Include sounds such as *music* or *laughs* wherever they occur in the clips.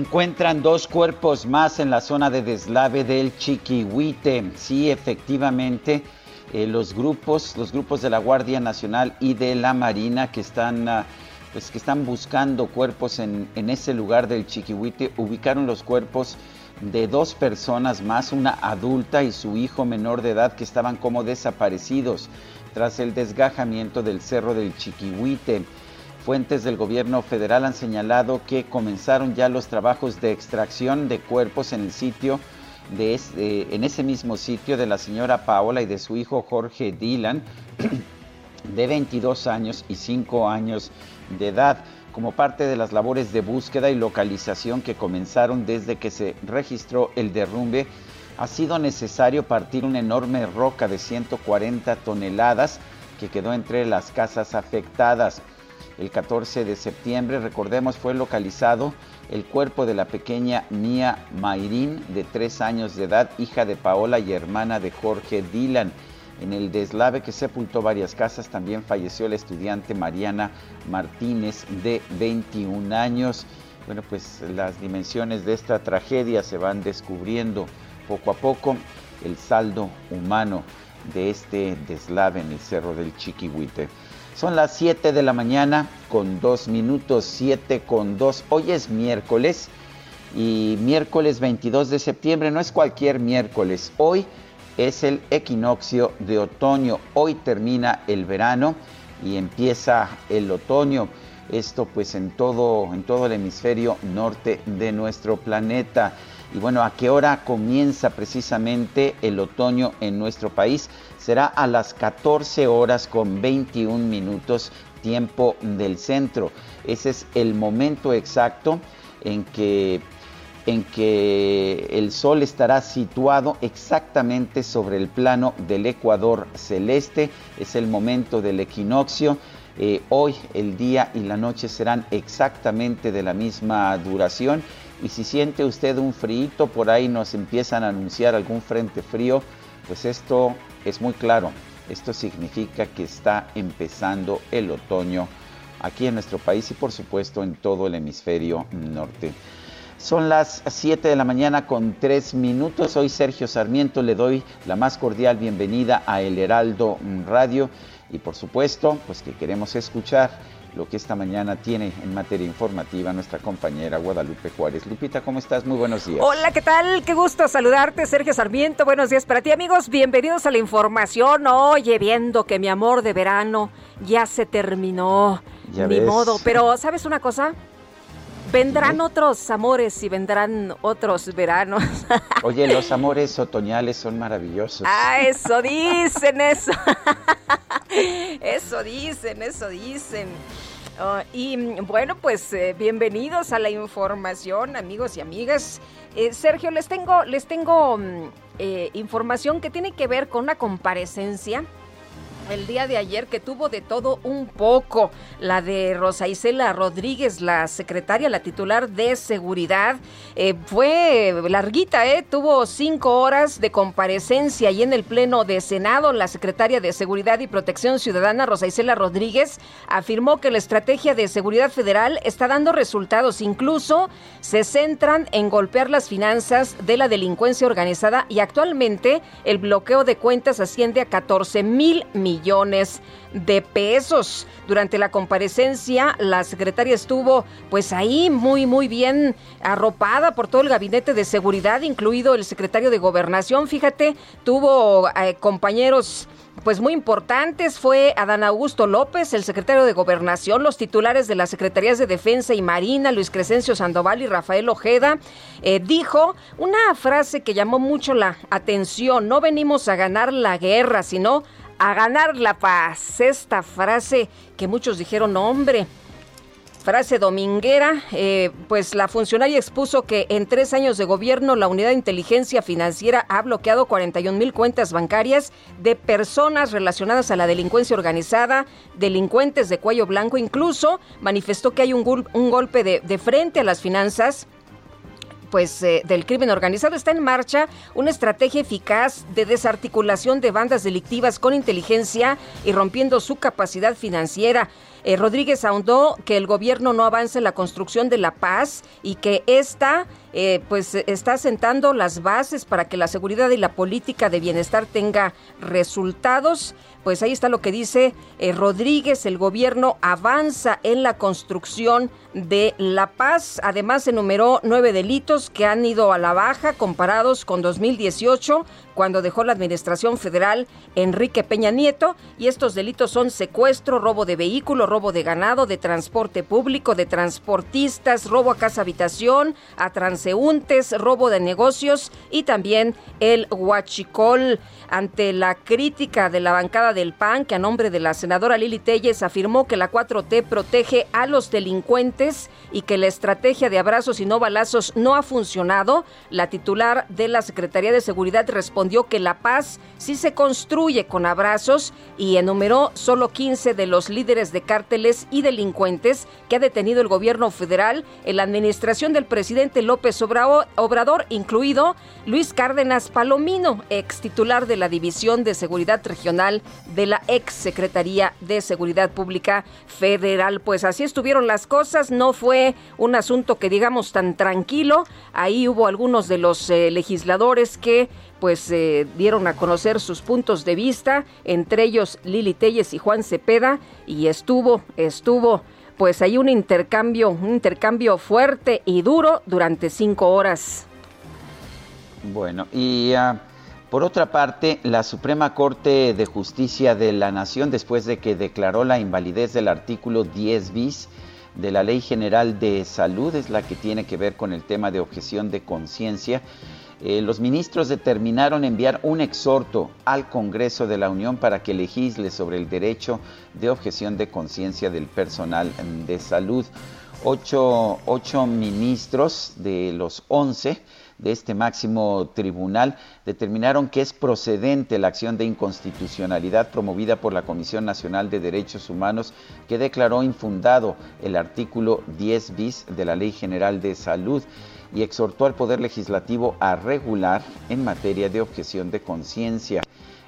Encuentran dos cuerpos más en la zona de deslave del Chiquihuite. Sí, efectivamente, eh, los grupos, los grupos de la Guardia Nacional y de la Marina que están, uh, pues, que están buscando cuerpos en ese lugar del Chiquihuite, ubicaron los cuerpos de dos personas más, una adulta y su hijo menor de edad que estaban como desaparecidos tras el desgajamiento del cerro del Chiquihuite. Fuentes del gobierno federal han señalado que comenzaron ya los trabajos de extracción de cuerpos en el sitio de ese, en ese mismo sitio de la señora Paola y de su hijo Jorge Dylan, *clears throat* de 22 años y 5 años de edad, como parte de las labores de búsqueda y localización que comenzaron desde que se registró el derrumbe. Ha sido necesario partir una enorme roca de 140 toneladas que quedó entre las casas afectadas. El 14 de septiembre, recordemos, fue localizado el cuerpo de la pequeña Mía Mayrín, de tres años de edad, hija de Paola y hermana de Jorge Dylan. En el deslave que sepultó varias casas también falleció la estudiante Mariana Martínez, de 21 años. Bueno, pues las dimensiones de esta tragedia se van descubriendo poco a poco. El saldo humano de este deslave en el Cerro del Chiquihuite. Son las 7 de la mañana con 2 minutos, 7 con 2. Hoy es miércoles y miércoles 22 de septiembre no es cualquier miércoles. Hoy es el equinoccio de otoño. Hoy termina el verano y empieza el otoño. Esto pues en todo, en todo el hemisferio norte de nuestro planeta. Y bueno, ¿a qué hora comienza precisamente el otoño en nuestro país? Será a las 14 horas con 21 minutos tiempo del centro. Ese es el momento exacto en que, en que el Sol estará situado exactamente sobre el plano del ecuador celeste. Es el momento del equinoccio. Eh, hoy el día y la noche serán exactamente de la misma duración y si siente usted un frío, por ahí nos empiezan a anunciar algún frente frío, pues esto es muy claro. Esto significa que está empezando el otoño aquí en nuestro país y por supuesto en todo el hemisferio norte. Son las 7 de la mañana con 3 minutos. Soy Sergio Sarmiento. Le doy la más cordial bienvenida a El Heraldo Radio y por supuesto, pues que queremos escuchar lo que esta mañana tiene en materia informativa nuestra compañera Guadalupe Juárez. Lupita, ¿cómo estás? Muy buenos días. Hola, ¿qué tal? Qué gusto saludarte, Sergio Sarmiento. Buenos días para ti, amigos. Bienvenidos a la información. Oye, viendo que mi amor de verano ya se terminó. Ya Ni ves. modo. Pero, ¿sabes una cosa? Vendrán otros amores y vendrán otros veranos. *laughs* Oye, los amores otoñales son maravillosos. ah, eso dicen, eso. *laughs* eso dicen, eso dicen. Ah, y mm, bueno, pues eh, bienvenidos a la información, amigos y amigas. Eh, Sergio, les tengo, les tengo mm, eh, información que tiene que ver con una comparecencia el día de ayer que tuvo de todo un poco. La de Rosa Isela Rodríguez, la secretaria, la titular de seguridad, eh, fue larguita, ¿eh? Tuvo cinco horas de comparecencia y en el Pleno de Senado, la secretaria de Seguridad y Protección Ciudadana, Rosa Isela Rodríguez, afirmó que la estrategia de seguridad federal está dando resultados. Incluso se centran en golpear las finanzas de la delincuencia organizada y actualmente el bloqueo de cuentas asciende a 14 mil millones millones de pesos. Durante la comparecencia, la secretaria estuvo pues ahí muy, muy bien arropada por todo el gabinete de seguridad, incluido el secretario de gobernación. Fíjate, tuvo eh, compañeros pues muy importantes fue Adán Augusto López, el secretario de Gobernación, los titulares de las Secretarías de Defensa y Marina, Luis Crescencio Sandoval y Rafael Ojeda, eh, dijo una frase que llamó mucho la atención, no venimos a ganar la guerra, sino a ganar la paz. Esta frase que muchos dijeron, hombre, frase dominguera, eh, pues la funcionaria expuso que en tres años de gobierno la Unidad de Inteligencia Financiera ha bloqueado 41 mil cuentas bancarias de personas relacionadas a la delincuencia organizada, delincuentes de cuello blanco, incluso manifestó que hay un, golpe de frente a las finanzas pues eh, del crimen organizado está en marcha una estrategia eficaz de desarticulación de bandas delictivas con inteligencia y rompiendo su capacidad financiera. Eh, Rodríguez ahondó que el gobierno no avance en la construcción de la paz y que esta eh, pues está sentando las bases para que la seguridad y la política de bienestar tenga resultados. Pues ahí está lo que dice eh, Rodríguez, el gobierno avanza en la construcción de la paz. Además, enumeró nueve delitos que han ido a la baja comparados con 2018, cuando dejó la administración federal Enrique Peña Nieto. Y estos delitos son secuestro, robo de vehículo, robo de ganado, de transporte público, de transportistas, robo a casa habitación, a transeúntes, robo de negocios y también el huachicol. Ante la crítica de la bancada del PAN, que a nombre de la senadora Lili Telles afirmó que la 4T protege a los delincuentes y que la estrategia de abrazos y no balazos no ha funcionado, la titular de la Secretaría de Seguridad respondió que la paz sí se construye con abrazos y enumeró solo 15 de los líderes de cárteles y delincuentes que ha detenido el gobierno federal en la administración del presidente López Obrador, incluido Luis Cárdenas Palomino, ex titular de la División de Seguridad Regional de la ex Secretaría de Seguridad Pública Federal. Pues así estuvieron las cosas, no fue un asunto que digamos tan tranquilo. Ahí hubo algunos de los eh, legisladores que pues eh, dieron a conocer sus puntos de vista, entre ellos Lili Telles y Juan Cepeda, y estuvo, estuvo pues ahí un intercambio, un intercambio fuerte y duro durante cinco horas. Bueno, y ah, por otra parte, la Suprema Corte de Justicia de la Nación, después de que declaró la invalidez del artículo 10 bis de la Ley General de Salud, es la que tiene que ver con el tema de objeción de conciencia, eh, los ministros determinaron enviar un exhorto al Congreso de la Unión para que legisle sobre el derecho de objeción de conciencia del personal de salud. Ocho, ocho ministros de los once de este máximo tribunal determinaron que es procedente la acción de inconstitucionalidad promovida por la Comisión Nacional de Derechos Humanos que declaró infundado el artículo 10 bis de la Ley General de Salud y exhortó al Poder Legislativo a regular en materia de objeción de conciencia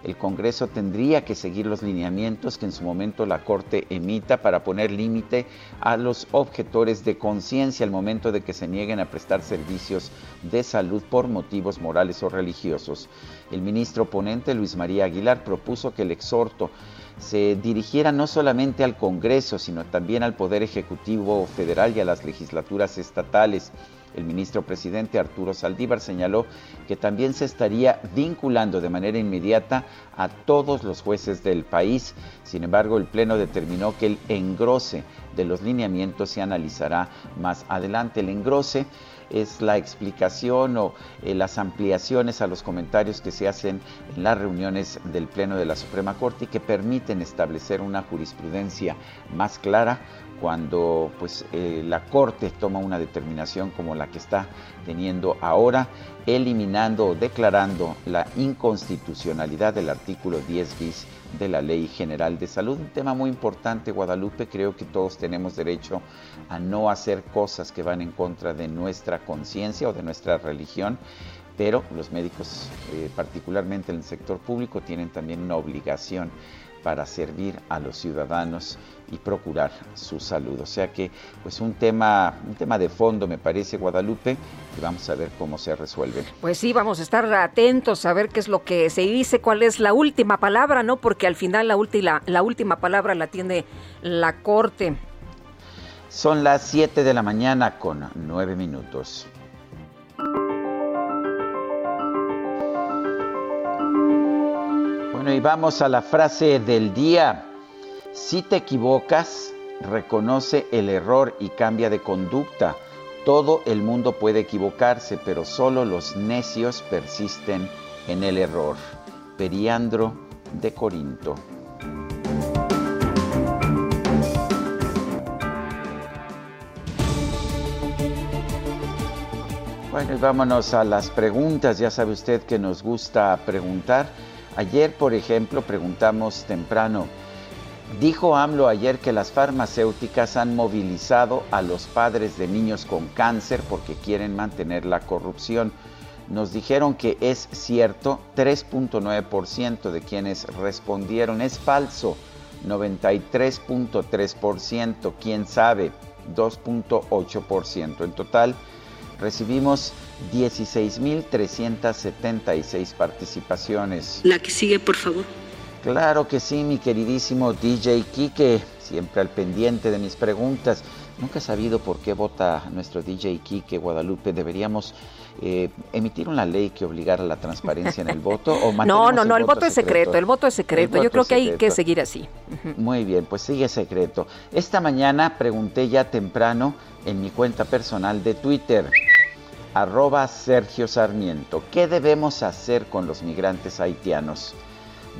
el Congreso tendría que seguir los lineamientos que en su momento la Corte emita para poner límite a los objetores de conciencia al momento de que se nieguen a prestar servicios de salud por motivos morales o religiosos. El ministro ponente Luis María Aguilar propuso que el exhorto se dirigiera no solamente al Congreso, sino también al Poder Ejecutivo Federal y a las legislaturas estatales el ministro presidente Arturo Saldívar señaló que también se estaría vinculando de manera inmediata a todos los jueces del país. Sin embargo, el Pleno determinó que el engrose de los lineamientos se analizará más adelante. El engrose es la explicación o eh, las ampliaciones a los comentarios que se hacen en las reuniones del Pleno de la Suprema Corte y que permiten establecer una jurisprudencia más clara cuando pues eh, la Corte toma una determinación como la que está teniendo ahora, eliminando o declarando la inconstitucionalidad del artículo 10 bis de la Ley General de Salud. Un tema muy importante, Guadalupe. Creo que todos tenemos derecho a no hacer cosas que van en contra de nuestra conciencia o de nuestra religión pero los médicos, eh, particularmente en el sector público, tienen también una obligación para servir a los ciudadanos y procurar su salud. O sea que, pues un tema, un tema de fondo me parece Guadalupe y vamos a ver cómo se resuelve. Pues sí, vamos a estar atentos a ver qué es lo que se dice, cuál es la última palabra, ¿no? Porque al final la, última, la última palabra la tiene la Corte. Son las 7 de la mañana con 9 minutos. Bueno, y vamos a la frase del día. Si te equivocas, reconoce el error y cambia de conducta. Todo el mundo puede equivocarse, pero solo los necios persisten en el error. Periandro de Corinto. Bueno, y vámonos a las preguntas. Ya sabe usted que nos gusta preguntar. Ayer, por ejemplo, preguntamos temprano, dijo AMLO ayer que las farmacéuticas han movilizado a los padres de niños con cáncer porque quieren mantener la corrupción. Nos dijeron que es cierto, 3.9% de quienes respondieron es falso, 93.3%, quién sabe, 2.8%. En total, recibimos 16.376 participaciones. La que sigue, por favor. Claro que sí, mi queridísimo DJ Kike, siempre al pendiente de mis preguntas. Nunca he sabido por qué vota nuestro DJ Kike Guadalupe. Deberíamos eh, emitir una ley que obligara a la transparencia en el *laughs* voto o No, no, no, el, voto, es secreto, el voto es secreto. Yo creo que hay que seguir así. Muy bien, pues sigue secreto. Esta mañana pregunté ya temprano en mi cuenta personal de Twitter arroba Sergio Sarmiento. ¿Qué debemos hacer con los migrantes haitianos?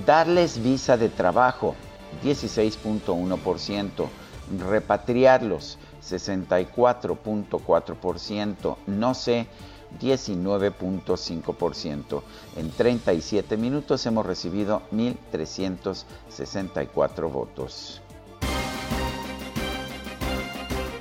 Darles visa de trabajo, 16.1%. Repatriarlos, 64.4%. No sé, 19.5%. En 37 minutos hemos recibido 1.364 votos.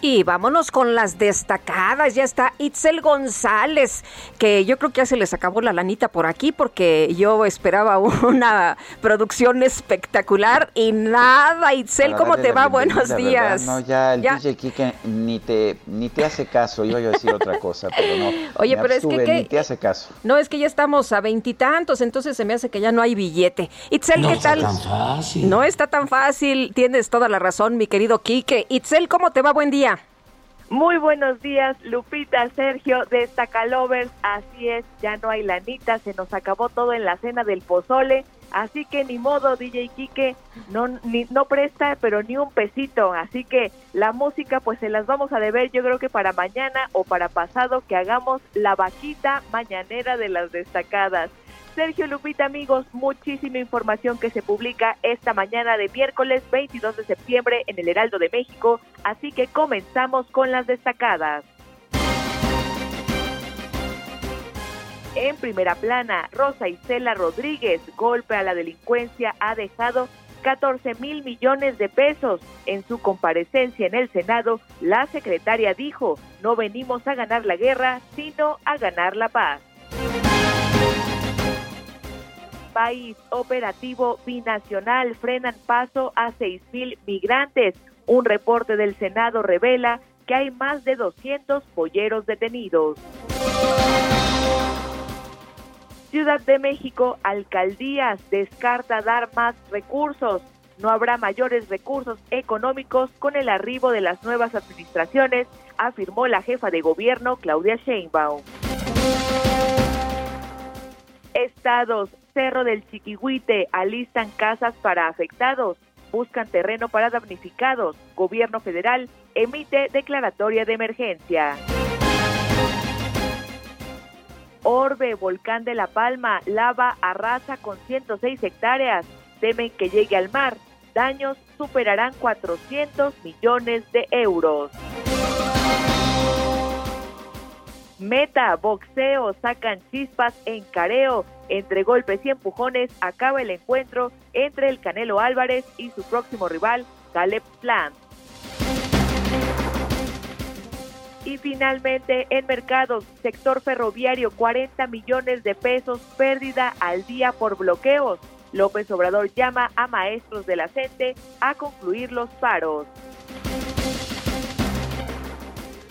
Y vámonos con las destacadas. Ya está Itzel González, que yo creo que ya se les acabó la lanita por aquí porque yo esperaba *laughs* una producción espectacular y nada. Itzel, ¿cómo te va? Buenos días. No, ya el DJ Kike ni te, ni te hace caso. Iba yo a decir otra cosa, pero no. Oye, pero es que, Ni te hace caso. No, es que ya estamos a veintitantos, entonces se me hace que ya no hay billete. Itzel, ¿qué tal? No está tan fácil. No está tan fácil. Tienes toda la razón, mi querido Quique. Itzel, ¿cómo te va? Buen día. Muy buenos días, Lupita, Sergio, de Estacalovers. Así es, ya no hay lanita, se nos acabó todo en la cena del pozole. Así que ni modo, DJ Quique, no, ni, no presta, pero ni un pesito. Así que la música, pues se las vamos a deber, yo creo que para mañana o para pasado, que hagamos la vaquita mañanera de las destacadas. Sergio Lupita, amigos, muchísima información que se publica esta mañana de miércoles 22 de septiembre en el Heraldo de México, así que comenzamos con las destacadas. En primera plana, Rosa Isela Rodríguez, golpe a la delincuencia, ha dejado 14 mil millones de pesos. En su comparecencia en el Senado, la secretaria dijo, no venimos a ganar la guerra, sino a ganar la paz país operativo binacional frenan paso a mil migrantes. Un reporte del Senado revela que hay más de 200 polleros detenidos. Ciudad de México, alcaldías descarta dar más recursos. No habrá mayores recursos económicos con el arribo de las nuevas administraciones, afirmó la jefa de gobierno Claudia Sheinbaum. Estados, Cerro del Chiquihuite alistan casas para afectados. buscan terreno para damnificados. Gobierno federal emite declaratoria de emergencia. Orbe, volcán de La Palma, lava arrasa con 106 hectáreas. Temen que llegue al mar. Daños superarán 400 millones de euros. Meta, boxeo, sacan chispas en careo. Entre golpes y empujones acaba el encuentro entre el Canelo Álvarez y su próximo rival, Caleb Plant. Y finalmente, en mercados, sector ferroviario, 40 millones de pesos pérdida al día por bloqueos. López Obrador llama a maestros de la CENTE a concluir los paros.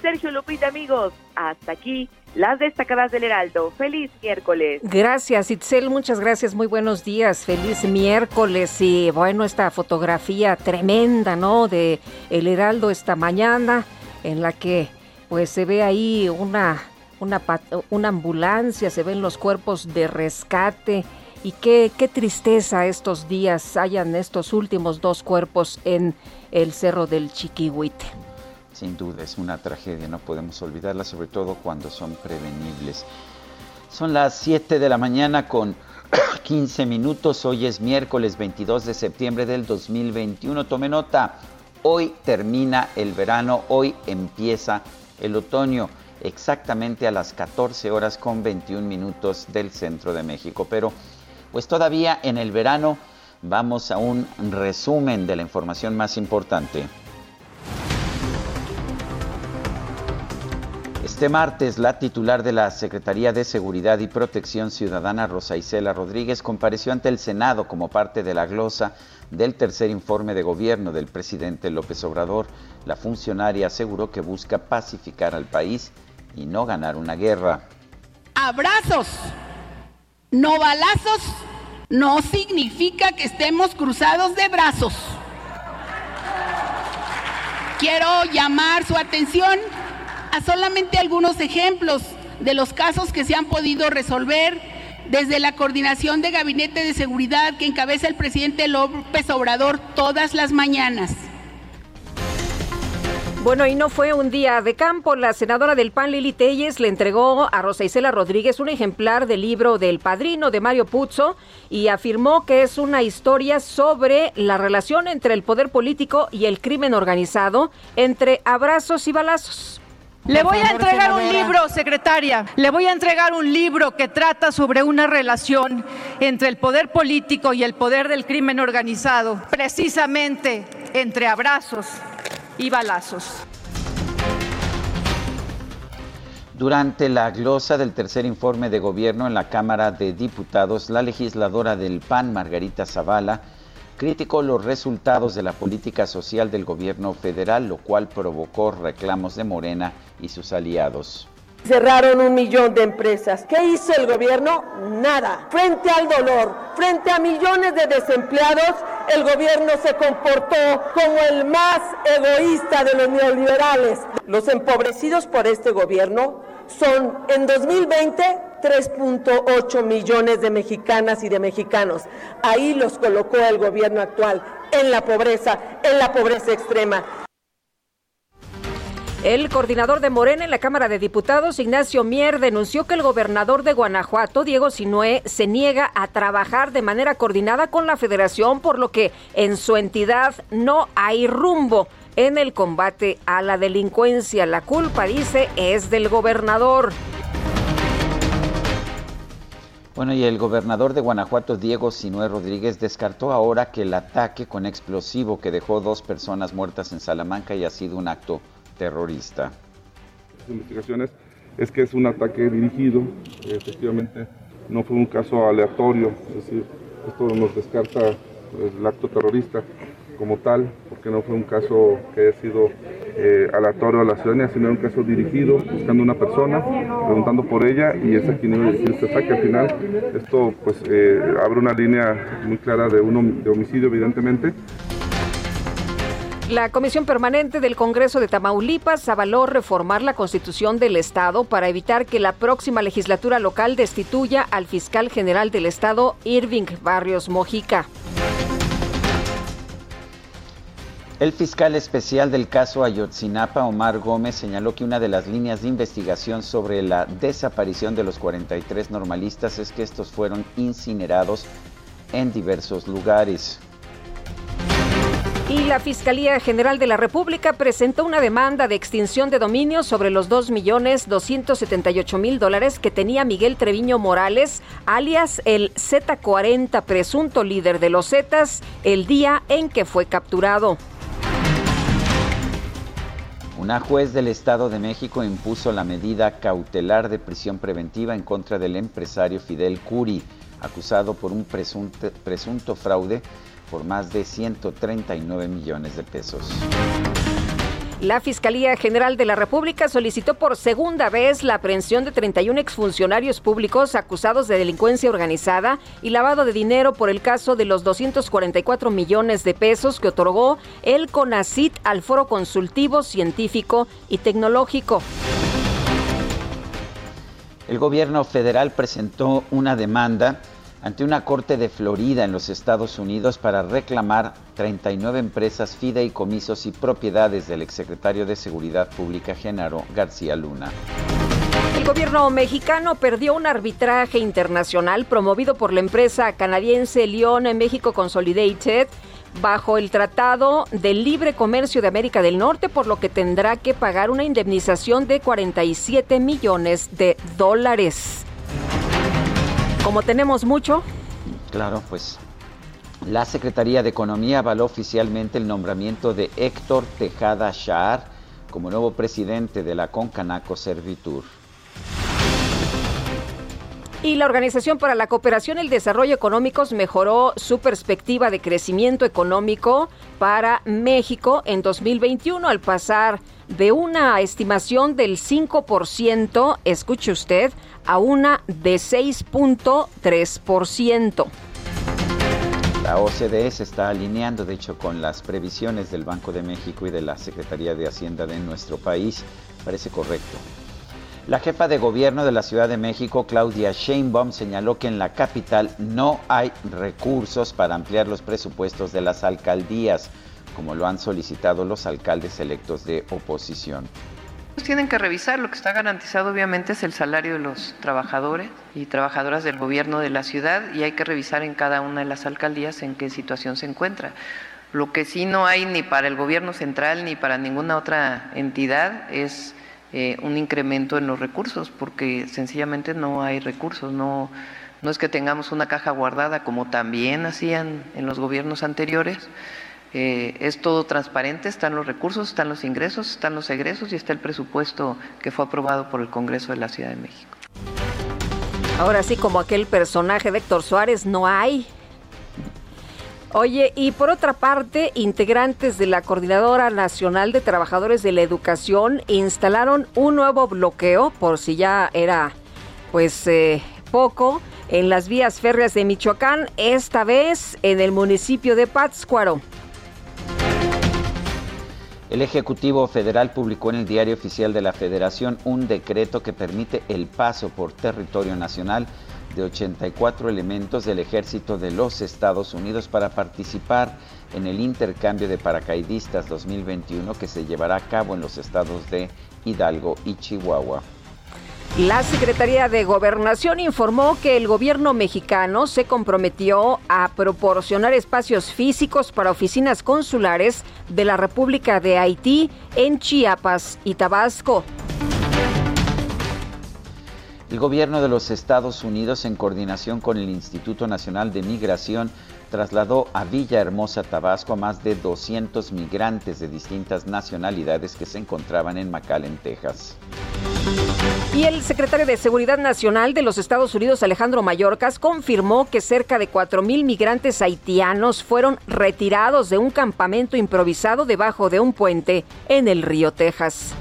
Sergio Lupita, amigos, hasta aquí las destacadas del Heraldo. Feliz miércoles. Gracias, Itzel, muchas gracias, muy buenos días. Feliz miércoles y bueno, esta fotografía tremenda, ¿no? De El Heraldo esta mañana en la que pues se ve ahí una una, una ambulancia, se ven los cuerpos de rescate y qué, qué tristeza estos días hayan estos últimos dos cuerpos en el Cerro del Chiquihuite. Sin duda, es una tragedia, no podemos olvidarla, sobre todo cuando son prevenibles. Son las 7 de la mañana con *clears throat* 15 minutos, hoy es miércoles 22 de septiembre del 2021. Tome nota, hoy termina el verano, hoy empieza el otoño, exactamente a las 14 horas con 21 minutos del centro de México. Pero pues todavía en el verano vamos a un resumen de la información más importante. Este martes, la titular de la Secretaría de Seguridad y Protección Ciudadana, Rosa Isela Rodríguez, compareció ante el Senado como parte de la glosa del tercer informe de gobierno del presidente López Obrador. La funcionaria aseguró que busca pacificar al país y no ganar una guerra. Abrazos, no balazos, no significa que estemos cruzados de brazos. Quiero llamar su atención a solamente algunos ejemplos de los casos que se han podido resolver desde la coordinación de gabinete de seguridad que encabeza el presidente López Obrador todas las mañanas. Bueno, y no fue un día de campo. La senadora del PAN, Lili Telles, le entregó a Rosa Isela Rodríguez un ejemplar del libro del padrino de Mario Puzo y afirmó que es una historia sobre la relación entre el poder político y el crimen organizado, entre abrazos y balazos. Le voy a entregar un libro, secretaria. Le voy a entregar un libro que trata sobre una relación entre el poder político y el poder del crimen organizado, precisamente entre abrazos y balazos. Durante la glosa del tercer informe de gobierno en la Cámara de Diputados, la legisladora del PAN, Margarita Zavala, criticó los resultados de la política social del gobierno federal, lo cual provocó reclamos de Morena y sus aliados. Cerraron un millón de empresas. ¿Qué hizo el gobierno? Nada. Frente al dolor, frente a millones de desempleados, el gobierno se comportó como el más egoísta de los neoliberales. Los empobrecidos por este gobierno son en 2020 3.8 millones de mexicanas y de mexicanos. Ahí los colocó el gobierno actual, en la pobreza, en la pobreza extrema. El coordinador de Morena en la Cámara de Diputados, Ignacio Mier, denunció que el gobernador de Guanajuato, Diego Sinué, se niega a trabajar de manera coordinada con la federación, por lo que en su entidad no hay rumbo en el combate a la delincuencia. La culpa, dice, es del gobernador. Bueno, y el gobernador de Guanajuato, Diego Sinué Rodríguez, descartó ahora que el ataque con explosivo que dejó dos personas muertas en Salamanca haya sido un acto terrorista. Las investigaciones es que es un ataque dirigido, efectivamente no fue un caso aleatorio, es decir, esto nos descarta el acto terrorista como tal, porque no fue un caso que haya sido eh, aleatorio a la ciudadanía, sino un caso dirigido, buscando una persona, preguntando por ella y es a quien iba a ataque. Al final, esto pues eh, abre una línea muy clara de, un, de homicidio, evidentemente. La Comisión Permanente del Congreso de Tamaulipas avaló reformar la Constitución del Estado para evitar que la próxima legislatura local destituya al fiscal general del Estado, Irving Barrios Mojica. El fiscal especial del caso Ayotzinapa, Omar Gómez, señaló que una de las líneas de investigación sobre la desaparición de los 43 normalistas es que estos fueron incinerados en diversos lugares. Y la Fiscalía General de la República presentó una demanda de extinción de dominio sobre los 2.278.000 dólares que tenía Miguel Treviño Morales, alias el Z40, presunto líder de los Zetas, el día en que fue capturado. Una juez del Estado de México impuso la medida cautelar de prisión preventiva en contra del empresario Fidel Curi, acusado por un presunto, presunto fraude por más de 139 millones de pesos. La Fiscalía General de la República solicitó por segunda vez la aprehensión de 31 exfuncionarios públicos acusados de delincuencia organizada y lavado de dinero por el caso de los 244 millones de pesos que otorgó el CONACIT al Foro Consultivo Científico y Tecnológico. El gobierno federal presentó una demanda ante una corte de Florida en los Estados Unidos para reclamar 39 empresas, fideicomisos y propiedades del exsecretario de Seguridad Pública Genaro García Luna. El gobierno mexicano perdió un arbitraje internacional promovido por la empresa canadiense Lyon México Consolidated bajo el Tratado de Libre Comercio de América del Norte, por lo que tendrá que pagar una indemnización de 47 millones de dólares. Como tenemos mucho. Claro, pues la Secretaría de Economía avaló oficialmente el nombramiento de Héctor Tejada Shahar como nuevo presidente de la Concanaco Servitur. Y la Organización para la Cooperación y el Desarrollo Económicos mejoró su perspectiva de crecimiento económico para México en 2021 al pasar de una estimación del 5%, escuche usted, a una de 6.3%. La OCDE se está alineando, de hecho, con las previsiones del Banco de México y de la Secretaría de Hacienda de nuestro país. Parece correcto. La jefa de gobierno de la Ciudad de México, Claudia Sheinbaum, señaló que en la capital no hay recursos para ampliar los presupuestos de las alcaldías, como lo han solicitado los alcaldes electos de oposición. Tienen que revisar, lo que está garantizado obviamente es el salario de los trabajadores y trabajadoras del gobierno de la ciudad y hay que revisar en cada una de las alcaldías en qué situación se encuentra. Lo que sí no hay ni para el gobierno central ni para ninguna otra entidad es eh, un incremento en los recursos, porque sencillamente no hay recursos, no, no es que tengamos una caja guardada como también hacían en los gobiernos anteriores, eh, es todo transparente, están los recursos, están los ingresos, están los egresos y está el presupuesto que fue aprobado por el Congreso de la Ciudad de México. Ahora sí, como aquel personaje de Héctor Suárez, no hay. Oye, y por otra parte, integrantes de la Coordinadora Nacional de Trabajadores de la Educación instalaron un nuevo bloqueo, por si ya era pues eh, poco, en las vías férreas de Michoacán, esta vez en el municipio de Pátzcuaro. El Ejecutivo Federal publicó en el Diario Oficial de la Federación un decreto que permite el paso por territorio nacional de 84 elementos del ejército de los Estados Unidos para participar en el intercambio de paracaidistas 2021 que se llevará a cabo en los estados de Hidalgo y Chihuahua. La Secretaría de Gobernación informó que el gobierno mexicano se comprometió a proporcionar espacios físicos para oficinas consulares de la República de Haití en Chiapas y Tabasco. El gobierno de los Estados Unidos, en coordinación con el Instituto Nacional de Migración, trasladó a Villahermosa, Tabasco, a más de 200 migrantes de distintas nacionalidades que se encontraban en McAllen, Texas. Y el secretario de Seguridad Nacional de los Estados Unidos, Alejandro Mayorkas, confirmó que cerca de 4.000 migrantes haitianos fueron retirados de un campamento improvisado debajo de un puente en el río Texas.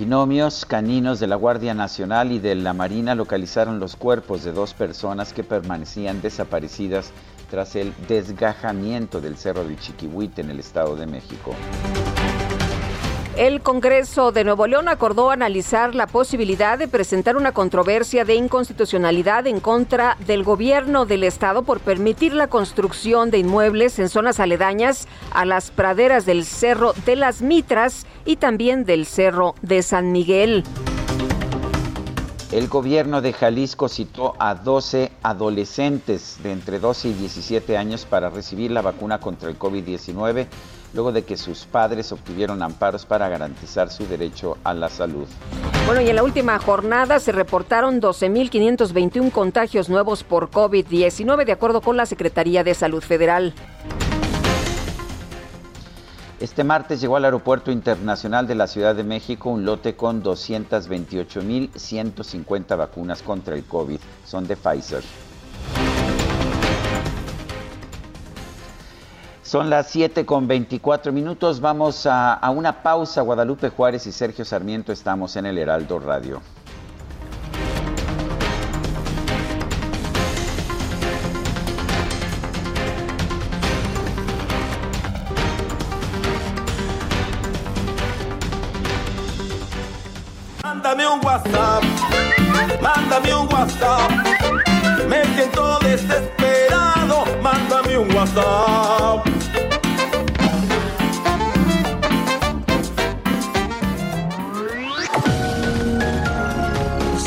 Binomios caninos de la Guardia Nacional y de la Marina localizaron los cuerpos de dos personas que permanecían desaparecidas tras el desgajamiento del Cerro de Chiquihuite en el Estado de México. El Congreso de Nuevo León acordó analizar la posibilidad de presentar una controversia de inconstitucionalidad en contra del gobierno del estado por permitir la construcción de inmuebles en zonas aledañas a las praderas del Cerro de las Mitras y también del Cerro de San Miguel. El gobierno de Jalisco citó a 12 adolescentes de entre 12 y 17 años para recibir la vacuna contra el COVID-19 luego de que sus padres obtuvieron amparos para garantizar su derecho a la salud. Bueno, y en la última jornada se reportaron 12.521 contagios nuevos por COVID-19, de acuerdo con la Secretaría de Salud Federal. Este martes llegó al Aeropuerto Internacional de la Ciudad de México un lote con 228.150 vacunas contra el COVID. Son de Pfizer. Son las 7 con 24 minutos. Vamos a, una pausa. Guadalupe Juárez y Sergio Sarmiento estamos en el Heraldo Radio. Mándame un WhatsApp, mándame un WhatsApp. Me siento desesperado, mándame un WhatsApp.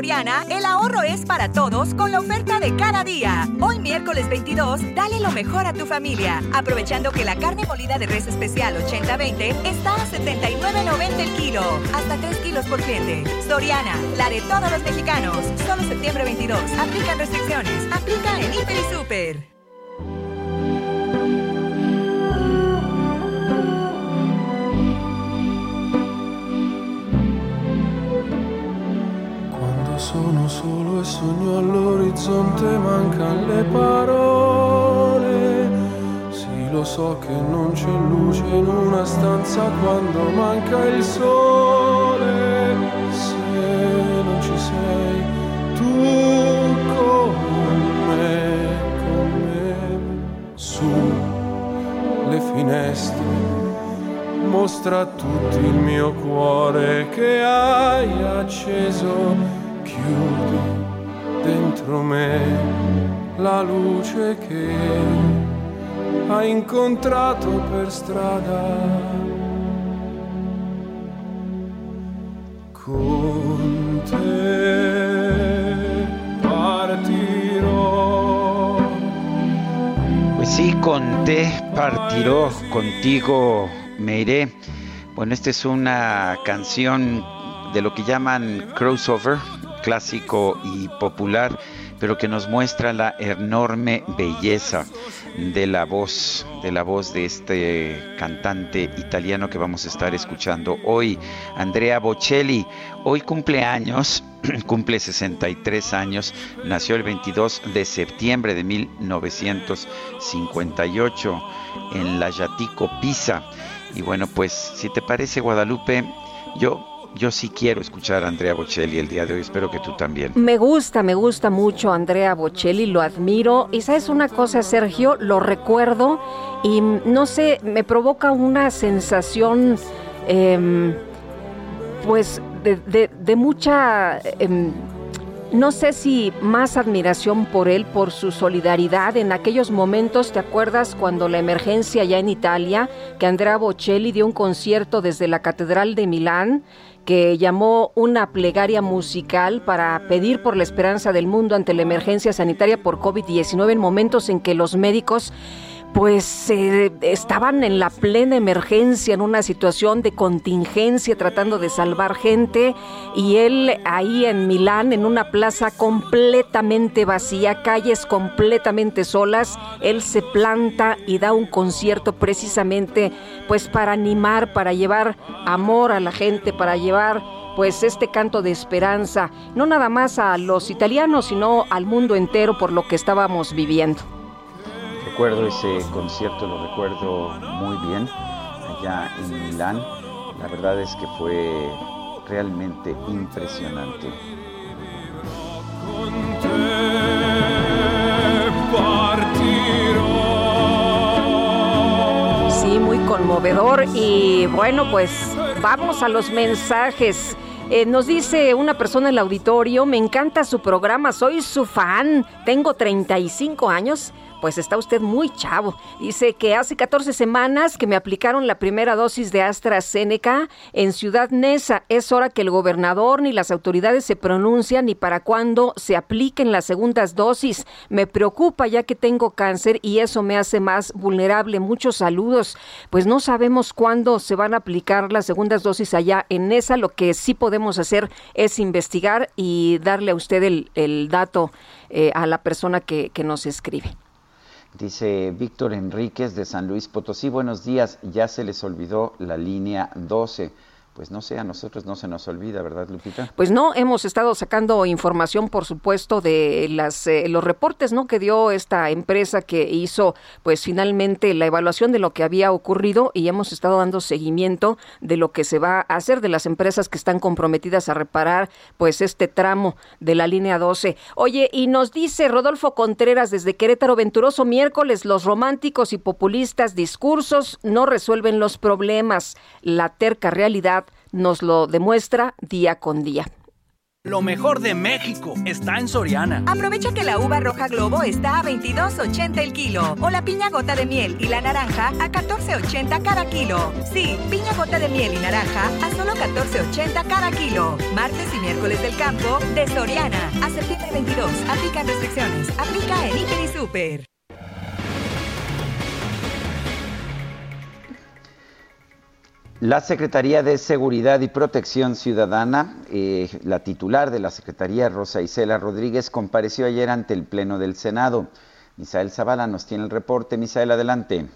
Soriana, el ahorro es para todos con la oferta de cada día. Hoy miércoles 22, dale lo mejor a tu familia, aprovechando que la carne molida de res especial 80-20 está a 79.90 el kilo, hasta 3 kilos por cliente. Soriana, la de todos los mexicanos. Solo septiembre 22. Aplican restricciones. Aplica en Hiper y Super. Sono solo e sogno all'orizzonte, mancano le parole. Sì, lo so che non c'è luce in una stanza quando manca il sole. Se non ci sei, tu con me, con me, su le finestre. Mostra a tutti il mio cuore che hai acceso dentro me la luce che hai incontrato per strada. Con te partirò. Pues sí, con te partiró, contigo me iré. Bueno, esta es una canción de lo que llaman crossover, clásico y popular, pero que nos muestra la enorme belleza de la voz, de la voz de este cantante italiano que vamos a estar escuchando hoy, Andrea Bocelli. Hoy cumple años, *clears throat* cumple 63 años, nació el 22 de septiembre de 1958 en la Yatico Pisa. Y bueno, pues si te parece Guadalupe, yo yo sí quiero escuchar a Andrea Bocelli el día de hoy, espero que tú también. Me gusta, me gusta mucho Andrea Bocelli, lo admiro. Y sabes una cosa, Sergio, lo recuerdo y no sé, me provoca una sensación, eh, pues, de, mucha... Eh, no sé si más admiración por él, por su solidaridad en aquellos momentos, ¿te acuerdas cuando la emergencia ya en Italia, que Andrea Bocelli dio un concierto desde la Catedral de Milán? Que llamó una plegaria musical para pedir por la esperanza del mundo ante la emergencia sanitaria por COVID-19 en momentos en que los médicos pues eh, estaban en la plena emergencia, en una situación de contingencia, tratando de salvar gente, y él ahí en Milán, en una plaza completamente vacía, calles completamente solas, él se planta y da un concierto precisamente pues para animar, para llevar amor a la gente, para llevar pues este canto de esperanza, no nada más a los italianos, sino al mundo entero por lo que estábamos viviendo. Recuerdo ese concierto, lo recuerdo muy bien, allá en Milán. La verdad es que fue realmente impresionante. Sí, muy conmovedor y bueno, pues vamos a los mensajes. Eh, nos dice una persona en el auditorio, me encanta su programa, soy su fan, tengo 35 años, pues está usted muy chavo. Dice que hace 14 semanas que me aplicaron la primera dosis de AstraZeneca en Ciudad Neza. Es hora que el gobernador ni las autoridades se pronuncian ni para cuándo se apliquen las segundas dosis. Me preocupa ya que tengo cáncer y eso me hace más vulnerable. Muchos saludos. Pues no sabemos cuándo se van a aplicar las segundas dosis allá en Neza. Lo que sí podemos hacer es investigar y darle a usted el, dato eh, a la persona que nos escribe. Dice Víctor Enríquez de San Luis Potosí, buenos días, ya se les olvidó la línea 12 pues no sé, a nosotros no se nos olvida, ¿verdad, Lupita? Pues no, hemos estado sacando información, por supuesto, de las eh, los reportes, ¿no? Que dio esta empresa que hizo, pues finalmente la evaluación de lo que había ocurrido y hemos estado dando seguimiento de lo que se va a hacer de las empresas que están comprometidas a reparar, pues este tramo de la línea 12. Oye, y nos dice Rodolfo Contreras desde Querétaro Venturoso miércoles, los románticos y populistas discursos no resuelven los problemas. La terca realidad nos lo demuestra día con día. Lo mejor de México está en Soriana. Aprovecha que la uva roja globo está a 22.80 el kilo o la piña gota de miel y la naranja a 14.80 cada kilo. Sí, piña gota de miel y naranja a solo 14.80 cada kilo. Martes y miércoles del campo de Soriana a septiembre 22. Aplican restricciones. Aplica en Hiper y Super. La Secretaría de Seguridad y Protección Ciudadana, eh, la titular de la Secretaría, Rosa Isela Rodríguez, compareció ayer ante el Pleno del Senado. Misael Zavala nos tiene el reporte. Misael, adelante.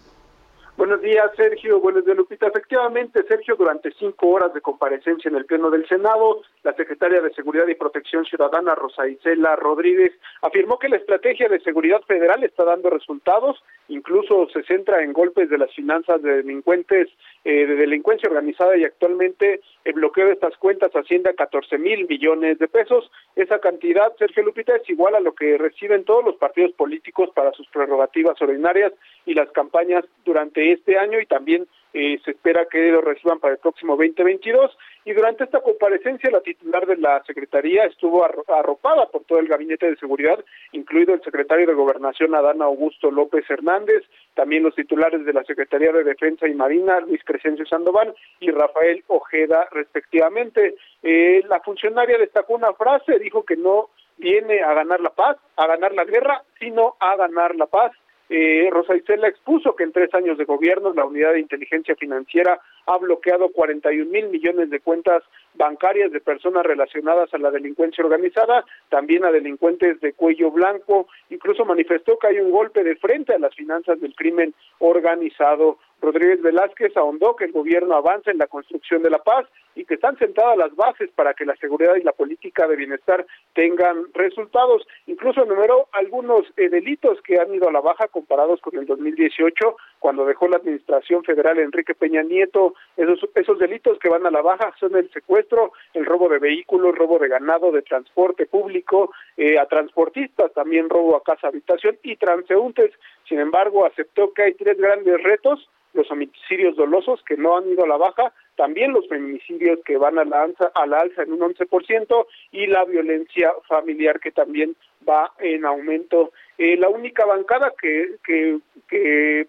Buenos días, Sergio. Buenos días, Lupita. Efectivamente, Sergio, durante cinco horas de comparecencia en el Pleno del Senado, la secretaria de Seguridad y Protección Ciudadana, Rosa Isela Rodríguez, afirmó que la estrategia de seguridad federal está dando resultados, incluso se centra en golpes de las finanzas de delincuentes, eh, de delincuencia organizada y actualmente el bloqueo de estas cuentas asciende a 14 mil millones de pesos. Esa cantidad, Sergio Lupita, es igual a lo que reciben todos los partidos políticos para sus prerrogativas ordinarias y las campañas durante este año y también eh, se espera que lo reciban para el próximo 2022. Y durante esta comparecencia, la titular de la Secretaría estuvo arropada por todo el Gabinete de Seguridad, incluido el secretario de Gobernación, Adán Augusto López Hernández, también los titulares de la Secretaría de Defensa y Marina, Luis Crescencio Sandoval y Rafael Ojeda, respectivamente. Eh, la funcionaria destacó una frase, dijo que no viene a ganar la paz, a ganar la guerra, sino a ganar la paz eh, Rosa Isela expuso que en tres años de gobierno la Unidad de Inteligencia Financiera ha bloqueado 41 mil millones de cuentas bancarias de personas relacionadas a la delincuencia organizada, también a delincuentes de cuello blanco. Incluso manifestó que hay un golpe de frente a las finanzas del crimen organizado. Rodríguez Velázquez ahondó que el gobierno avanza en la construcción de la paz y que están sentadas las bases para que la seguridad y la política de bienestar tengan resultados. Incluso enumeró algunos eh, delitos que han ido a la baja comparados con el 2018, cuando dejó la administración federal Enrique Peña Nieto. Esos, esos delitos que van a la baja son el secuestro, el robo de vehículos, robo de ganado, de transporte público, eh, a transportistas, también robo a casa habitación y transeúntes. Sin embargo, aceptó que hay tres grandes retos los homicidios dolosos que no han ido a la baja, también los feminicidios que van a la alza, a la alza en un 11% y la violencia familiar que también va en aumento. Eh, la única bancada que, que, que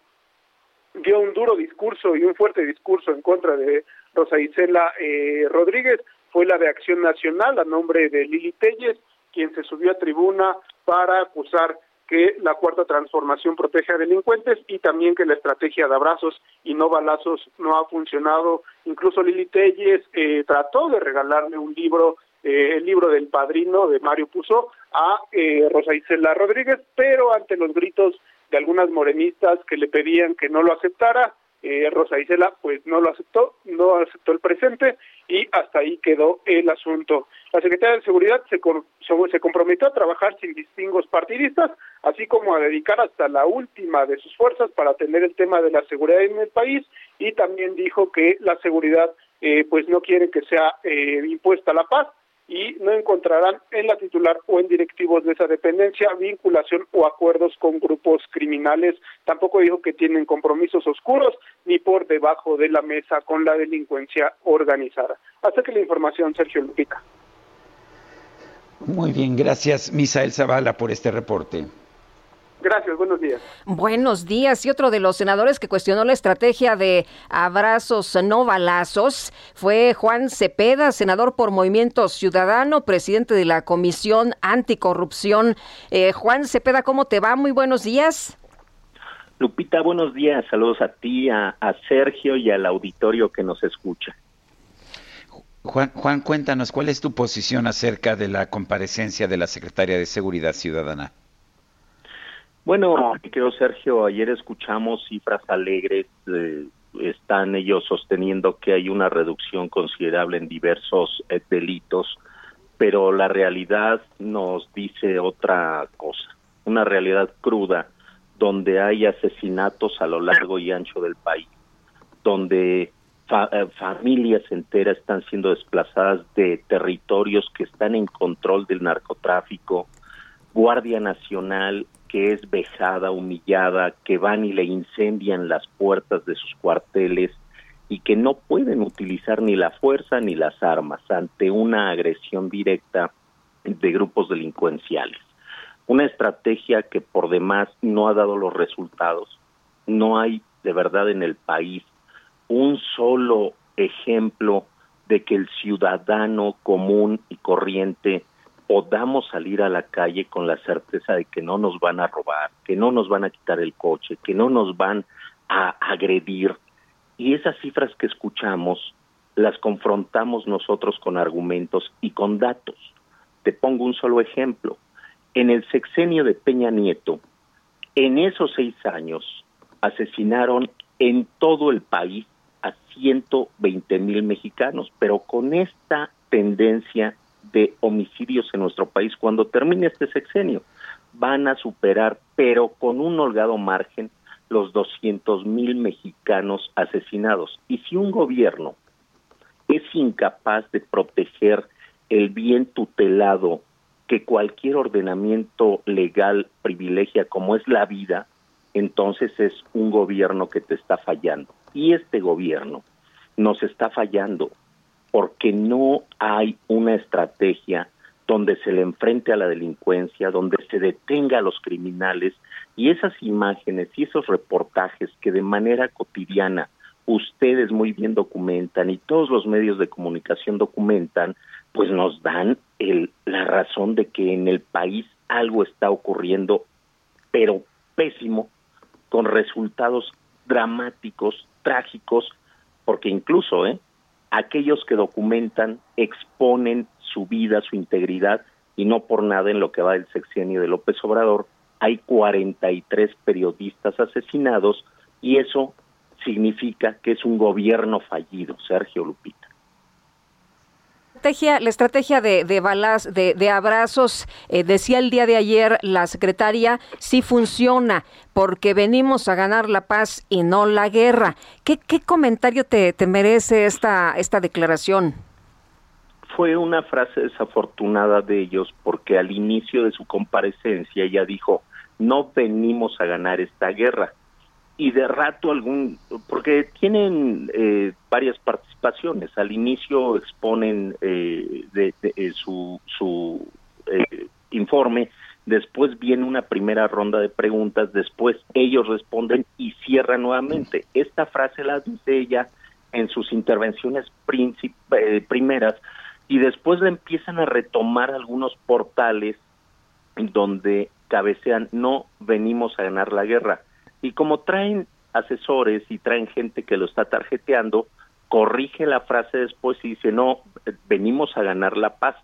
dio un duro discurso y un fuerte discurso en contra de Rosa Isela eh, Rodríguez fue la de Acción Nacional a nombre de Lili Telles, quien se subió a tribuna para acusar que la cuarta transformación protege a delincuentes y también que la estrategia de abrazos y no balazos no ha funcionado. Incluso Lili Telles eh, trató de regalarle un libro, eh, el libro del padrino de Mario Puzo, a eh, Rosa Isela Rodríguez, pero ante los gritos de algunas morenistas que le pedían que no lo aceptara, eh, Rosa Isela pues no lo aceptó, no aceptó el presente y hasta ahí quedó el asunto. La Secretaría de Seguridad se, se comprometió a trabajar sin distingos partidistas, así como a dedicar hasta la última de sus fuerzas para atender el tema de la seguridad en el país y también dijo que la seguridad eh, pues no quiere que sea eh, impuesta la paz, y no encontrarán en la titular o en directivos de esa dependencia vinculación o acuerdos con grupos criminales. Tampoco dijo que tienen compromisos oscuros ni por debajo de la mesa con la delincuencia organizada. Hasta que la información, Sergio Lupita. Muy bien, gracias Misael Zavala por este reporte. Gracias, buenos días. Buenos días. Y otro de los senadores que cuestionó la estrategia de abrazos no balazos fue Juan Cepeda, senador por Movimiento Ciudadano, presidente de la Comisión Anticorrupción. Eh, Juan Cepeda, ¿cómo te va? Muy buenos días. Lupita, buenos días. Saludos a ti, a, a Sergio y al auditorio que nos escucha. Juan, Juan, cuéntanos, ¿cuál es tu posición acerca de la comparecencia de la Secretaria de Seguridad Ciudadana? Bueno, creo Sergio, ayer escuchamos cifras alegres, están ellos sosteniendo que hay una reducción considerable en diversos eh, delitos, pero la realidad nos dice otra cosa, una realidad cruda, donde hay asesinatos a lo largo y ancho del país, donde eh, familias enteras están siendo desplazadas de territorios que están en control del narcotráfico, Guardia Nacional que es vejada, humillada, que van y le incendian las puertas de sus cuarteles y que no pueden utilizar ni la fuerza ni las armas ante una agresión directa de grupos delincuenciales. Una estrategia que por demás no ha dado los resultados. No hay de verdad en el país un solo ejemplo de que el ciudadano común y corriente podamos salir a la calle con la certeza de que no nos van a robar, que no nos van a quitar el coche, que no nos van a agredir. Y esas cifras que escuchamos las confrontamos nosotros con argumentos y con datos. Te pongo un solo ejemplo. En el sexenio de Peña Nieto, en esos seis años, asesinaron en todo el país a 120 mil mexicanos, pero con esta tendencia de homicidios en nuestro país cuando termine este sexenio. Van a superar, pero con un holgado margen, los 200 mil mexicanos asesinados. Y si un gobierno es incapaz de proteger el bien tutelado que cualquier ordenamiento legal privilegia como es la vida, entonces es un gobierno que te está fallando. Y este gobierno nos está fallando porque no hay una estrategia donde se le enfrente a la delincuencia, donde se detenga a los criminales y esas imágenes y esos reportajes que de manera cotidiana ustedes muy bien documentan y todos los medios de comunicación documentan, pues nos dan el, la razón de que en el país algo está ocurriendo, pero pésimo, con resultados dramáticos, trágicos, porque incluso, ¿eh? Aquellos que documentan exponen su vida, su integridad, y no por nada en lo que va del sexenio de López Obrador, hay 43 periodistas asesinados y eso significa que es un gobierno fallido, Sergio Lupita la estrategia de, balas, de, abrazos, eh, decía el día de ayer la secretaria, sí funciona, porque venimos a ganar la paz y no la guerra. ¿Qué, qué comentario te, te merece esta, esta declaración? Fue una frase desafortunada de ellos porque al inicio de su comparecencia ella dijo, no venimos a ganar esta guerra, y de rato algún, porque tienen eh, varias participaciones. Al inicio exponen eh, de, eh, su, su informe, después viene una primera ronda de preguntas, después ellos responden y cierran nuevamente. Esta frase la dice ella en sus intervenciones primeras y después la empiezan a retomar algunos portales donde cabecean, no venimos a ganar la guerra. Y como traen asesores y traen gente que lo está tarjeteando, corrige la frase después y dice, no, venimos a ganar la paz.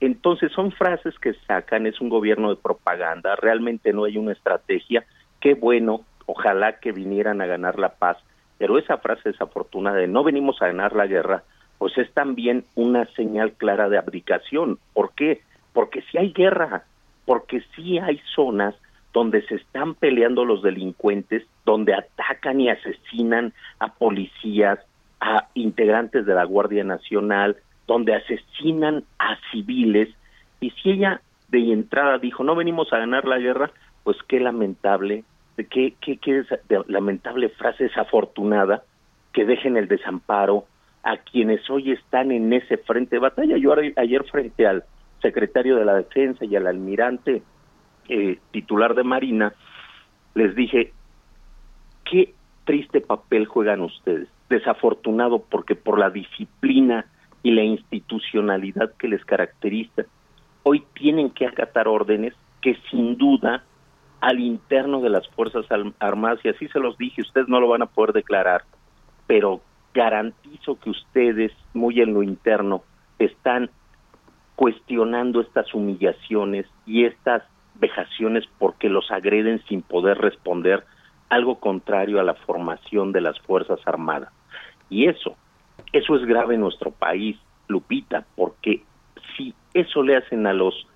Entonces son frases que sacan, es un gobierno de propaganda, realmente no hay una estrategia. Qué bueno, ojalá que vinieran a ganar la paz, pero esa frase desafortunada de no venimos a ganar la guerra, pues es también una señal clara de abdicación. ¿Por qué? Porque si hay guerra, porque si hay zonas donde se están peleando los delincuentes, donde atacan y asesinan a policías, a integrantes de la Guardia Nacional, donde asesinan a civiles, y si ella de entrada dijo, no venimos a ganar la guerra, pues qué lamentable, qué, qué, qué lamentable frase desafortunada, que dejen el desamparo a quienes hoy están en ese frente de batalla. Yo ayer frente al secretario de la Defensa y al almirante eh, titular de Marina, les dije, qué triste papel juegan ustedes. Desafortunado porque por la disciplina y la institucionalidad que les caracteriza, hoy tienen que acatar órdenes que sin duda al interno de las Fuerzas Armadas, y así se los dije, ustedes no lo van a poder declarar, pero garantizo que ustedes, muy en lo interno, están cuestionando estas humillaciones y estas vejaciones porque los agreden sin poder responder, algo contrario a la formación de las Fuerzas Armadas. Y eso, eso es grave en nuestro país, Lupita, porque si eso le hacen a los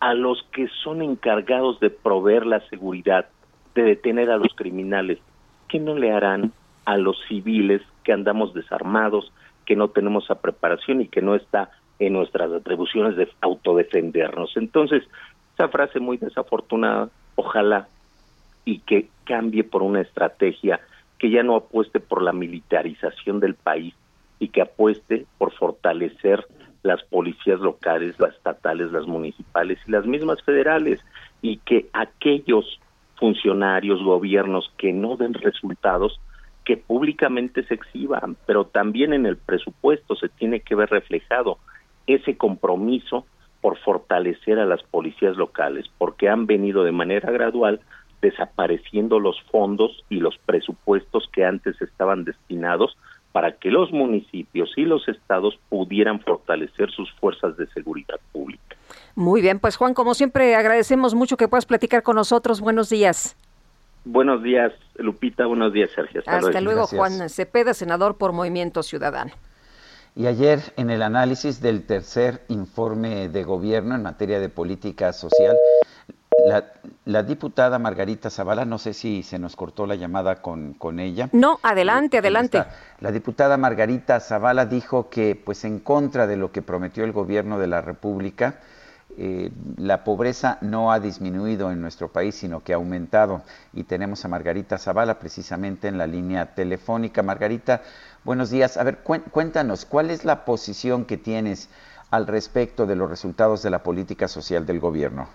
a los que son encargados de proveer la seguridad, de detener a los criminales, ¿qué no le harán a los civiles que andamos desarmados, que no tenemos esa preparación y que no está en nuestras atribuciones de autodefendernos. Entonces, esa frase muy desafortunada, ojalá y que cambie por una estrategia que ya no apueste por la militarización del país y que apueste por fortalecer las policías locales, las estatales, las municipales y las mismas federales y que aquellos funcionarios, gobiernos que no den resultados, que públicamente se exhiban, pero también en el presupuesto se tiene que ver reflejado ese compromiso por fortalecer a las policías locales, porque han venido de manera gradual desapareciendo los fondos y los presupuestos que antes estaban destinados para que los municipios y los estados pudieran fortalecer sus fuerzas de seguridad pública. Muy bien, pues Juan, como siempre agradecemos mucho que puedas platicar con nosotros. Buenos días. Buenos días, Lupita. Buenos días, Sergio. Hasta, luego, Juan Cepeda, senador por Movimiento Ciudadano. Y ayer, en el análisis del tercer informe de gobierno en materia de política social, la, diputada Margarita Zavala, no sé si se nos cortó la llamada con, con ella. No, adelante, adelante. La diputada Margarita Zavala dijo que, pues en contra de lo que prometió el gobierno de la República, eh, la pobreza no ha disminuido en nuestro país, sino que ha aumentado. Y tenemos a Margarita Zavala precisamente en la línea telefónica. Margarita, buenos días. A ver, cuéntanos, ¿cuál es la posición que tienes al respecto de los resultados de la política social del gobierno?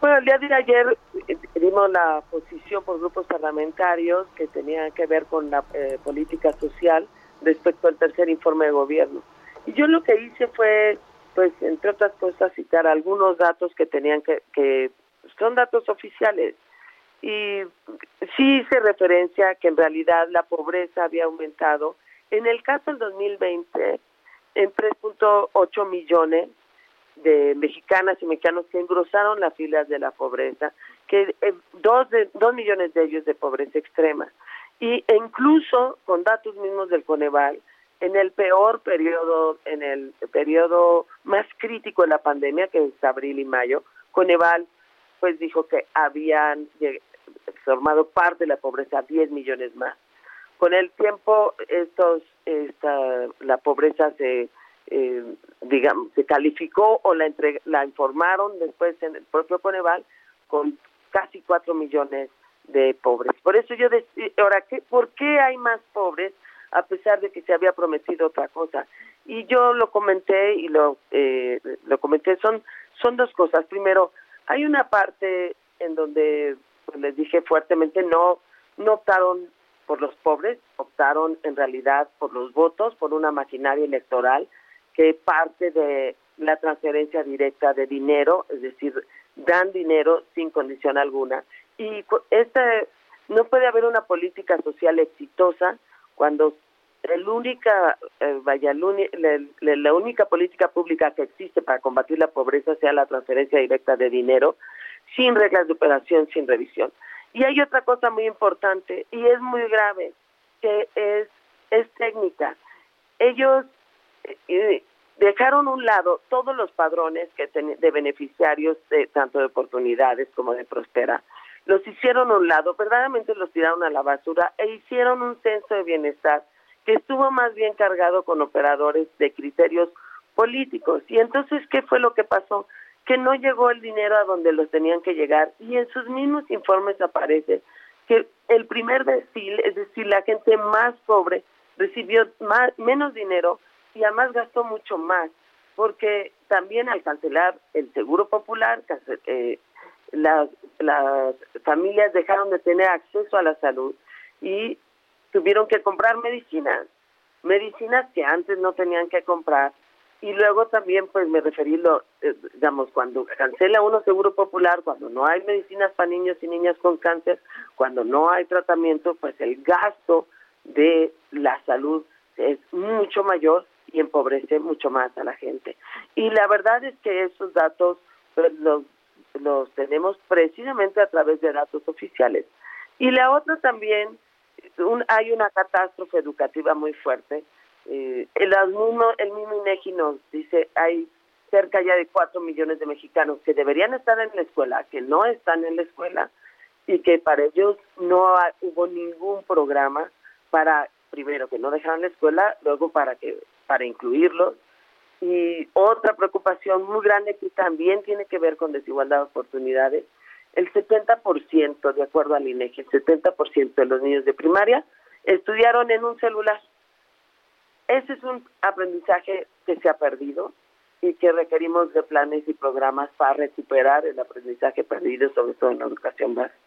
Bueno, el día de ayer eh, dimos la posición por grupos parlamentarios que tenían que ver con la eh, política social respecto al tercer informe de gobierno. Y yo lo que hice fue pues entre otras cosas citar algunos datos que tenían que, que son datos oficiales y sí hice referencia que en realidad la pobreza había aumentado. En el caso del 2020, en 3.8 millones de mexicanas y mexicanos que engrosaron las filas de la pobreza, que eh, dos, de, dos millones de ellos de pobreza extrema. Y incluso con datos mismos del Coneval, en el peor periodo, en el periodo más crítico de la pandemia, que es abril y mayo, Coneval pues dijo que habían formado parte de la pobreza 10 millones más. Con el tiempo estos esta la pobreza se eh, digamos se calificó o la la informaron después en el propio Coneval con casi 4 millones de pobres. Por eso yo decía, ahora qué ¿por qué hay más pobres? a pesar de que se había prometido otra cosa. Y yo lo comenté y lo, eh, lo comenté, son, son dos cosas. Primero, hay una parte en donde pues, les dije fuertemente, no, no optaron por los pobres, optaron en realidad por los votos, por una maquinaria electoral que parte de la transferencia directa de dinero, es decir, dan dinero sin condición alguna. Y este, no puede haber una política social exitosa cuando el única, eh, vaya, la, única política pública que existe para combatir la pobreza sea la transferencia directa de dinero, sin reglas de operación, sin revisión. Y hay otra cosa muy importante y es muy grave, que es, es técnica. Ellos eh, eh, dejaron un lado todos los padrones que de beneficiarios de, tanto de oportunidades como de prospera. Los hicieron a un lado, verdaderamente los tiraron a la basura e hicieron un censo de bienestar que estuvo más bien cargado con operadores de criterios políticos. Y entonces, ¿qué fue lo que pasó? Que no llegó el dinero a donde los tenían que llegar y en sus mismos informes aparece que el primer decil, es decir, la gente más pobre, recibió más, menos dinero y además gastó mucho más, porque también al cancelar el seguro popular, eh, las, las familias dejaron de tener acceso a la salud y tuvieron que comprar medicinas, medicinas que antes no tenían que comprar. Y luego también, pues me referí, lo, eh, digamos, cuando cancela uno seguro popular, cuando no hay medicinas para niños y niñas con cáncer, cuando no hay tratamiento, pues el gasto de la salud es mucho mayor y empobrece mucho más a la gente. Y la verdad es que esos datos pues, los, los tenemos precisamente a través de datos oficiales. Y la otra también hay una catástrofe educativa muy fuerte. Eh, el, mismo, el mismo INEGI nos dice hay cerca ya de cuatro millones de mexicanos que deberían estar en la escuela, que no están en la escuela y que para ellos no hubo ningún programa para primero que no dejaran la escuela, luego para que para incluirlos y otra preocupación muy grande que también tiene que ver con desigualdad de oportunidades el 70%, de acuerdo al INEGI, el 70% de los niños de primaria estudiaron en un celular. Ese es un aprendizaje que se ha perdido y que requerimos de planes y programas para recuperar el aprendizaje perdido, sobre todo en la educación básica.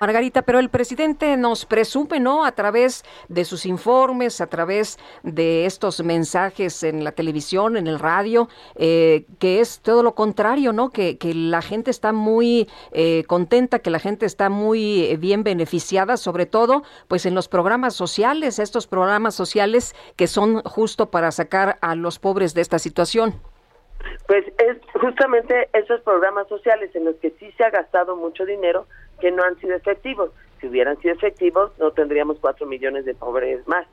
Margarita, pero el presidente nos presume, ¿no? A través de sus informes, a través de estos mensajes en la televisión, en el radio, eh, que es todo lo contrario, ¿no? Que, la gente está muy eh, contenta, que la gente está muy eh, bien beneficiada, sobre todo, pues en los programas sociales, estos programas sociales que son justo para sacar a los pobres de esta situación. Pues es justamente esos programas sociales en los que sí se ha gastado mucho dinero, que no han sido efectivos. Si hubieran sido efectivos, no tendríamos cuatro millones de pobres más.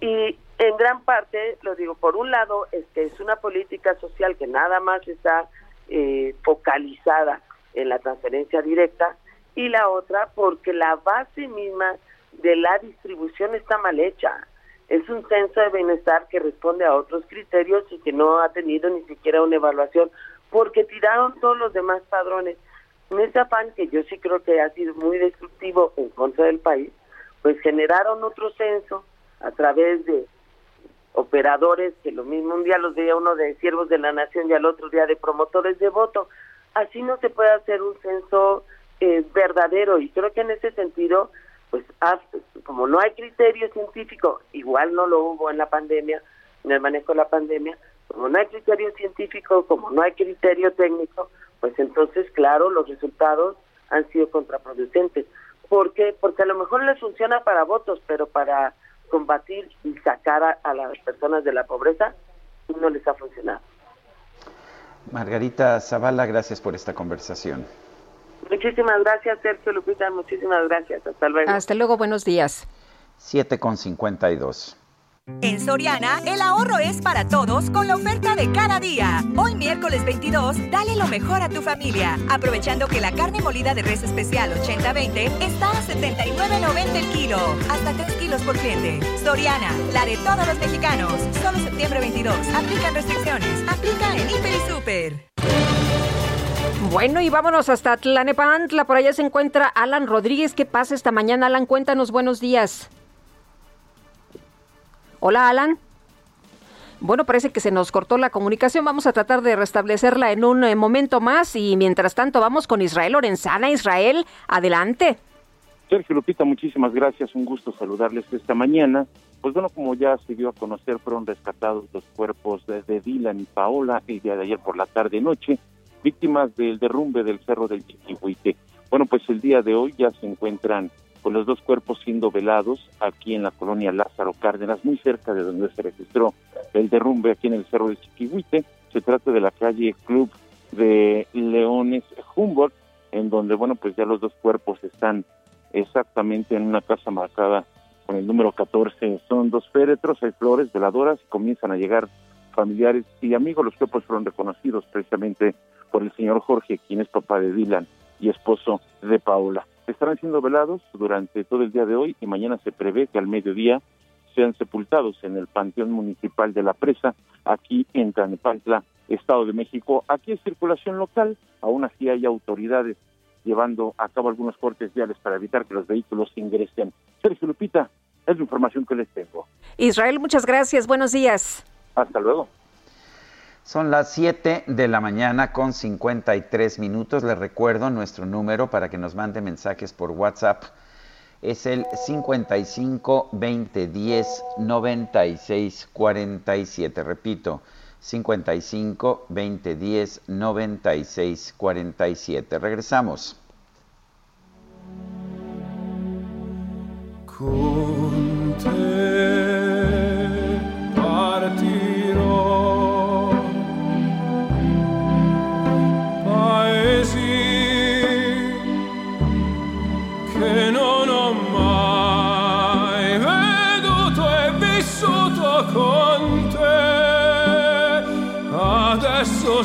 Y en gran parte, lo digo, por un lado, es que es una política social que nada más está eh, focalizada en la transferencia directa, y la otra, porque la base misma de la distribución está mal hecha. Es un censo de bienestar que responde a otros criterios y que no ha tenido ni siquiera una evaluación, porque tiraron todos los demás padrones en ese afán que yo sí creo que ha sido muy destructivo en contra del país, pues generaron otro censo a través de operadores que lo mismo un día los veía uno de siervos de la nación y al otro día de promotores de voto. Así no se puede hacer un censo eh, verdadero y creo que en ese sentido, pues como no hay criterio científico, igual no lo hubo en la pandemia, en el manejo de la pandemia, como no hay criterio científico, como no hay criterio técnico, pues entonces, claro, los resultados han sido contraproducentes. ¿Por qué? Porque a lo mejor les funciona para votos, pero para combatir y sacar a, las personas de la pobreza no les ha funcionado. Margarita Zavala, gracias por esta conversación. Muchísimas gracias, Sergio Lupita, muchísimas gracias. Hasta luego. Hasta luego, buenos días. 7 con 52. En Soriana, el ahorro es para todos con la oferta de cada día. Hoy miércoles 22, dale lo mejor a tu familia, aprovechando que la carne molida de res especial 80-20 está a 79.90 el kilo, hasta 3 kilos por cliente. Soriana, la de todos los mexicanos. Solo septiembre 22. Aplican restricciones. Aplica en Hiper y Super. Bueno, y vámonos hasta Tlanepantla. Por allá se encuentra Alan Rodríguez. ¿Qué pasa esta mañana, Alan? Cuéntanos, buenos días. Hola, Alan. Bueno, parece que se nos cortó la comunicación. Vamos a tratar de restablecerla en un eh, momento más y mientras tanto vamos con Israel Lorenzana. Israel, adelante. Sergio Lupita, muchísimas gracias. Un gusto saludarles esta mañana. Pues bueno, como ya se dio a conocer, fueron rescatados los cuerpos de, Dylan y Paola el día de ayer por la tarde-noche víctimas del derrumbe del Cerro del Chiquihuite. Bueno, pues el día de hoy ya se encuentran con los dos cuerpos siendo velados aquí en la colonia Lázaro Cárdenas, muy cerca de donde se registró el derrumbe aquí en el Cerro del Chiquihuite. Se trata de la calle Club de Leones Humboldt, en donde, bueno, pues ya los dos cuerpos están exactamente en una casa marcada con el número 14. Son dos féretros, hay flores, veladoras, y comienzan a llegar familiares y amigos. Los cuerpos fueron reconocidos precisamente por el señor Jorge, quien es papá de Dylan y esposo de Paula. Estarán siendo velados durante todo el día de hoy y mañana se prevé que al mediodía sean sepultados en el Panteón Municipal de la Presa, aquí en Tlanepantla, Estado de México. Aquí es circulación local, aún así hay autoridades llevando a cabo algunos cortes viales para evitar que los vehículos ingresen. Sergio Lupita, es la información que les tengo. Israel, muchas gracias. Buenos días. Hasta luego. Son las 7 de la mañana con 53 minutos. Les recuerdo nuestro número para que nos mande mensajes por WhatsApp. Es el 55 20 10 96 47. Repito, 55 20 10 96 47. Regresamos. Con το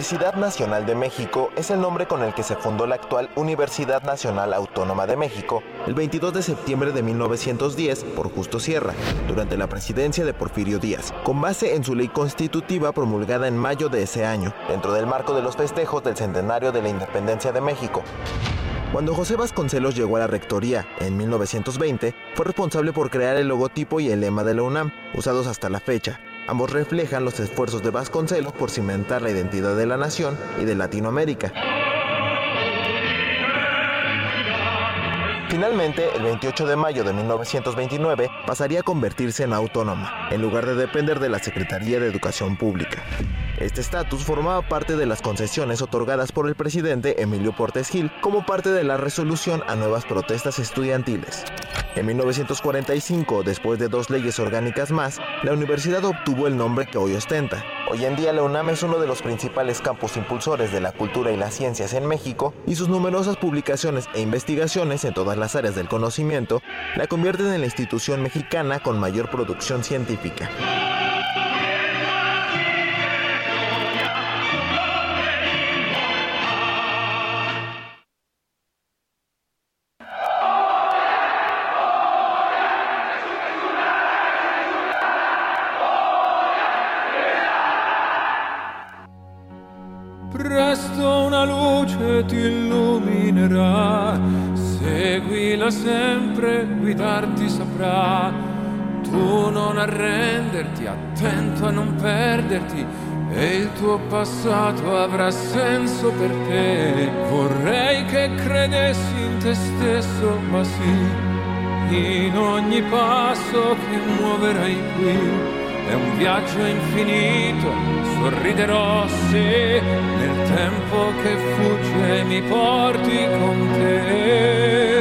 Universidad Nacional de México es el nombre con el que se fundó la actual Universidad Nacional Autónoma de México el 22 de septiembre de 1910 por Justo Sierra, durante la presidencia de Porfirio Díaz, con base en su ley constitutiva promulgada en mayo de ese año, dentro del marco de los festejos del centenario de la independencia de México. Cuando José Vasconcelos llegó a la rectoría en 1920, fue responsable por crear el logotipo y el lema de la UNAM, usados hasta la fecha. Ambos reflejan los esfuerzos de Vasconcelos por cimentar la identidad de la nación y de Latinoamérica. Finalmente, el 28 de mayo de 1929 pasaría a convertirse en autónoma, en lugar de depender de la Secretaría de Educación Pública. Este estatus formaba parte de las concesiones otorgadas por el presidente Emilio Portes Gil como parte de la resolución a nuevas protestas estudiantiles. En 1945, después de dos leyes orgánicas más, la universidad obtuvo el nombre que hoy ostenta. Hoy en día la UNAM es uno de los principales campos impulsores de la cultura y las ciencias en México y sus numerosas publicaciones e investigaciones en todas las áreas del conocimiento la convierten en la institución mexicana con mayor producción científica. Passato avrà senso per te. Vorrei che credessi in te stesso, ma sì, in ogni passo che muoverai qui. È un viaggio infinito, sorriderò se nel tempo che fugge mi porti con te.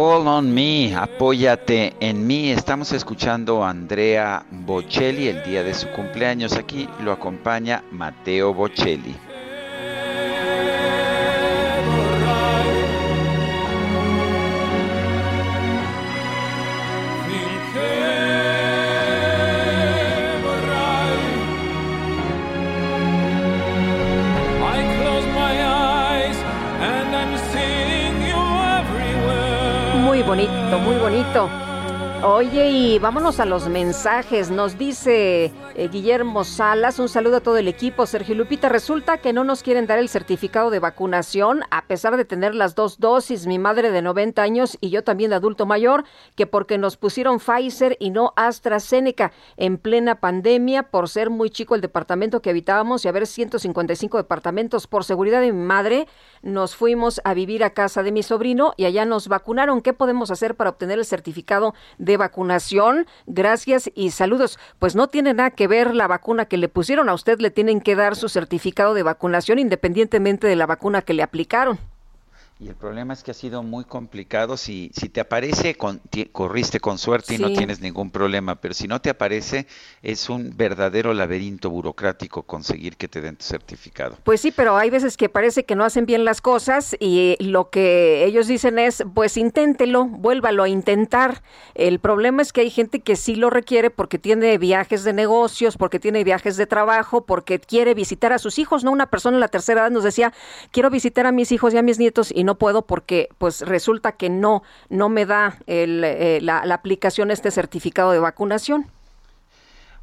Fall on me, apóyate en mí. Estamos escuchando a Andrea Bocelli el día de su cumpleaños. Aquí lo acompaña Mateo Bocelli. Bonito, muy bonito. Oye, y vámonos a los mensajes. Nos dice eh, Guillermo Salas, un saludo a todo el equipo. Sergio Lupita, resulta que no nos quieren dar el certificado de vacunación a pesar de tener las dos dosis. Mi madre de 90 años y yo también de adulto mayor, que porque nos pusieron Pfizer y no AstraZeneca en plena pandemia por ser muy chico el departamento que habitábamos y haber 155 departamentos. Por seguridad de mi madre, nos fuimos a vivir a casa de mi sobrino y allá nos vacunaron. ¿Qué podemos hacer para obtener el certificado de vacunación? Gracias y saludos. Pues no tiene nada que ver la vacuna que le pusieron. A usted le tienen que dar su certificado de vacunación independientemente de la vacuna que le aplicaron. Y el problema es que ha sido muy complicado. Si, si te aparece, con, corriste con suerte y no tienes ningún problema, pero si no te aparece, es un verdadero laberinto burocrático conseguir que te den tu certificado. Pues sí, pero hay veces que parece que no hacen bien las cosas y lo que ellos dicen es, pues inténtelo, vuélvalo a intentar. El problema es que hay gente que sí lo requiere porque tiene viajes de negocios, porque tiene viajes de trabajo, porque quiere visitar a sus hijos, ¿no? Una persona en la tercera edad nos decía, quiero visitar a mis hijos y a mis nietos y no puedo porque pues resulta que no, no me da el, eh, la, la aplicación este certificado de vacunación.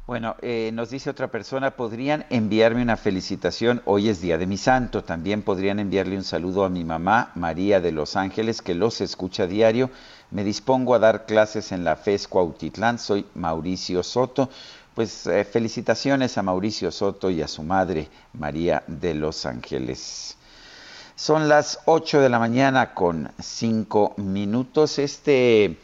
Bueno, eh, nos dice otra persona, podrían enviarme una felicitación, hoy es Día de mi Santo, también podrían enviarle un saludo a mi mamá, María de Los Ángeles, que los escucha a diario. Me dispongo a dar clases en la FES Cuautitlán, soy Mauricio Soto. Pues eh, felicitaciones a Mauricio Soto y a su madre, María de Los Ángeles. Son las 8 de la mañana con 5 minutos. Este,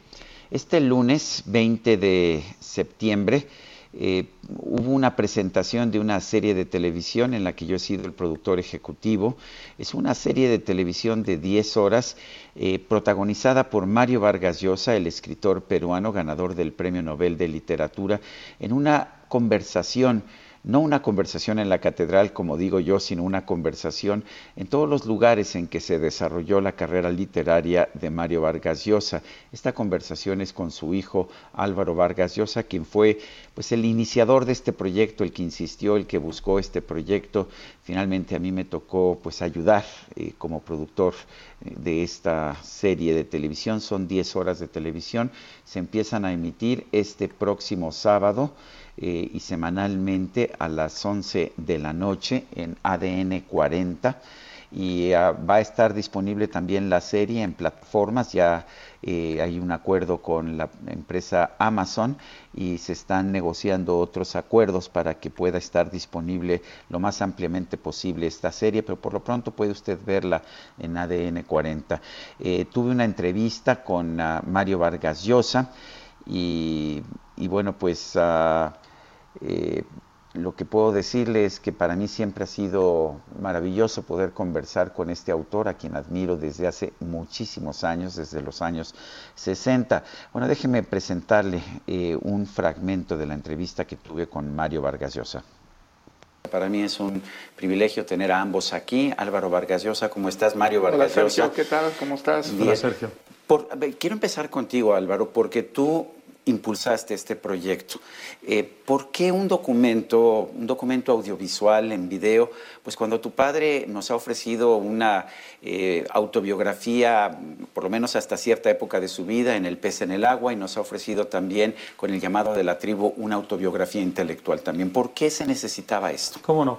este lunes 20 de septiembre eh, hubo una presentación de una serie de televisión en la que yo he sido el productor ejecutivo. Es una serie de televisión de 10 horas eh, protagonizada por Mario Vargas Llosa, el escritor peruano ganador del Premio Nobel de Literatura, en una conversación no una conversación en la catedral, como digo yo, sino una conversación en todos los lugares en que se desarrolló la carrera literaria de Mario Vargas Llosa. Esta conversación es con su hijo Álvaro Vargas Llosa, quien fue pues el iniciador de este proyecto, el que insistió, el que buscó este proyecto. Finalmente a mí me tocó pues ayudar eh, como productor eh, de esta serie de televisión. Son 10 horas de televisión. Se empiezan a emitir este próximo sábado eh, y semanalmente a las 11 de la noche en ADN 40 y ah, va a estar disponible también la serie en plataformas, ya eh, hay un acuerdo con la empresa Amazon y se están negociando otros acuerdos para que pueda estar disponible lo más ampliamente posible esta serie, pero por lo pronto puede usted verla en ADN 40. Eh, tuve una entrevista con ah, Mario Vargas Llosa y, bueno, pues... ah, eh, lo que puedo decirle es que para mí siempre ha sido maravilloso poder conversar con este autor, a quien admiro desde hace muchísimos años, desde los años 60. Bueno, déjeme presentarle eh, un fragmento de la entrevista que tuve con Mario Vargas Llosa. Para mí es un privilegio tener a ambos aquí. Álvaro Vargas Llosa, ¿cómo estás? Mario Hola Vargas Sergio, Llosa. ¿qué tal? ¿Cómo estás? Bien. Por- a ver, quiero empezar contigo, Álvaro, porque tú impulsaste este proyecto. Eh, ¿Por qué un documento, un documento audiovisual en video? Pues cuando tu padre nos ha ofrecido una eh, autobiografía, por lo menos hasta cierta época de su vida, en El pez en el agua, y nos ha ofrecido también, con el llamado de la tribu, una autobiografía intelectual también. ¿Por qué se necesitaba esto? ¿Cómo no?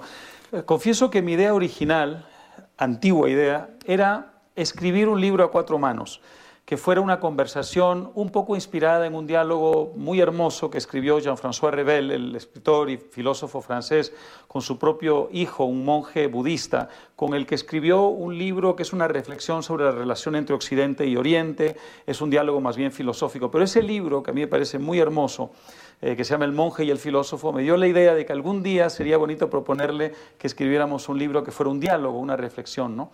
Eh, Confieso que mi idea original, antigua idea, era escribir un libro a cuatro manos, que fuera una conversación un poco inspirada en un diálogo muy hermoso que escribió Jean-François Revel, el escritor y filósofo francés, con su propio hijo, un monje budista, con el que escribió un libro que es una reflexión sobre la relación entre Occidente y Oriente, es un diálogo más bien filosófico, pero ese libro, que a mí me parece muy hermoso, eh, que se llama El monje y el filósofo, me dio la idea de que algún día sería bonito proponerle que escribiéramos un libro que fuera un diálogo, una reflexión. ¿no?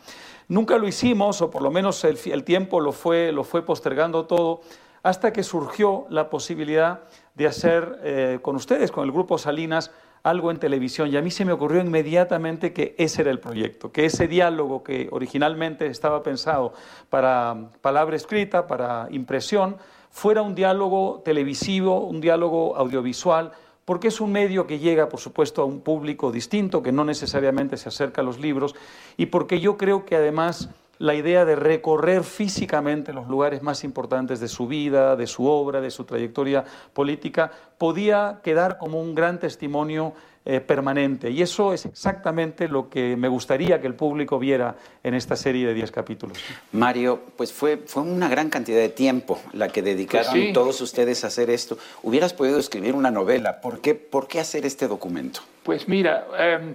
Nunca lo hicimos, o por lo menos el, tiempo lo fue, lo fue postergando todo, hasta que surgió la posibilidad de hacer eh, con ustedes, con el grupo Salinas, algo en televisión. Y a mí se me ocurrió inmediatamente que ese era el proyecto, que ese diálogo que originalmente estaba pensado para palabra escrita, para impresión, fuera un diálogo televisivo, un diálogo audiovisual, porque es un medio que llega, por supuesto, a un público distinto, que no necesariamente se acerca a los libros, y porque yo creo que además la idea de recorrer físicamente los lugares más importantes de su vida, de su obra, de su trayectoria política, podía quedar como un gran testimonio eh, permanente. Y eso es exactamente lo que me gustaría que el público viera en esta serie de 10 capítulos. Mario, pues fue, fue una gran cantidad de tiempo la que dedicaron pues todos ustedes a hacer esto. Hubieras podido escribir una novela. ¿Por qué, por qué hacer este documento? Pues mira, em,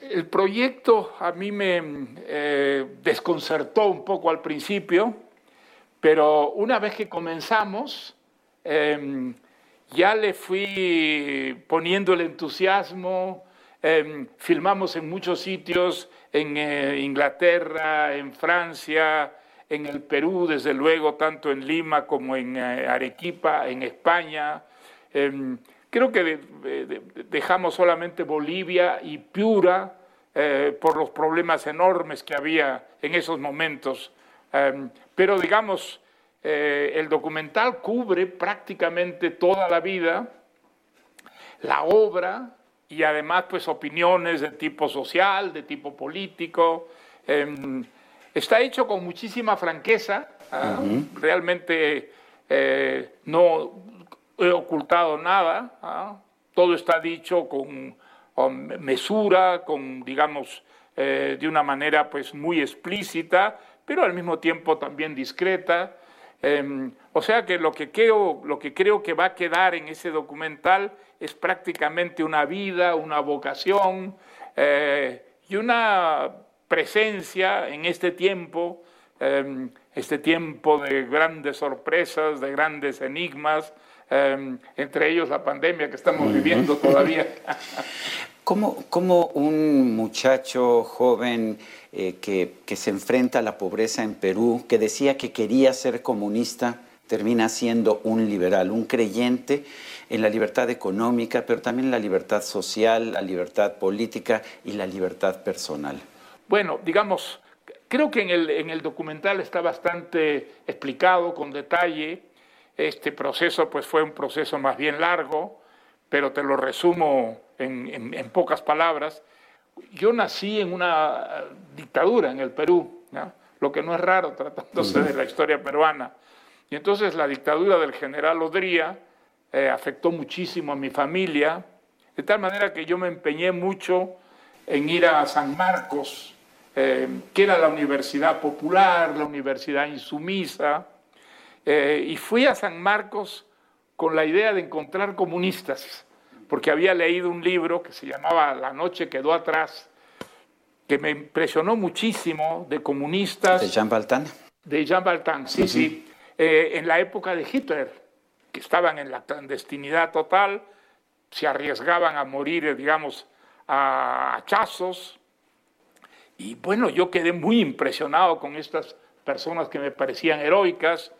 el proyecto a mí me eh, desconcertó un poco al principio, pero una vez que comenzamos, em, ya le fui poniendo el entusiasmo, em, filmamos en muchos sitios, en eh, Inglaterra, en Francia, en el Perú, desde luego, tanto en Lima como en eh, Arequipa, en España. Em, creo que dejamos solamente Bolivia y Piura eh, por los problemas enormes que había en esos momentos. Em, pero digamos, eh, el documental cubre prácticamente toda la vida, la obra y además pues opiniones de tipo social, de tipo político. Em, está hecho con muchísima franqueza, ¿ah? realmente eh, no he ocultado nada, ¿ah? todo está dicho con con mesura, con, digamos, eh, de una manera pues muy explícita, pero al mismo tiempo también discreta. Em, o sea que lo que, creo, lo que creo que va a quedar en ese documental es prácticamente una vida, una vocación eh, y una presencia en este tiempo, em, este tiempo de grandes sorpresas, de grandes enigmas, Em, entre ellos la pandemia que estamos viviendo todavía. *laughs* ¿Cómo, ¿Cómo, un muchacho joven eh, que, que, se enfrenta a la pobreza en Perú, que decía que quería ser comunista, termina siendo un liberal, un creyente en la libertad económica, pero también en la libertad social, la libertad política y la libertad personal? Bueno, digamos, creo que en el, en el documental está bastante explicado con detalle este proceso pues fue un proceso más bien largo, pero te lo resumo en, pocas palabras. Yo nací en una dictadura en el Perú, lo que no es raro tratándose de la historia peruana. Y entonces la dictadura del general Odría eh, afectó muchísimo a mi familia, de tal manera que yo me empeñé mucho en ir a San Marcos, eh, que era la universidad popular, la universidad insumisa, eh, y fui a San Marcos con la idea de encontrar comunistas, porque había leído un libro que se llamaba La noche quedó atrás, que me impresionó muchísimo, de comunistas. ¿De Jean Baltán? De Jean Baltán, sí, sí. Eh, en la época de Hitler, que estaban en la clandestinidad total, se arriesgaban a morir, digamos, a hachazos. Y bueno, yo quedé muy impresionado con estas personas que me parecían heroicas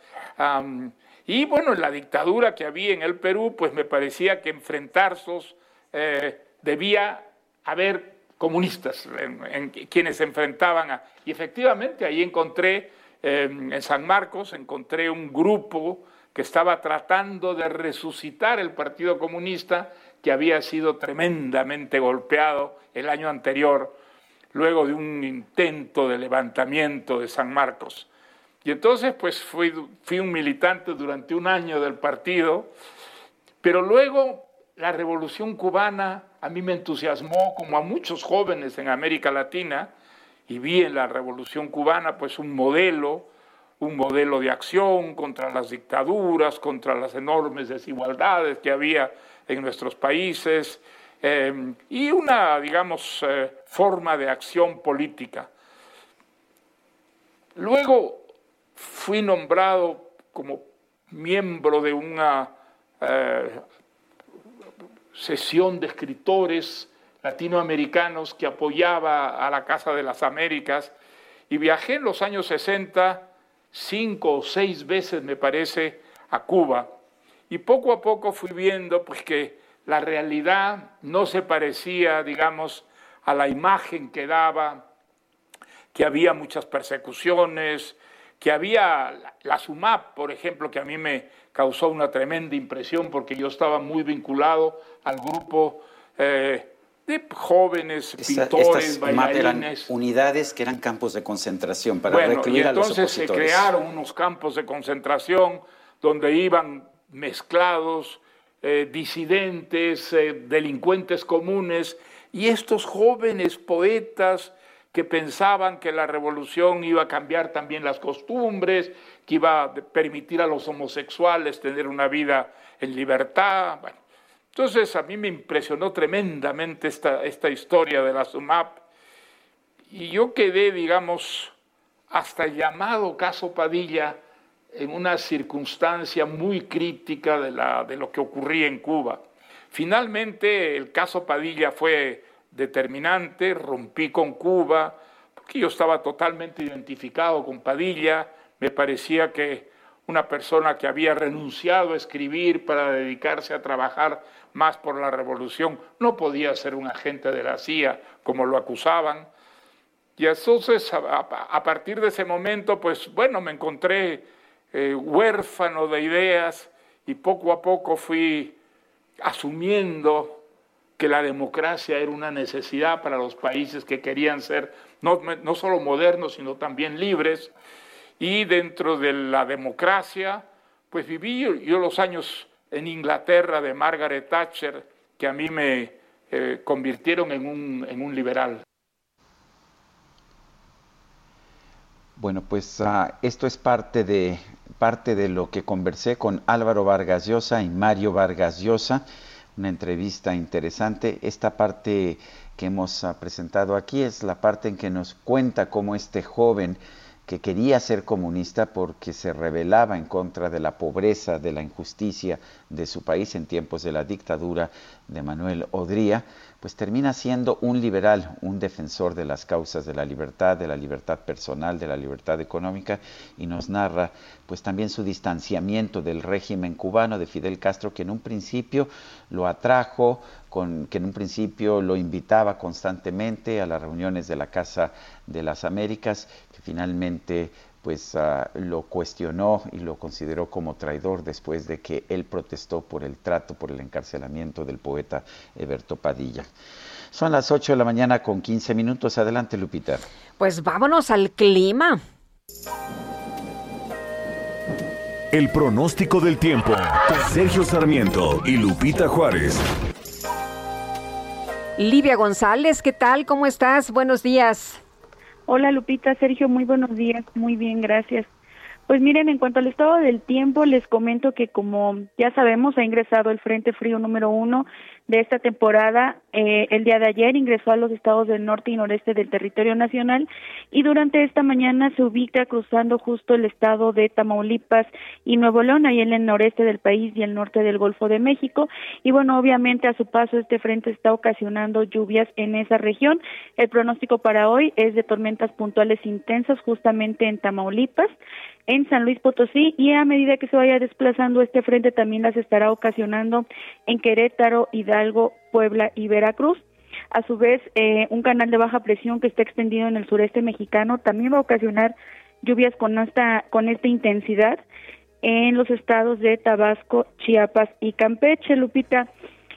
y bueno, en la dictadura que había en el Perú, pues me parecía que enfrentarse eh, debía haber comunistas en, quienes se enfrentaban a... Y efectivamente ahí encontré, en San Marcos, encontré un grupo que estaba tratando de resucitar el Partido Comunista que había sido tremendamente golpeado el año anterior, luego de un intento de levantamiento de San Marcos. Y entonces, pues fui, fui un militante durante un año del partido, pero luego la revolución cubana a mí me entusiasmó, como a muchos jóvenes en América Latina, y vi en la revolución cubana pues un modelo, un modelo de acción contra las dictaduras, contra las enormes desigualdades que había en nuestros países, eh, y una, digamos, eh, forma de acción política. Luego, fui nombrado como miembro de una eh, sesión de escritores latinoamericanos que apoyaba a la Casa de las Américas y viajé en los años 60 cinco o seis veces, me parece, a Cuba. Y poco a poco fui viendo pues, que la realidad no se parecía, digamos, a la imagen que daba, que había muchas persecuciones, que había la SUMAP, por ejemplo, que a mí me causó una tremenda impresión porque yo estaba muy vinculado al grupo eh, de jóvenes pintores, bailarines. unidades que eran campos de concentración para bueno, recluir y a los entonces se crearon unos campos de concentración donde iban mezclados eh, disidentes, eh, delincuentes comunes y estos jóvenes poetas que pensaban que la revolución iba a cambiar también las costumbres, que iba a permitir a los homosexuales tener una vida en libertad. Entonces a mí me impresionó tremendamente esta, esta historia de la SUMAP y yo quedé, digamos, hasta llamado caso Padilla en una circunstancia muy crítica de, la, de lo que ocurría en Cuba. Finalmente el caso Padilla fue determinante, rompí con Cuba, porque yo estaba totalmente identificado con Padilla, me parecía que una persona que había renunciado a escribir para dedicarse a trabajar más por la revolución no podía ser un agente de la CIA como lo acusaban. Y entonces a, partir de ese momento, pues bueno, me encontré eh, huérfano de ideas y poco a poco fui asumiendo que la democracia era una necesidad para los países que querían ser no, no solo modernos, sino también libres. Y dentro de la democracia, pues viví yo los años en Inglaterra de Margaret Thatcher, que a mí me eh, convirtieron en un, en un liberal. Bueno, pues ah, esto es parte de, parte de lo que conversé con Álvaro Vargas Llosa y Mario Vargas Llosa una entrevista interesante. Esta parte que hemos ah, presentado aquí es la parte en que nos cuenta cómo este joven que quería ser comunista porque se rebelaba en contra de la pobreza, de la injusticia de su país en tiempos de la dictadura de Manuel Odría, pues termina siendo un liberal, un defensor de las causas de la libertad, de la libertad personal, de la libertad económica, y nos narra pues también su distanciamiento del régimen cubano de Fidel Castro, que en un principio lo atrajo, con, que en un principio lo invitaba constantemente a las reuniones de la Casa de las Américas, que finalmente pues ah, lo cuestionó y lo consideró como traidor después de que él protestó por el trato, por el encarcelamiento del poeta Eberto Padilla. Son las 8 de la mañana con 15 minutos. Adelante, Lupita. Pues vámonos al clima. El pronóstico del tiempo. Sergio Sarmiento y Lupita Juárez. Livia González, ¿qué tal? ¿Cómo estás? Buenos días. Hola Lupita, Sergio, muy buenos días, muy bien, gracias. Pues miren, en cuanto al estado del tiempo, les comento que como ya sabemos, ha ingresado el Frente Frío número uno de esta temporada. Eh, el día de ayer ingresó a los estados del norte y noreste del territorio nacional y durante esta mañana se ubica cruzando justo el estado de Tamaulipas y Nuevo León, ahí en el noreste del país y el norte del Golfo de México. Y bueno, obviamente a su paso este frente está ocasionando lluvias en esa región. El pronóstico para hoy es de tormentas puntuales intensas justamente en Tamaulipas en San Luis Potosí y a medida que se vaya desplazando este frente también las estará ocasionando en Querétaro, Hidalgo, Puebla y Veracruz. A su vez, eh, un canal de baja presión que está extendido en el sureste mexicano también va a ocasionar lluvias con esta, con esta intensidad en los estados de Tabasco, Chiapas y Campeche, Lupita.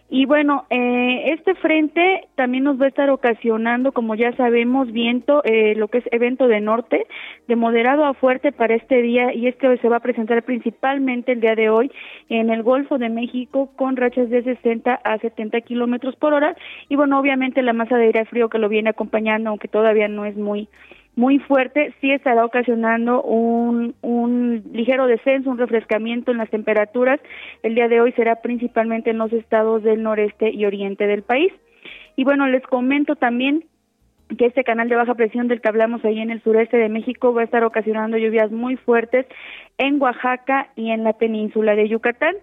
Y bueno, eh, este frente también nos va a estar ocasionando, como ya sabemos, viento, eh, lo que es evento de norte, de moderado a fuerte para este día, y este se va a presentar principalmente el día de hoy en el Golfo de México con rachas de 60 a 70 kilómetros por hora. Y bueno, obviamente la masa de aire frío que lo viene acompañando, aunque todavía no es muy muy fuerte, sí estará ocasionando un, un ligero descenso, un refrescamiento en las temperaturas. El día de hoy será principalmente en los estados del noreste y oriente del país. Y bueno, les comento también que este canal de baja presión del que hablamos ahí en el sureste de México va a estar ocasionando lluvias muy fuertes en Oaxaca y en la península de Yucatán.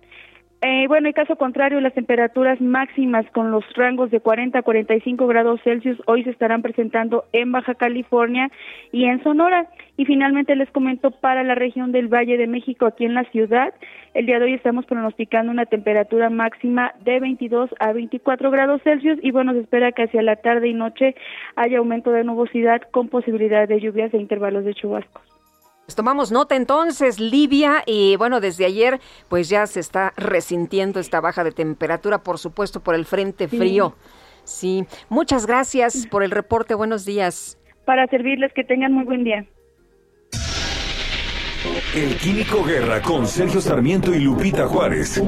Eh, bueno, en caso contrario, las temperaturas máximas con los rangos de 40 a 45 grados Celsius hoy se estarán presentando en Baja California y en Sonora. Y finalmente les comento para la región del Valle de México, aquí en la ciudad, el día de hoy estamos pronosticando una temperatura máxima de 22 a 24 grados Celsius y bueno, se espera que hacia la tarde y noche haya aumento de nubosidad con posibilidad de lluvias e intervalos de chubascos. Pues tomamos nota entonces, Libia, y bueno, desde ayer pues ya se está resintiendo esta baja de temperatura, por supuesto, por el frente frío. Sí, muchas gracias por el reporte, buenos días. Para servirles, que tengan muy buen día. El Químico Guerra con Sergio Sarmiento y Lupita Juárez.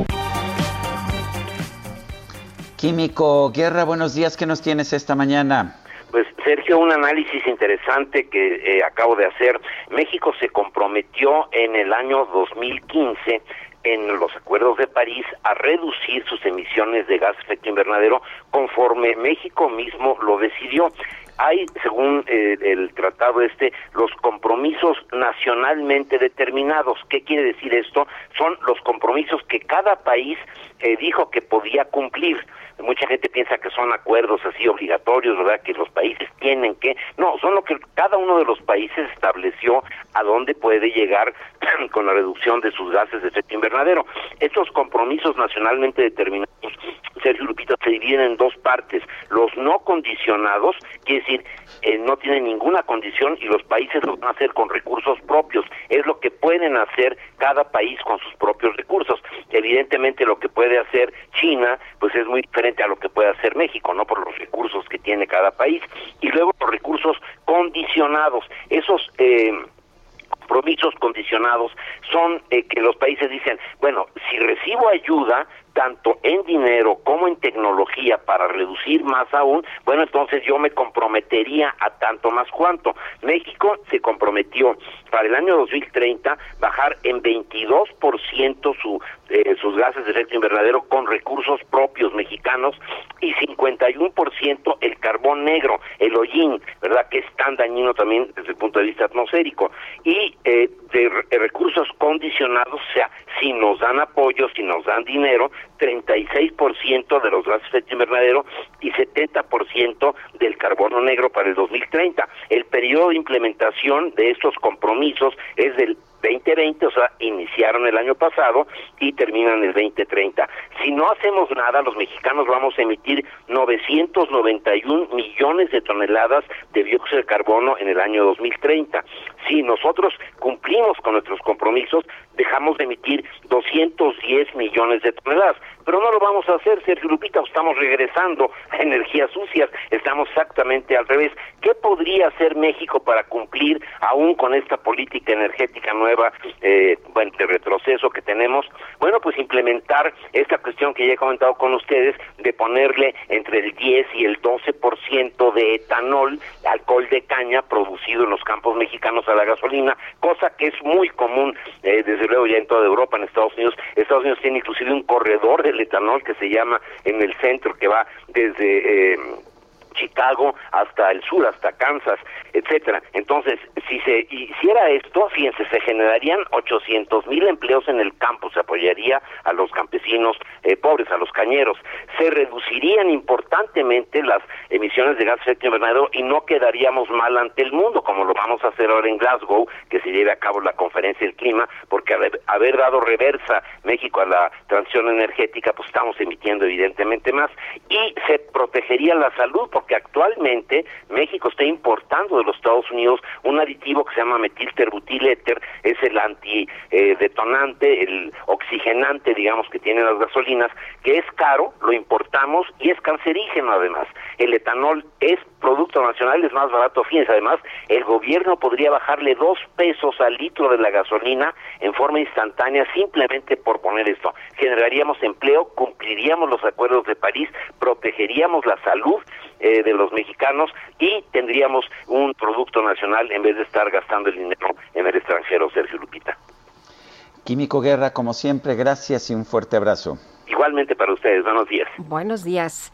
Químico Guerra, buenos días, ¿qué nos tienes esta mañana? Pues Sergio, un análisis interesante que eh, acabo de hacer. México se comprometió en el año 2015 en los acuerdos de París a reducir sus emisiones de gas efecto invernadero conforme México mismo lo decidió. Hay, según eh, el tratado este, los compromisos nacionalmente determinados. ¿Qué quiere decir esto? Son los compromisos que cada país eh, dijo que podía cumplir mucha gente piensa que son acuerdos así obligatorios, ¿verdad? Que los países tienen que, no, son lo que cada uno de los países estableció a dónde puede llegar *clears throat* con la reducción de sus gases de efecto invernadero. Estos compromisos nacionalmente determinados, Sergio Lupita, se dividen en dos partes. Los no condicionados, quiere decir, eh, no tienen ninguna condición y los países lo van a hacer con recursos propios. Es lo que pueden hacer cada país con sus propios recursos. Evidentemente lo que puede hacer China, pues es muy diferente a lo que puede hacer México, ¿no? Por los recursos que tiene cada país. Y luego los recursos condicionados. Esos... Eh, compromisos condicionados son eh, que los países dicen, bueno, si recibo ayuda, tanto en dinero como en tecnología para reducir más aún, bueno, entonces yo me comprometería a tanto más cuanto. México se comprometió para el año 2030 bajar en 22% su, eh, sus gases de efecto invernadero con recursos propios mexicanos y 51% el carbón negro, el hollín, ¿verdad? Que es tan dañino también desde el punto de vista atmosférico. Y eh, de, de recursos condicionados, o sea, si nos dan apoyo, si nos dan dinero, 36% de los gases de efecto invernadero y 70% del carbono negro para el 2030. El periodo de implementación de estos compromisos es del 2020, o sea, iniciaron el año pasado y terminan el 2030. Si no hacemos nada, los mexicanos vamos a emitir 991 millones de toneladas de dióxido de carbono en el año 2030. Si nosotros cumplimos con nuestros compromisos, dejamos de emitir 210 millones de toneladas pero no lo vamos a hacer, Sergio Lupita, estamos regresando a energías sucias, estamos exactamente al revés. ¿Qué podría hacer México para cumplir aún con esta política energética nueva, eh, bueno, de retroceso que tenemos? Bueno, pues implementar esta cuestión que ya he comentado con ustedes, de ponerle entre el 10 y el 12% de etanol, alcohol de caña producido en los campos mexicanos a la gasolina, cosa que es muy común, eh, desde luego ya en toda Europa, en Estados Unidos. Estados Unidos tiene inclusive un corredor de el etanol que se llama en el centro, que va desde... Eh, Chicago hasta el sur, hasta Kansas, etcétera. Entonces, si se hiciera esto, fíjense, se generarían 800 mil empleos en el campo, se apoyaría a los campesinos eh, pobres, a los cañeros, se reducirían importantemente las emisiones de gas efecto invernadero y no quedaríamos mal ante el mundo, como lo vamos a hacer ahora en Glasgow, que se lleve a cabo la conferencia del clima, porque haber dado reversa México a la transición energética, pues estamos emitiendo evidentemente más y se protegería la salud, porque actualmente México está importando de los Estados Unidos un aditivo que se llama metilterbutiléter, es el antidetonante, el oxigenante, digamos, que tienen las gasolinas, que es caro, lo importamos y es cancerígeno además. El etanol es producto nacional, es más barato, fíjense, además, el gobierno podría bajarle dos pesos al litro de la gasolina en forma instantánea simplemente por poner esto. Generaríamos empleo, cumpliríamos los acuerdos de París, protegeríamos la salud eh, de los mexicanos y tendríamos un producto nacional en vez de estar gastando el dinero en el extranjero, Sergio Lupita. Químico Guerra, como siempre, gracias y un fuerte abrazo. Igualmente para ustedes, buenos días. Buenos días.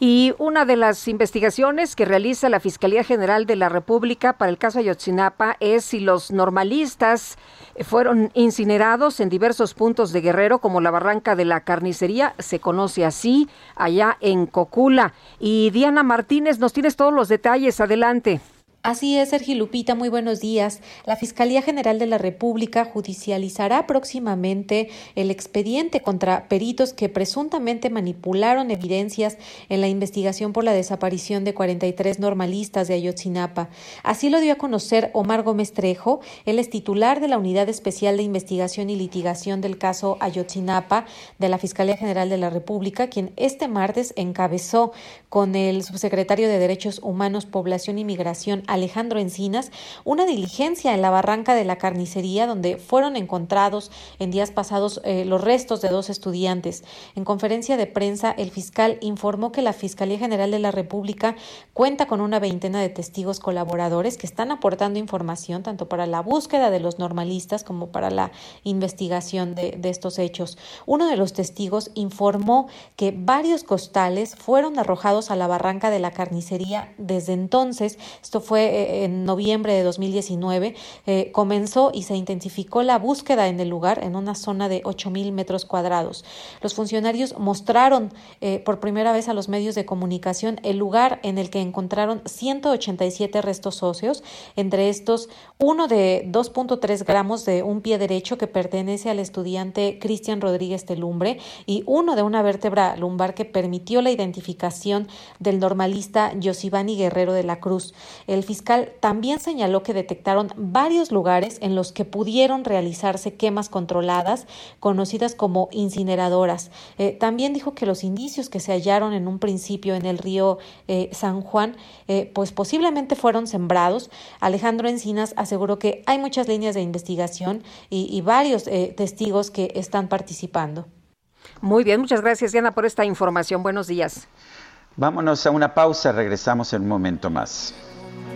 Y una de las investigaciones que realiza la Fiscalía General de la República para el caso Ayotzinapa es si los normalistas fueron incinerados en diversos puntos de Guerrero, como la Barranca de la Carnicería, se conoce así, allá en Cocula. Y Diana Martínez, nos tienes todos los detalles. Adelante. Así es, Sergio Lupita, muy buenos días. La Fiscalía General de la República judicializará próximamente el expediente contra peritos que presuntamente manipularon evidencias en la investigación por la desaparición de 43 normalistas de Ayotzinapa. Así lo dio a conocer Omar Gómez Trejo, él es titular de la Unidad Especial de Investigación y Litigación del caso Ayotzinapa de la Fiscalía General de la República, quien este martes encabezó con el subsecretario de Derechos Humanos, Población y Migración, Alejandro Encinas una diligencia en la barranca de la carnicería donde fueron encontrados en días pasados eh, los restos de dos estudiantes. En conferencia de prensa, el fiscal informó que la Fiscalía General de la República cuenta con una veintena de testigos colaboradores que están aportando información tanto para la búsqueda de los normalistas como para la investigación de, de estos hechos. Uno de los testigos informó que varios costales fueron arrojados a la barranca de la carnicería desde entonces. Esto fue eh, en noviembre de 2019, eh, comenzó y se intensificó la búsqueda en el lugar, en una zona de 8.000 metros cuadrados. Los funcionarios mostraron eh, por primera vez a los medios de comunicación el lugar en el que encontraron 187 restos óseos, entre estos uno de 2.3 gramos de un pie derecho que pertenece al estudiante Cristian Rodríguez Telumbre y uno de una vértebra lumbar que permitió la identificación del normalista Yosivani Guerrero de la Cruz. El fiscal también señaló que detectaron varios lugares en los que pudieron realizarse quemas controladas, conocidas como incineradoras. Eh, también dijo que los indicios que se hallaron en un principio en el río eh, San Juan, eh, pues posiblemente fueron sembrados. Alejandro Encinas aseguró que hay muchas líneas de investigación y, y varios testigos que están participando. Muy bien, muchas gracias Diana por esta información. Buenos días. Vámonos a una pausa, regresamos en un momento más.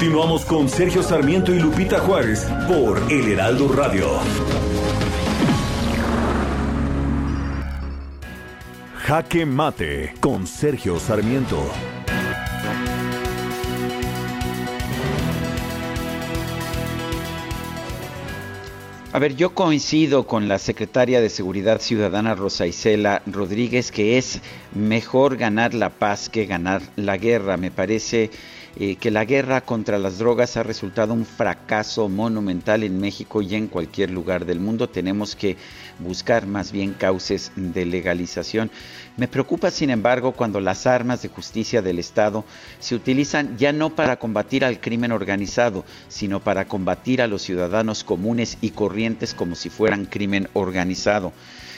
Continuamos con Sergio Sarmiento y Lupita Juárez por El Heraldo Radio. Jaque Mate con Sergio Sarmiento. A ver, yo coincido con la secretaria de Seguridad Ciudadana Rosa Isela Rodríguez que es mejor ganar la paz que ganar la guerra. Me parece eh, que la guerra contra las drogas ha resultado un fracaso monumental en México y en cualquier lugar del mundo. Tenemos que buscar más bien cauces de legalización. Me preocupa, sin embargo, cuando las armas de justicia del Estado se utilizan ya no para combatir al crimen organizado, sino para combatir a los ciudadanos comunes y corrientes como si fueran crimen organizado.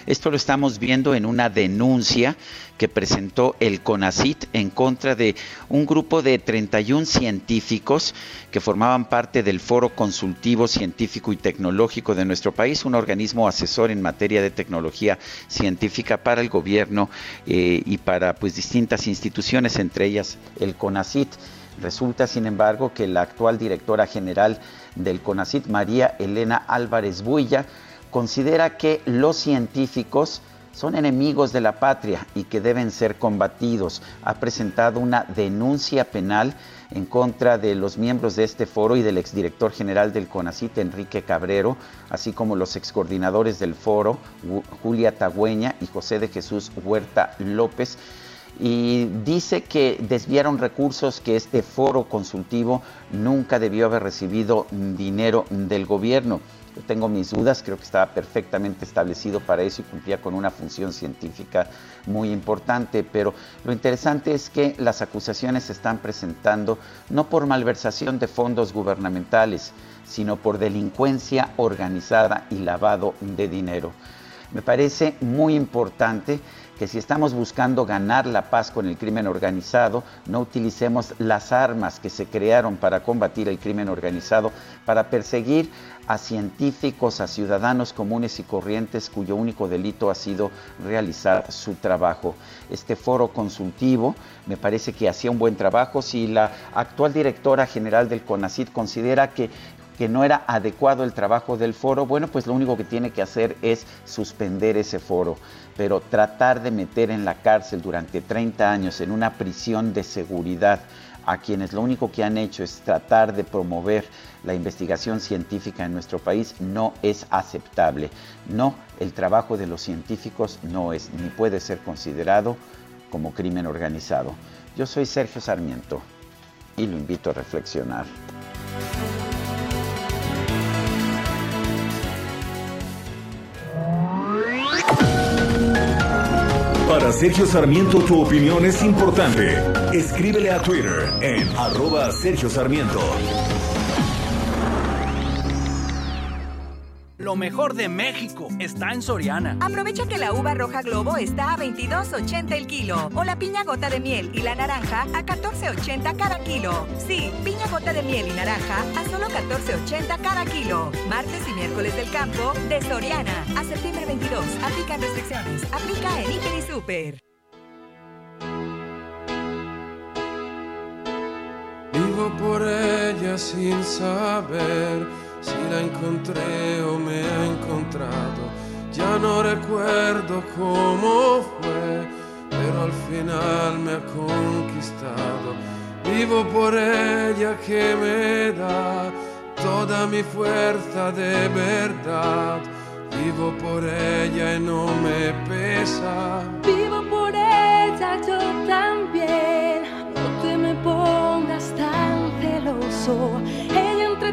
Esto lo estamos viendo en una denuncia que presentó el CONACIT en contra de un grupo de 31 científicos que formaban parte del Foro Consultivo Científico y Tecnológico de nuestro país, un organismo asesor en materia de tecnología científica para el gobierno eh, y para pues distintas instituciones, entre ellas el CONACIT. Resulta, sin embargo, que la actual directora general del CONACIT, María Elena Álvarez Builla, considera que los científicos son enemigos de la patria y que deben ser combatidos. Ha presentado una denuncia penal en contra de los miembros de este foro y del exdirector general del CONACIT, Enrique Cabrero, así como los excoordinadores del foro, Julia Tagüeña y José de Jesús Huerta López. Y dice que desviaron recursos que este foro consultivo nunca debió haber recibido dinero del gobierno. Yo tengo mis dudas, creo que estaba perfectamente establecido para eso y cumplía con una función científica muy importante, pero lo interesante es que las acusaciones se están presentando no por malversación de fondos gubernamentales, sino por delincuencia organizada y lavado de dinero. Me parece muy importante que si estamos buscando ganar la paz con el crimen organizado, no utilicemos las armas que se crearon para combatir el crimen organizado, para perseguir a científicos, a ciudadanos comunes y corrientes cuyo único delito ha sido realizar su trabajo. Este foro consultivo me parece que hacía un buen trabajo. Si la actual directora general del CONACID considera que que no era adecuado el trabajo del foro, bueno, pues lo único que tiene que hacer es suspender ese foro, pero tratar de meter en la cárcel durante 30 años en una prisión de seguridad a quienes lo único que han hecho es tratar de promover la investigación científica en nuestro país no es aceptable. No, el trabajo de los científicos no es ni puede ser considerado como crimen organizado. Yo soy Sergio Sarmiento y lo invito a reflexionar. Para Sergio Sarmiento tu opinión es importante. Escríbele a Twitter en arroba Sergio Sarmiento. Lo mejor de México está en Soriana. Aprovecha que la uva roja globo está a 22.80 el kilo o la piña gota de miel y la naranja a 14.80 cada kilo. Sí, piña gota de miel y naranja a solo 14.80 cada kilo. Martes y miércoles del campo de Soriana a septiembre 22. Aplican restricciones. Aplica en Hiper y Super. Vivo por ella sin saber si la encontré o me ha encontrado. Ya no recuerdo cómo fue, pero al final me ha conquistado. Vivo por ella que me da toda mi fuerza de verdad. Vivo por ella y no me pesa. Vivo por ella yo también. No te me pongas tan celoso. Ella entre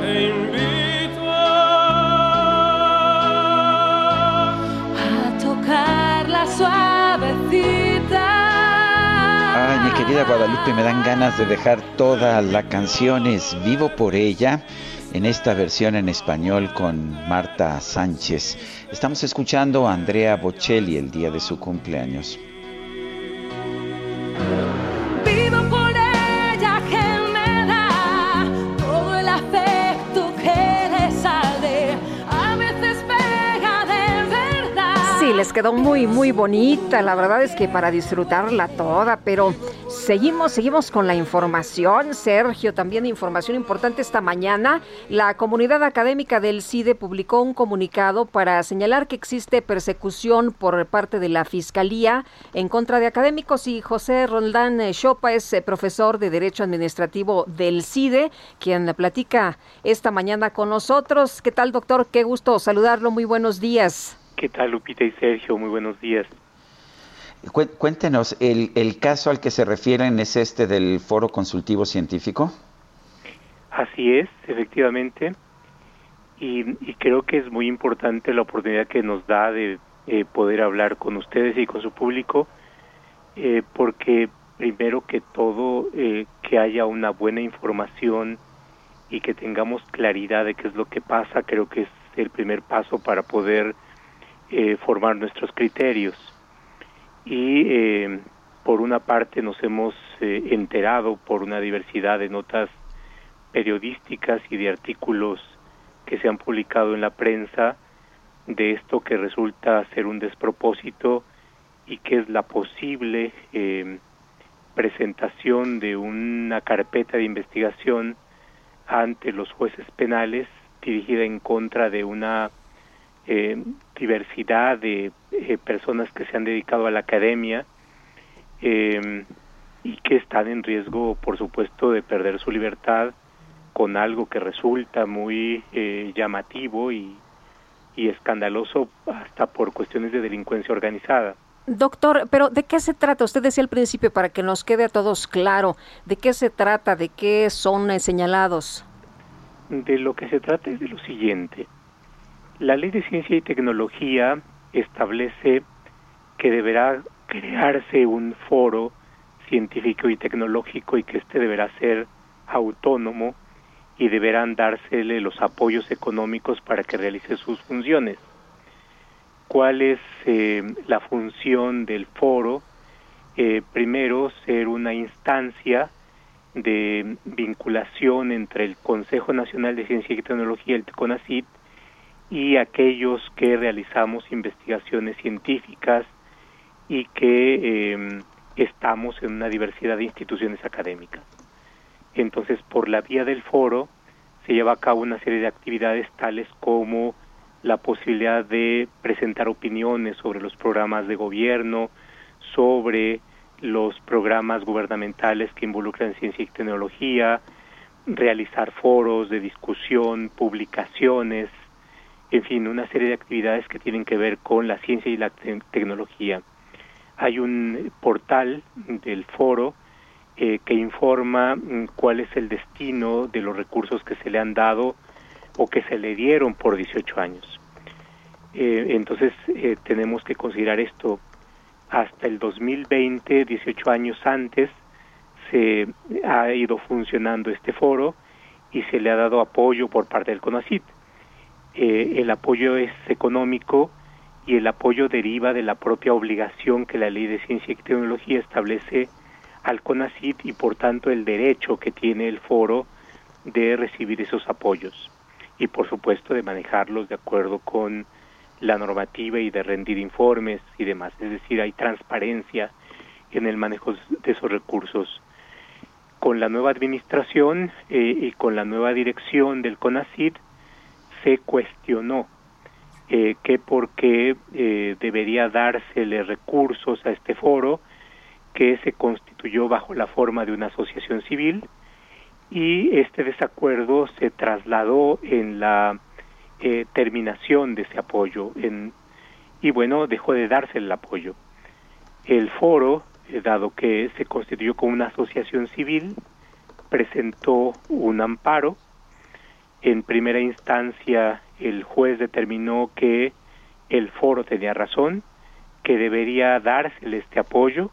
querida Guadalupe, me dan ganas de dejar toda la canción es Vivo por ella en esta versión en español con Marta Sánchez. Estamos escuchando a Andrea Bocelli el día de su cumpleaños. Les quedó muy, muy bonita. La verdad es que para disfrutarla toda, pero seguimos, seguimos con la información. Sergio, también información importante esta mañana. La comunidad académica del CIDE publicó un comunicado para señalar que existe persecución por parte de la Fiscalía en contra de académicos y José Roldán eh, Chopa es eh, profesor de Derecho Administrativo del CIDE, quien platica esta mañana con nosotros. ¿Qué tal, doctor? Qué gusto saludarlo. Muy buenos días. ¿Qué tal, Lupita y Sergio? Muy buenos días. Cué- Cuéntenos, ¿el, el caso al que se refieren es este del Foro Consultivo Científico? Así es, efectivamente. Y, y creo que es muy importante la oportunidad que nos da de eh, poder hablar con ustedes y con su público, eh, porque primero que todo, eh, que haya una buena información y que tengamos claridad de qué es lo que pasa, creo que es el primer paso para poder eh, formar nuestros criterios. Y eh, por una parte nos hemos eh, enterado por una diversidad de notas periodísticas y de artículos que se han publicado en la prensa de esto que resulta ser un despropósito y que es la posible eh, presentación de una carpeta de investigación ante los jueces penales dirigida en contra de una eh, diversidad de eh, personas que se han dedicado a la academia eh, y que están en riesgo, por supuesto, de perder su libertad con algo que resulta muy eh, llamativo y, y escandaloso hasta por cuestiones de delincuencia organizada. Doctor, pero ¿de qué se trata? Usted decía al principio, para que nos quede a todos claro, ¿de qué se trata? ¿De qué son eh, señalados? de lo que se trata es de lo siguiente. La ley de ciencia y tecnología establece que deberá crearse un foro científico y tecnológico y que éste deberá ser autónomo y deberán dársele los apoyos económicos para que realice sus funciones. ¿Cuál es eh, la función del foro? Eh, primero, ser una instancia de vinculación entre el Consejo Nacional de Ciencia y Tecnología, el CONACYT, y aquellos que realizamos investigaciones científicas y que eh, estamos en una diversidad de instituciones académicas. Entonces, por la vía del foro se lleva a cabo una serie de actividades tales como la posibilidad de presentar opiniones sobre los programas de gobierno, sobre los programas gubernamentales que involucran ciencia y tecnología, realizar foros de discusión, publicaciones, en fin, una serie de actividades que tienen que ver con la ciencia y la tecnología. Hay un portal del foro eh, que informa mm, cuál es el destino de los recursos que se le han dado o que se le dieron por 18 años. Eh, entonces eh, tenemos que considerar esto. Hasta el 2020, 18 años antes, se ha ido funcionando este foro y se le ha dado apoyo por parte del CONACIT. El apoyo es económico y el apoyo deriva de la propia obligación que la Ley de Ciencia y Tecnología establece al CONACIT y por tanto el derecho que tiene el foro de recibir esos apoyos y por supuesto de manejarlos de acuerdo con la normativa y de rendir informes y demás. Es decir, hay transparencia en el manejo de esos recursos. Con la nueva administración eh, y con la nueva dirección del CONACIT se cuestionó eh, que por qué eh, debería dársele recursos a este foro que se constituyó bajo la forma de una asociación civil y este desacuerdo se trasladó en la eh, terminación de ese apoyo en, y bueno, dejó de darse el apoyo. El foro, dado que se constituyó como una asociación civil, presentó un amparo. En primera instancia, el juez determinó que el foro tenía razón, que debería dársele este apoyo,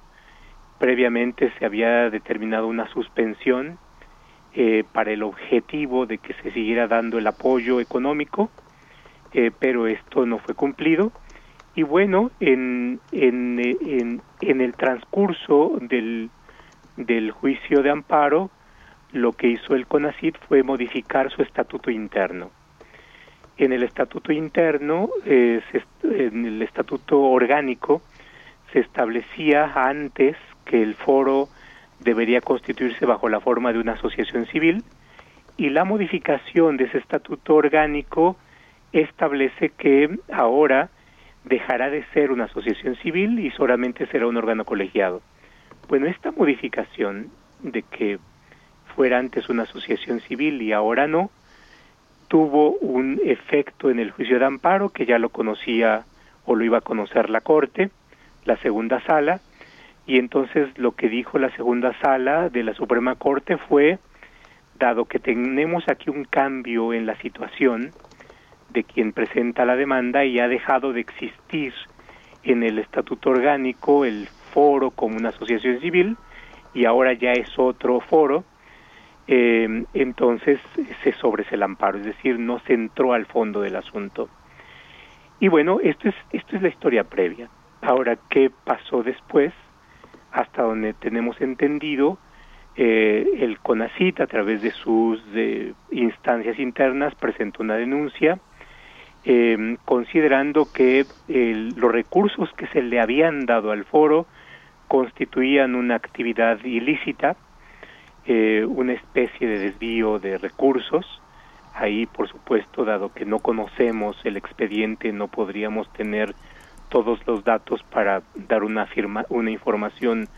Previamente se había determinado una suspensión eh, para el objetivo de que se siguiera dando el apoyo económico, eh, pero esto no fue cumplido. Y bueno, en, en, en, en el transcurso del, del juicio de amparo, lo que hizo el CONACIT fue modificar su estatuto interno. En el estatuto interno, eh, en el estatuto orgánico, se establecía antes que el foro debería constituirse bajo la forma de una asociación civil y la modificación de ese estatuto orgánico establece que ahora dejará de ser una asociación civil y solamente será un órgano colegiado. Bueno, esta modificación de que fuera antes una asociación civil y ahora no, tuvo un efecto en el juicio de amparo que ya lo conocía o lo iba a conocer la Corte, la segunda sala, y entonces lo que dijo la segunda sala de la Suprema Corte fue, dado que tenemos aquí un cambio en la situación de quien presenta la demanda y ha dejado de existir en el estatuto orgánico el foro como una asociación civil y ahora ya es otro foro, eh, entonces se sobres el amparo, es decir, no se entró al fondo del asunto. Y bueno, esto es, esto es la historia previa. Ahora, ¿qué pasó después? hasta donde tenemos entendido, eh, el CONACIT, a través de sus instancias internas, presentó una denuncia em, considerando que los recursos que se le habían dado al foro constituían una actividad ilícita, eh, una especie de desvío de recursos. Ahí, por supuesto, dado que no conocemos el expediente, no podríamos tener todos los datos para dar una, firma, una información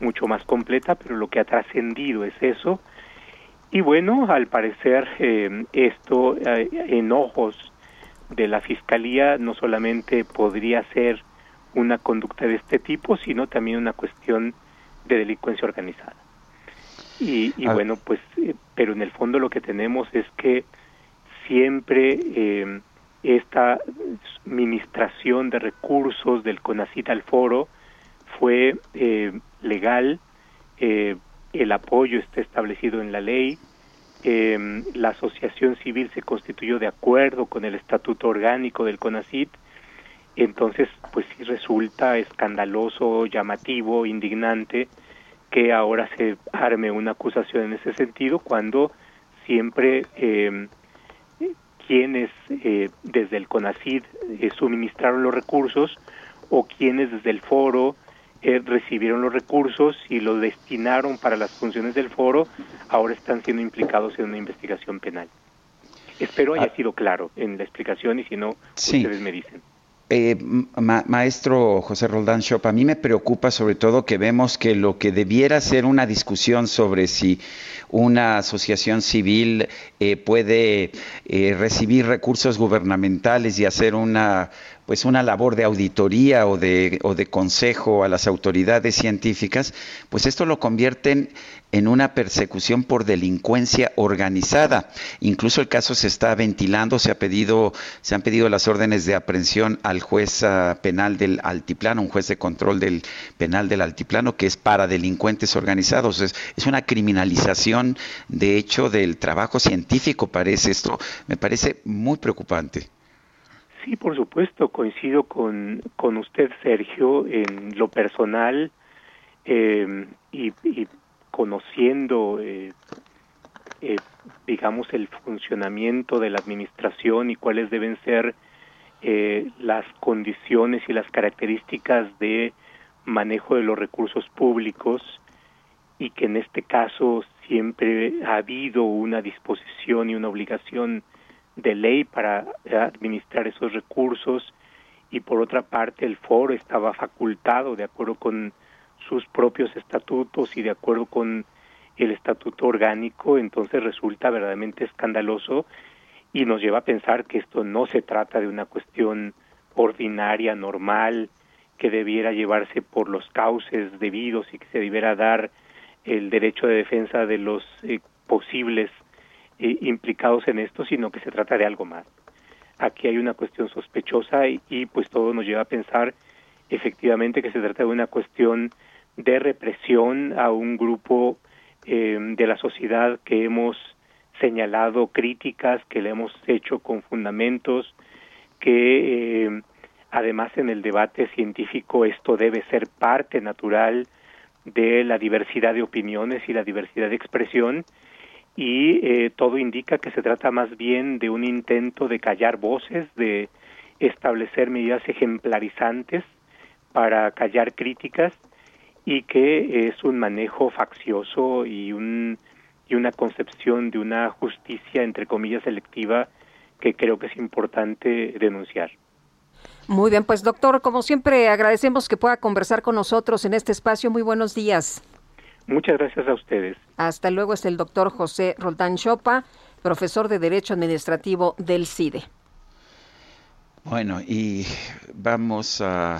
mucho más completa, pero lo que ha trascendido es eso. Y bueno, al parecer eh, esto eh, en ojos de la Fiscalía no solamente podría ser una conducta de este tipo, sino también una cuestión de delincuencia organizada. Y, y bueno, pues, eh, pero en el fondo lo que tenemos es que siempre eh, esta administración de recursos del CONACIT al foro fue eh, legal, eh, el apoyo está establecido en la ley, eh, la asociación civil se constituyó de acuerdo con el estatuto orgánico del CONACIT, entonces pues sí resulta escandaloso, llamativo, indignante que ahora se arme una acusación en ese sentido cuando siempre eh, quienes eh, desde el CONACID eh, suministraron los recursos o quienes desde el foro eh, recibieron los recursos y los destinaron para las funciones del foro, ahora están siendo implicados en una investigación penal. Espero haya Ah. sido claro en la explicación y si no, Sí. ustedes me dicen. Eh, ma- maestro José Roldán Shop, a mí me preocupa sobre todo que vemos que lo que debiera ser una discusión sobre si una asociación civil eh, puede eh, recibir recursos gubernamentales y hacer una pues una labor de auditoría o de, o de consejo a las autoridades científicas, pues esto lo convierten en una persecución por delincuencia organizada. Incluso el caso se está ventilando, se ha pedido, se han pedido las órdenes de aprehensión al juez ah, penal del altiplano, un juez de control del penal del altiplano, que es para delincuentes organizados. Es, es una criminalización, de hecho, del trabajo científico, parece esto. Me parece muy preocupante. Sí, por supuesto, coincido con, con usted, Sergio, en lo personal eh, y, conociendo, eh, eh, digamos, el funcionamiento de la administración y cuáles deben ser eh, las condiciones y las características de manejo de los recursos públicos y que en este caso siempre ha habido una disposición y una obligación de ley para administrar esos recursos y por otra parte el foro estaba facultado de acuerdo con sus propios estatutos y de acuerdo con el estatuto orgánico, entonces resulta verdaderamente escandaloso y nos lleva a pensar que esto no se trata de una cuestión ordinaria, normal, que debiera llevarse por los cauces debidos y que se debiera dar el derecho de defensa de los eh, posibles eh, implicados en esto, sino que se trata de algo más. Aquí hay una cuestión sospechosa y, pues todo nos lleva a pensar efectivamente que se trata de una cuestión de represión a un grupo eh, de la sociedad que hemos señalado críticas, que le hemos hecho con fundamentos, que eh, además en el debate científico esto debe ser parte natural de la diversidad de opiniones y la diversidad de expresión y eh, todo indica que se trata más bien de un intento de callar voces, de establecer medidas ejemplarizantes para callar críticas y que es un manejo faccioso y, un, y una concepción de una justicia, entre comillas, selectiva que creo que es importante denunciar. Muy bien, pues doctor, como siempre agradecemos que pueda conversar con nosotros en este espacio. Muy buenos días. Muchas gracias a ustedes. Hasta luego es el doctor José Roldán Chopa, profesor de Derecho Administrativo del CIDE. Bueno, y vamos a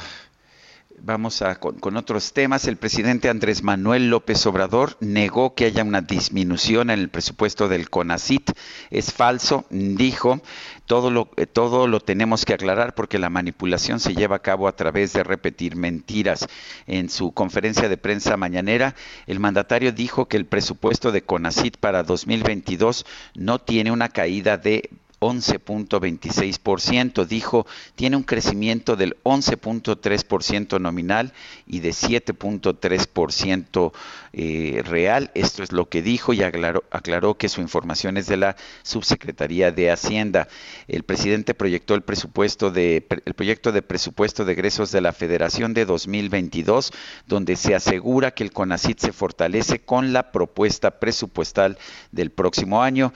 Vamos a, con, otros temas. El presidente Andrés Manuel López Obrador negó que haya una disminución en el presupuesto del CONACIT. Es falso, dijo. Todo lo, todo lo tenemos que aclarar porque la manipulación se lleva a cabo a través de repetir mentiras. En su conferencia de prensa mañanera, el mandatario dijo que el presupuesto de CONACIT para 2022 no tiene una caída de 11.26%, dijo, tiene un crecimiento del 11.3% nominal y de 7.3% eh, real. Esto es lo que dijo y aclaró, que su información es de la Subsecretaría de Hacienda. El presidente proyectó el presupuesto de el proyecto de presupuesto de egresos de la Federación de 2022, donde se asegura que el CONACIT se fortalece con la propuesta presupuestal del próximo año.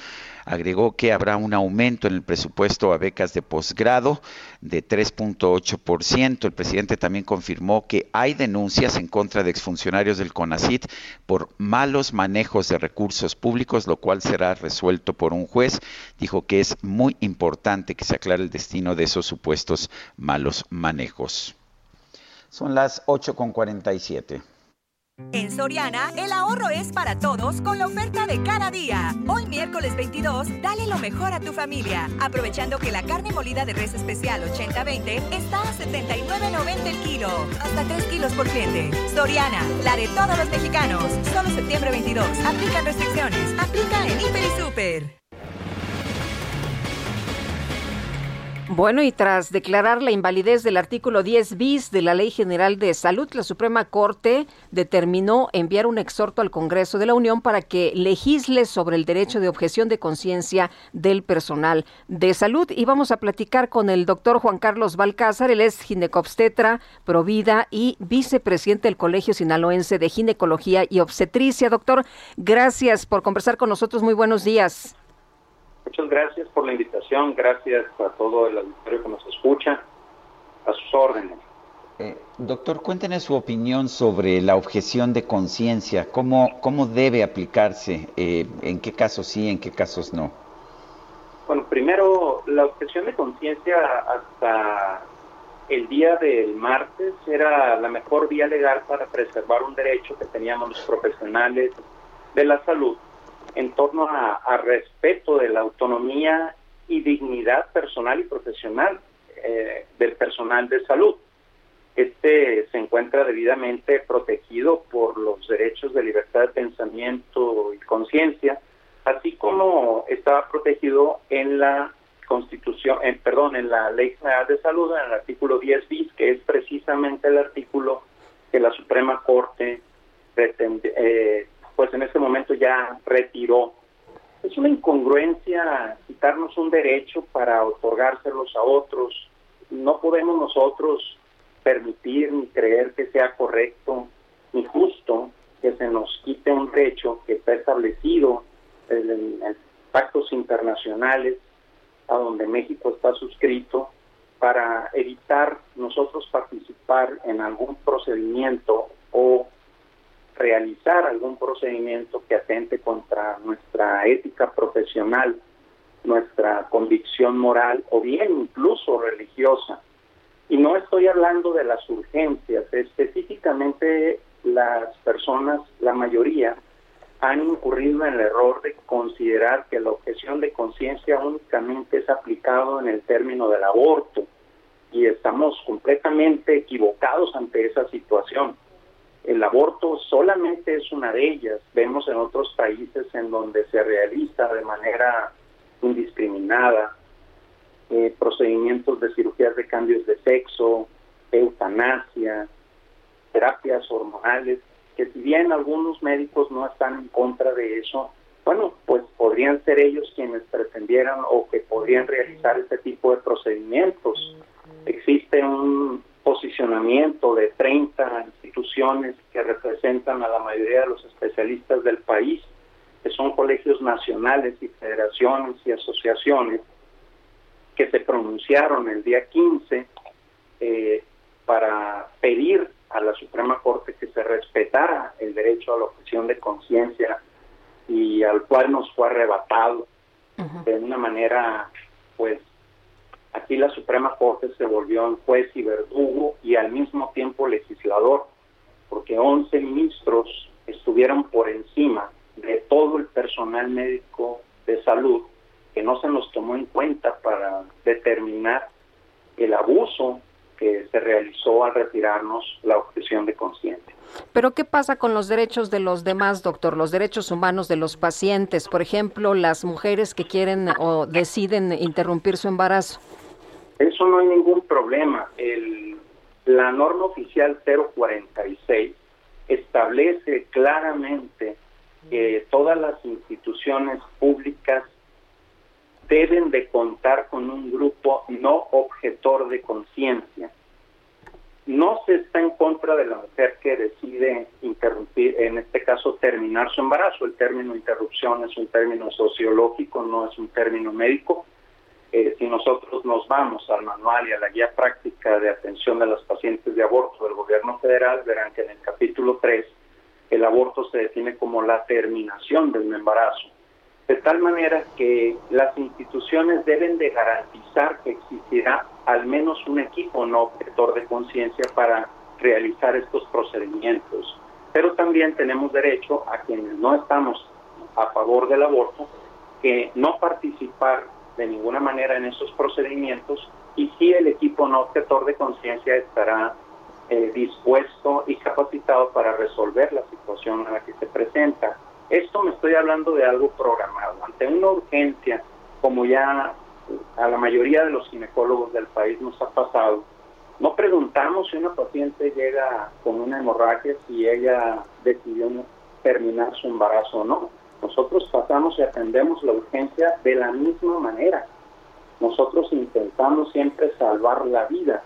Agregó que habrá un aumento en el presupuesto a becas de posgrado de 3.8%. El presidente también confirmó que hay denuncias en contra de exfuncionarios del CONACIT por malos manejos de recursos públicos, lo cual será resuelto por un juez. Dijo que es muy importante que se aclare el destino de esos supuestos malos manejos. Son las 8.47. En Soriana, el ahorro es para todos con la oferta de cada día. Hoy miércoles 22, dale lo mejor a tu familia, aprovechando que la carne molida de res especial 80-20 está a 79.90 el kilo, hasta 3 kilos por cliente. Soriana, la de todos los mexicanos. Solo septiembre 22. Aplican restricciones. Aplica en Hiper y Super. Bueno, y tras declarar la invalidez del artículo 10 bis de la Ley General de Salud, la Suprema Corte determinó enviar un exhorto al Congreso de la Unión para que legisle sobre el derecho de objeción de conciencia del personal de salud. Y vamos a platicar con el doctor Juan Carlos Balcázar, él es ginecobstetra, provida y vicepresidente del Colegio Sinaloense de Ginecología y Obstetricia. Doctor, gracias por conversar con nosotros. Muy buenos días. Muchas gracias por la invitación, gracias a todo el auditorio que nos escucha, a sus órdenes. Eh, doctor, cuéntenos su opinión sobre la objeción de conciencia, ¿Cómo, cómo debe aplicarse, eh, en qué casos sí, en qué casos no. Bueno, primero, la objeción de conciencia hasta el día del martes era la mejor vía legal para preservar un derecho que teníamos los profesionales de la salud en torno a, respeto de la autonomía y dignidad personal y profesional eh, del personal de salud. Este se encuentra debidamente protegido por los derechos de libertad de pensamiento y conciencia, así como estaba protegido en la Constitución, en, perdón, en la Ley General de Salud, en el artículo 10 bis, que es precisamente el artículo que la Suprema Corte pretende, eh, pues en este momento ya retiró. Es una incongruencia quitarnos un derecho para otorgárselos a otros. No podemos nosotros permitir ni creer que sea correcto ni justo que se nos quite un derecho que está establecido en, en pactos internacionales a donde México está suscrito para evitar nosotros participar en algún procedimiento o realizar algún procedimiento que atente contra nuestra ética profesional, nuestra convicción moral o bien incluso religiosa. Y no estoy hablando de las urgencias, específicamente las personas, la mayoría, han incurrido en el error de considerar que la objeción de conciencia únicamente es aplicado en el término del aborto y estamos completamente equivocados ante esa situación. El aborto solamente es una de ellas. Vemos en otros países en donde se realiza de manera indiscriminada eh, procedimientos de cirugías de cambios de sexo, eutanasia, terapias hormonales, que si bien algunos médicos no están en contra de eso, bueno, pues podrían ser ellos quienes pretendieran o que podrían realizar este tipo de procedimientos. Existe un posicionamiento de 30 instituciones que representan a la mayoría de los especialistas del país, que son colegios nacionales y federaciones y asociaciones, que se pronunciaron el día 15 eh, para pedir a la Suprema Corte que se respetara el derecho a la objeción de conciencia y al cual nos fue arrebatado de una manera pues Aquí la Suprema Corte se volvió en juez y verdugo y al mismo tiempo legislador, porque 11 ministros estuvieron por encima de todo el personal médico de salud que no se nos tomó en cuenta para determinar el abuso que se realizó al retirarnos la objeción de conciencia. Pero ¿qué pasa con los derechos de los demás, doctor? Los derechos humanos de los pacientes, por ejemplo, las mujeres que quieren o deciden interrumpir su embarazo. Eso no hay ningún problema. El, la norma oficial 046 establece claramente que todas las instituciones públicas deben de contar con un grupo no objetor de conciencia. No se está en contra de la mujer que decide interrumpir, en este caso terminar su embarazo. El término interrupción es un término sociológico, no es un término médico. Eh, si nosotros nos vamos al manual y a la guía práctica de atención de los pacientes de aborto del gobierno federal, verán que en el capítulo 3 el aborto se define como la terminación del embarazo. De tal manera que las instituciones deben de garantizar que existirá al menos un equipo no objetor de conciencia para realizar estos procedimientos. pero también tenemos derecho a quienes no estamos a favor del aborto que no participar de ninguna manera en esos procedimientos y si el equipo no objetor de conciencia estará eh, dispuesto y capacitado para resolver la situación a la que se presenta. Esto me estoy hablando de algo programado. Ante una urgencia, como ya a la mayoría de los ginecólogos del país nos ha pasado, no preguntamos si una paciente llega con una hemorragia si ella decidió terminar su embarazo o no. Nosotros pasamos y atendemos la urgencia de la misma manera. Nosotros intentamos siempre salvar la vida.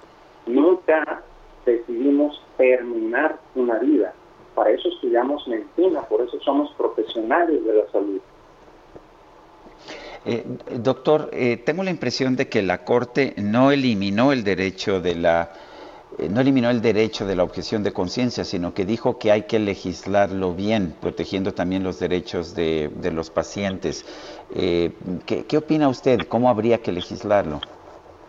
Nunca decidimos terminar una vida. Para eso estudiamos medicina, por eso somos profesionales de la salud. Eh, doctor, eh, tengo la impresión de que la Corte no eliminó el derecho de la eh, no eliminó el derecho de la objeción de conciencia, sino que dijo que hay que legislarlo bien, protegiendo también los derechos de, los pacientes. ¿qué, ¿Qué opina usted? ¿Cómo habría que legislarlo?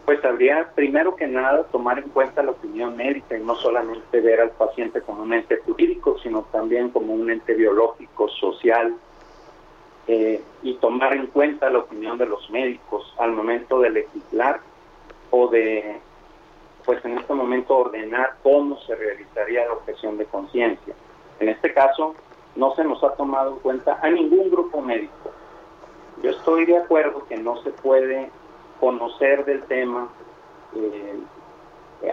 Pues habría, primero que nada, tomar en cuenta la opinión médica y no solamente ver al paciente como un ente jurídico, sino también como un ente biológico, social, eh, y tomar en cuenta la opinión de los médicos al momento de legislar o de, pues en este momento ordenar cómo se realizaría la objeción de conciencia. En este caso, no se nos ha tomado en cuenta a ningún grupo médico. Yo estoy de acuerdo que no se puede conocer del tema eh,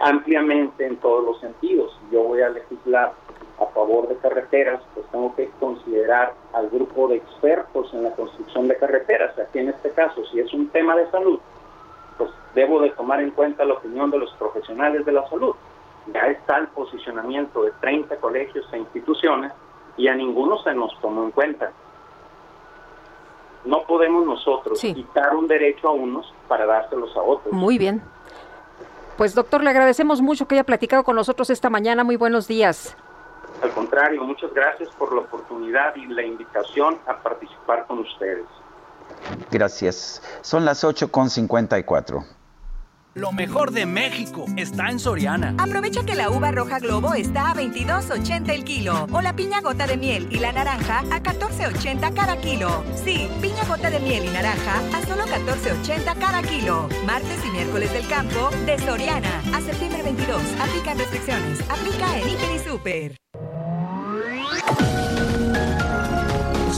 ampliamente en todos los sentidos. Yo voy a legislar a favor de carreteras, pues tengo que considerar al grupo de expertos en la construcción de carreteras. Aquí en este caso, si es un tema de salud, pues debo de tomar en cuenta la opinión de los profesionales de la salud. Ya está el posicionamiento de 30 colegios e instituciones y a ninguno se nos tomó en cuenta. No podemos nosotros quitar un derecho a unos para dárselos a otros. Muy bien. Pues doctor, le agradecemos mucho que haya platicado con nosotros esta mañana. Muy buenos días. Al contrario, muchas gracias por la oportunidad y la invitación a participar con ustedes. Gracias. Son las 8.54. Lo mejor de México está en Soriana. Aprovecha que la uva roja globo está a 22.80 el kilo o la piña gota de miel y la naranja a 14.80 cada kilo. Sí, piña gota de miel y naranja a solo 14.80 cada kilo. Martes y miércoles del campo de Soriana a septiembre 22. Aplican restricciones. Aplica en Hiper y Super.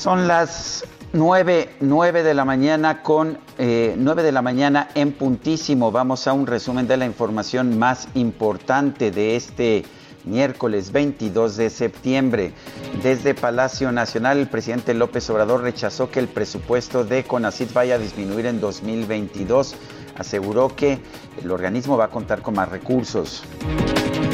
Son las nueve, nueve de la mañana con eh, de la mañana en puntísimo. Vamos a un resumen de la información más importante de este miércoles 22 de septiembre. Desde Palacio Nacional, el presidente López Obrador rechazó que el presupuesto de CONACIT vaya a disminuir en 2022. Aseguró que el organismo va a contar con más recursos.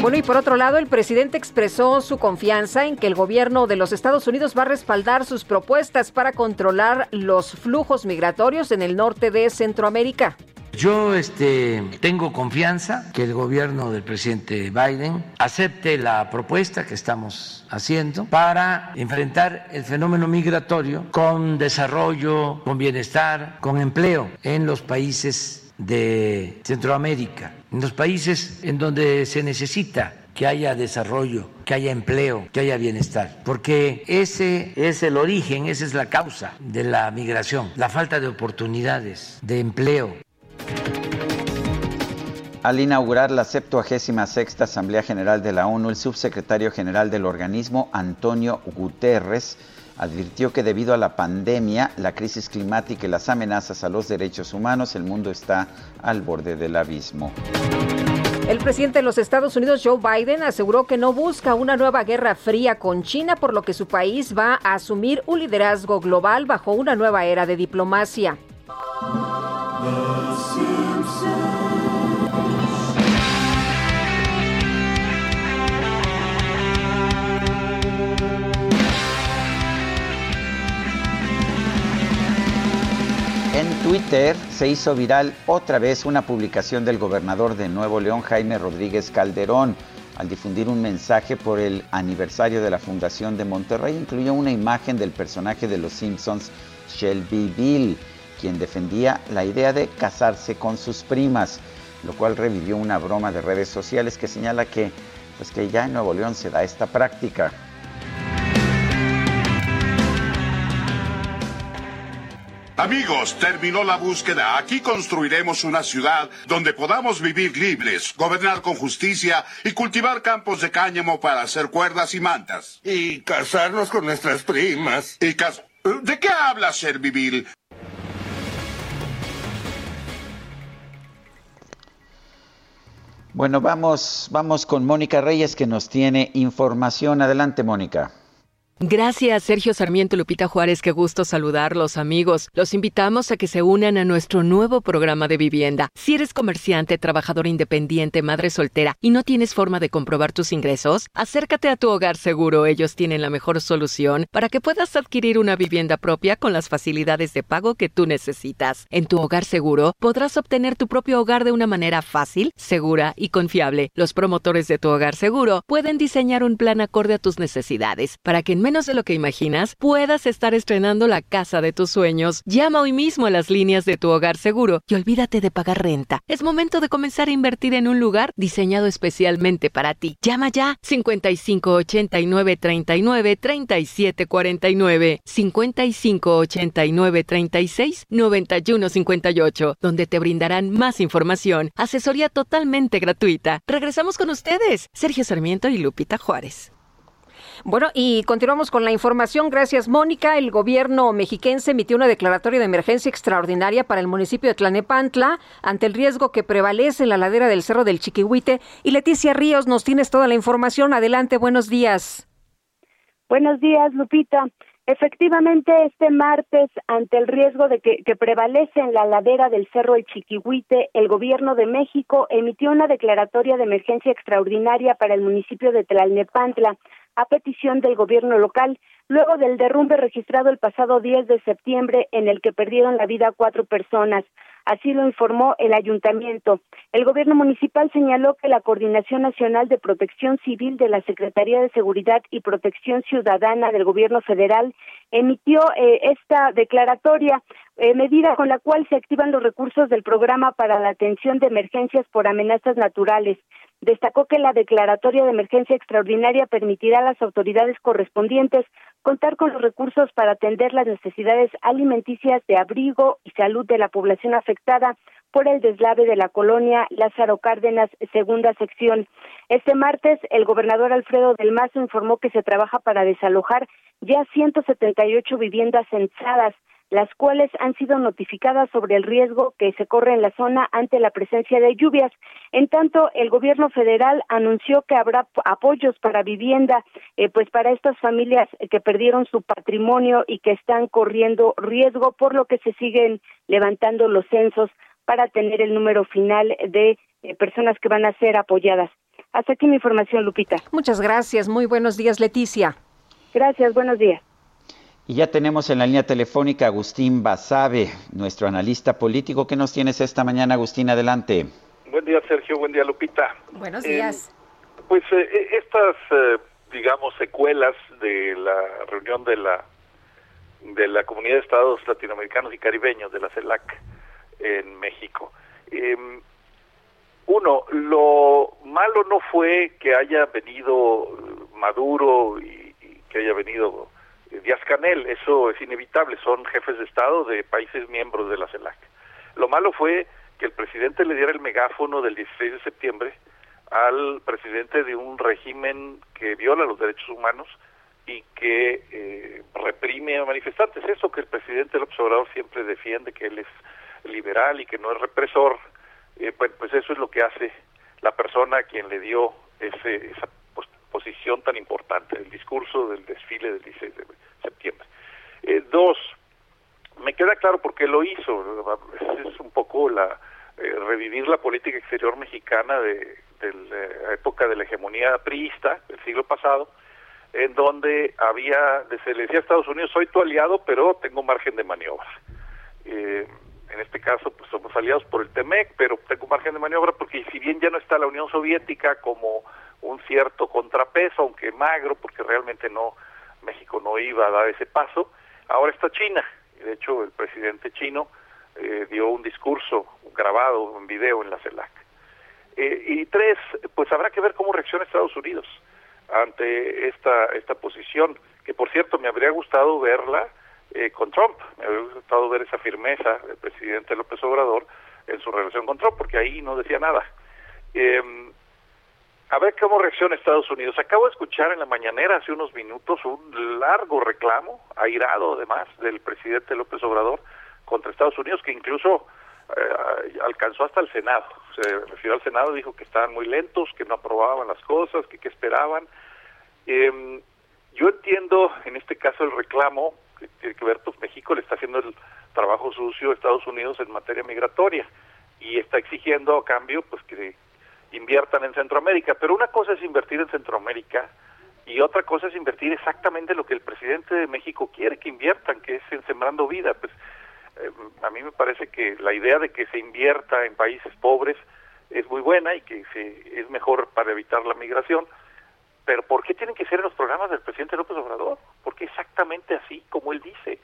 Bueno, y por otro lado, el presidente expresó su confianza en que el gobierno de los Estados Unidos va a respaldar sus propuestas para controlar los flujos migratorios en el norte de Centroamérica. Yo este, tengo confianza que el gobierno del presidente Biden acepte la propuesta que estamos haciendo para enfrentar el fenómeno migratorio con desarrollo, con bienestar, con empleo en los países de Centroamérica en los países en donde se necesita que haya desarrollo, que haya empleo, que haya bienestar, porque ese es el origen, esa es la causa de la migración, la falta de oportunidades de empleo. Al inaugurar la 76 Asamblea General de la ONU, el subsecretario general del organismo, Antonio Guterres, advirtió que debido a la pandemia, la crisis climática y las amenazas a los derechos humanos, el mundo está al borde del abismo. El presidente de los Estados Unidos, Joe Biden, aseguró que no busca una nueva guerra fría con China, por lo que su país va a asumir un liderazgo global bajo una nueva era de diplomacia. En Twitter se hizo viral otra vez una publicación del gobernador de Nuevo León, Jaime Rodríguez Calderón, al difundir un mensaje por el aniversario de la fundación de Monterrey. Incluyó una imagen del personaje de los Simpsons, Shelby Bill, quien defendía la idea de casarse con sus primas, lo cual revivió una broma de redes sociales que señala que, pues que ya en Nuevo León se da esta práctica. Amigos, terminó la búsqueda. Aquí construiremos una ciudad donde podamos vivir libres, gobernar con justicia y cultivar campos de cáñamo para hacer cuerdas y mantas. Y casarnos con nuestras primas. Y cas ¿De qué hablas, Servivil? Bueno, vamos, vamos con Mónica Reyes que nos tiene información. Adelante, Mónica. Gracias, Sergio Sarmiento Lupita Juárez. Qué gusto saludarlos, amigos. Los invitamos a que se unan a nuestro nuevo programa de vivienda. Si eres comerciante, trabajador independiente, madre soltera y no tienes forma de comprobar tus ingresos, acércate a tu hogar seguro. Ellos tienen la mejor solución para que puedas adquirir una vivienda propia con las facilidades de pago que tú necesitas. En tu hogar seguro podrás obtener tu propio hogar de una manera fácil, segura y confiable. Los promotores de tu hogar seguro pueden diseñar un plan acorde a tus necesidades para que en menos de lo que imaginas, puedas estar estrenando la casa de tus sueños. Llama hoy mismo a las líneas de tu hogar seguro y olvídate de pagar renta. Es momento de comenzar a invertir en un lugar diseñado especialmente para ti. Llama ya 5589 39 37 49 5589 36 91 58, donde te brindarán más información, asesoría totalmente gratuita. Regresamos con ustedes, Sergio Sarmiento y Lupita Juárez. Bueno, y continuamos con la información. Gracias, Mónica. El gobierno mexiquense emitió una declaratoria de emergencia extraordinaria para el municipio de Tlanepantla ante el riesgo que prevalece en la ladera del Cerro del Chiquihuite. Y Leticia Ríos, nos tienes toda la información. Adelante, buenos días. Buenos días, Lupita. Efectivamente, este martes, ante el riesgo de que, que, prevalece en la ladera del Cerro El Chiquihuite, el Gobierno de México emitió una declaratoria de emergencia extraordinaria para el municipio de Tlalnepantla a petición del gobierno local, luego del derrumbe registrado el pasado 10 de septiembre en el que perdieron la vida cuatro personas. Así lo informó el ayuntamiento. El gobierno municipal señaló que la Coordinación Nacional de Protección Civil de la Secretaría de Seguridad y Protección Ciudadana del gobierno federal emitió eh, esta declaratoria, eh, medida con la cual se activan los recursos del programa para la atención de emergencias por amenazas naturales destacó que la declaratoria de emergencia extraordinaria permitirá a las autoridades correspondientes contar con los recursos para atender las necesidades alimenticias de abrigo y salud de la población afectada por el deslave de la colonia Lázaro Cárdenas, segunda sección. Este martes, el gobernador Alfredo del Mazo informó que se trabaja para desalojar ya 178 viviendas censadas las cuales han sido notificadas sobre el riesgo que se corre en la zona ante la presencia de lluvias. En tanto, el gobierno federal anunció que habrá apoyos para vivienda, eh, pues para estas familias que perdieron su patrimonio y que están corriendo riesgo, por lo que se siguen levantando los censos para tener el número final de eh, personas que van a ser apoyadas. Hasta aquí mi información, Lupita. Muchas gracias. Muy buenos días, Leticia. Gracias, buenos días. Y ya tenemos en la línea telefónica a Agustín Basabe, nuestro analista político. ¿Qué nos tienes esta mañana, Agustín? Adelante. Buen día, Sergio. Buen día, Lupita. Buenos días. Eh, pues eh, estas, eh, digamos, secuelas de la reunión de la de la Comunidad de Estados Latinoamericanos y Caribeños, de la CELAC, en México. Em, uno, lo malo no fue que haya venido Maduro y que haya venido Díaz Canel, eso es inevitable, son jefes de Estado de países miembros de la CELAC. Lo malo fue que el presidente le diera el megáfono del 16 de septiembre al presidente de un régimen que viola los derechos humanos y que eh, reprime a manifestantes. Eso que el presidente López Obrador siempre defiende, que él es liberal y que no es represor, eh, pues, eso es lo que hace la persona a quien le dio ese, esa posición tan importante, el discurso del desfile del 16 de septiembre. Eh, dos, me queda claro por qué lo hizo, es un poco la eh, revivir la política exterior mexicana de, la época de la hegemonía priista del siglo pasado, en donde había, se le decía a Estados Unidos, soy tu aliado, pero tengo margen de maniobra. Eh, en este caso pues somos aliados por el TEMEC, pero tengo margen de maniobra porque si bien ya no está la Unión Soviética como un cierto contrapeso, aunque magro, porque realmente no México no iba a dar ese paso, ahora está China. De hecho, el presidente chino eh, dio un discurso grabado en video en la CELAC. Eh, y tres, pues habrá que ver cómo reacciona Estados Unidos ante esta, esta posición, que por cierto me habría gustado verla eh, con Trump, me habría gustado ver esa firmeza del presidente López Obrador en su relación con Trump, porque ahí no decía nada. Eh, a ver cómo reacciona Estados Unidos. Acabo de escuchar en la mañanera hace unos minutos un largo reclamo, airado además, del presidente López Obrador contra Estados Unidos, que incluso eh, alcanzó hasta el Senado. Se refirió al Senado, dijo que estaban muy lentos, que no aprobaban las cosas, que qué esperaban. Eh, yo entiendo en este caso el reclamo que tiene que ver, pues México le está haciendo el trabajo sucio a Estados Unidos en materia migratoria y está exigiendo a cambio pues que inviertan en Centroamérica. Pero una cosa es invertir en Centroamérica y otra cosa es invertir exactamente lo que el presidente de México quiere que inviertan, que es en sembrando vida. Pues eh, a mí me parece que la idea de que se invierta en países pobres es muy buena y que se, es mejor para evitar la migración. Pero ¿por qué tienen que ser en los programas del presidente López Obrador? Porque exactamente así como él dice.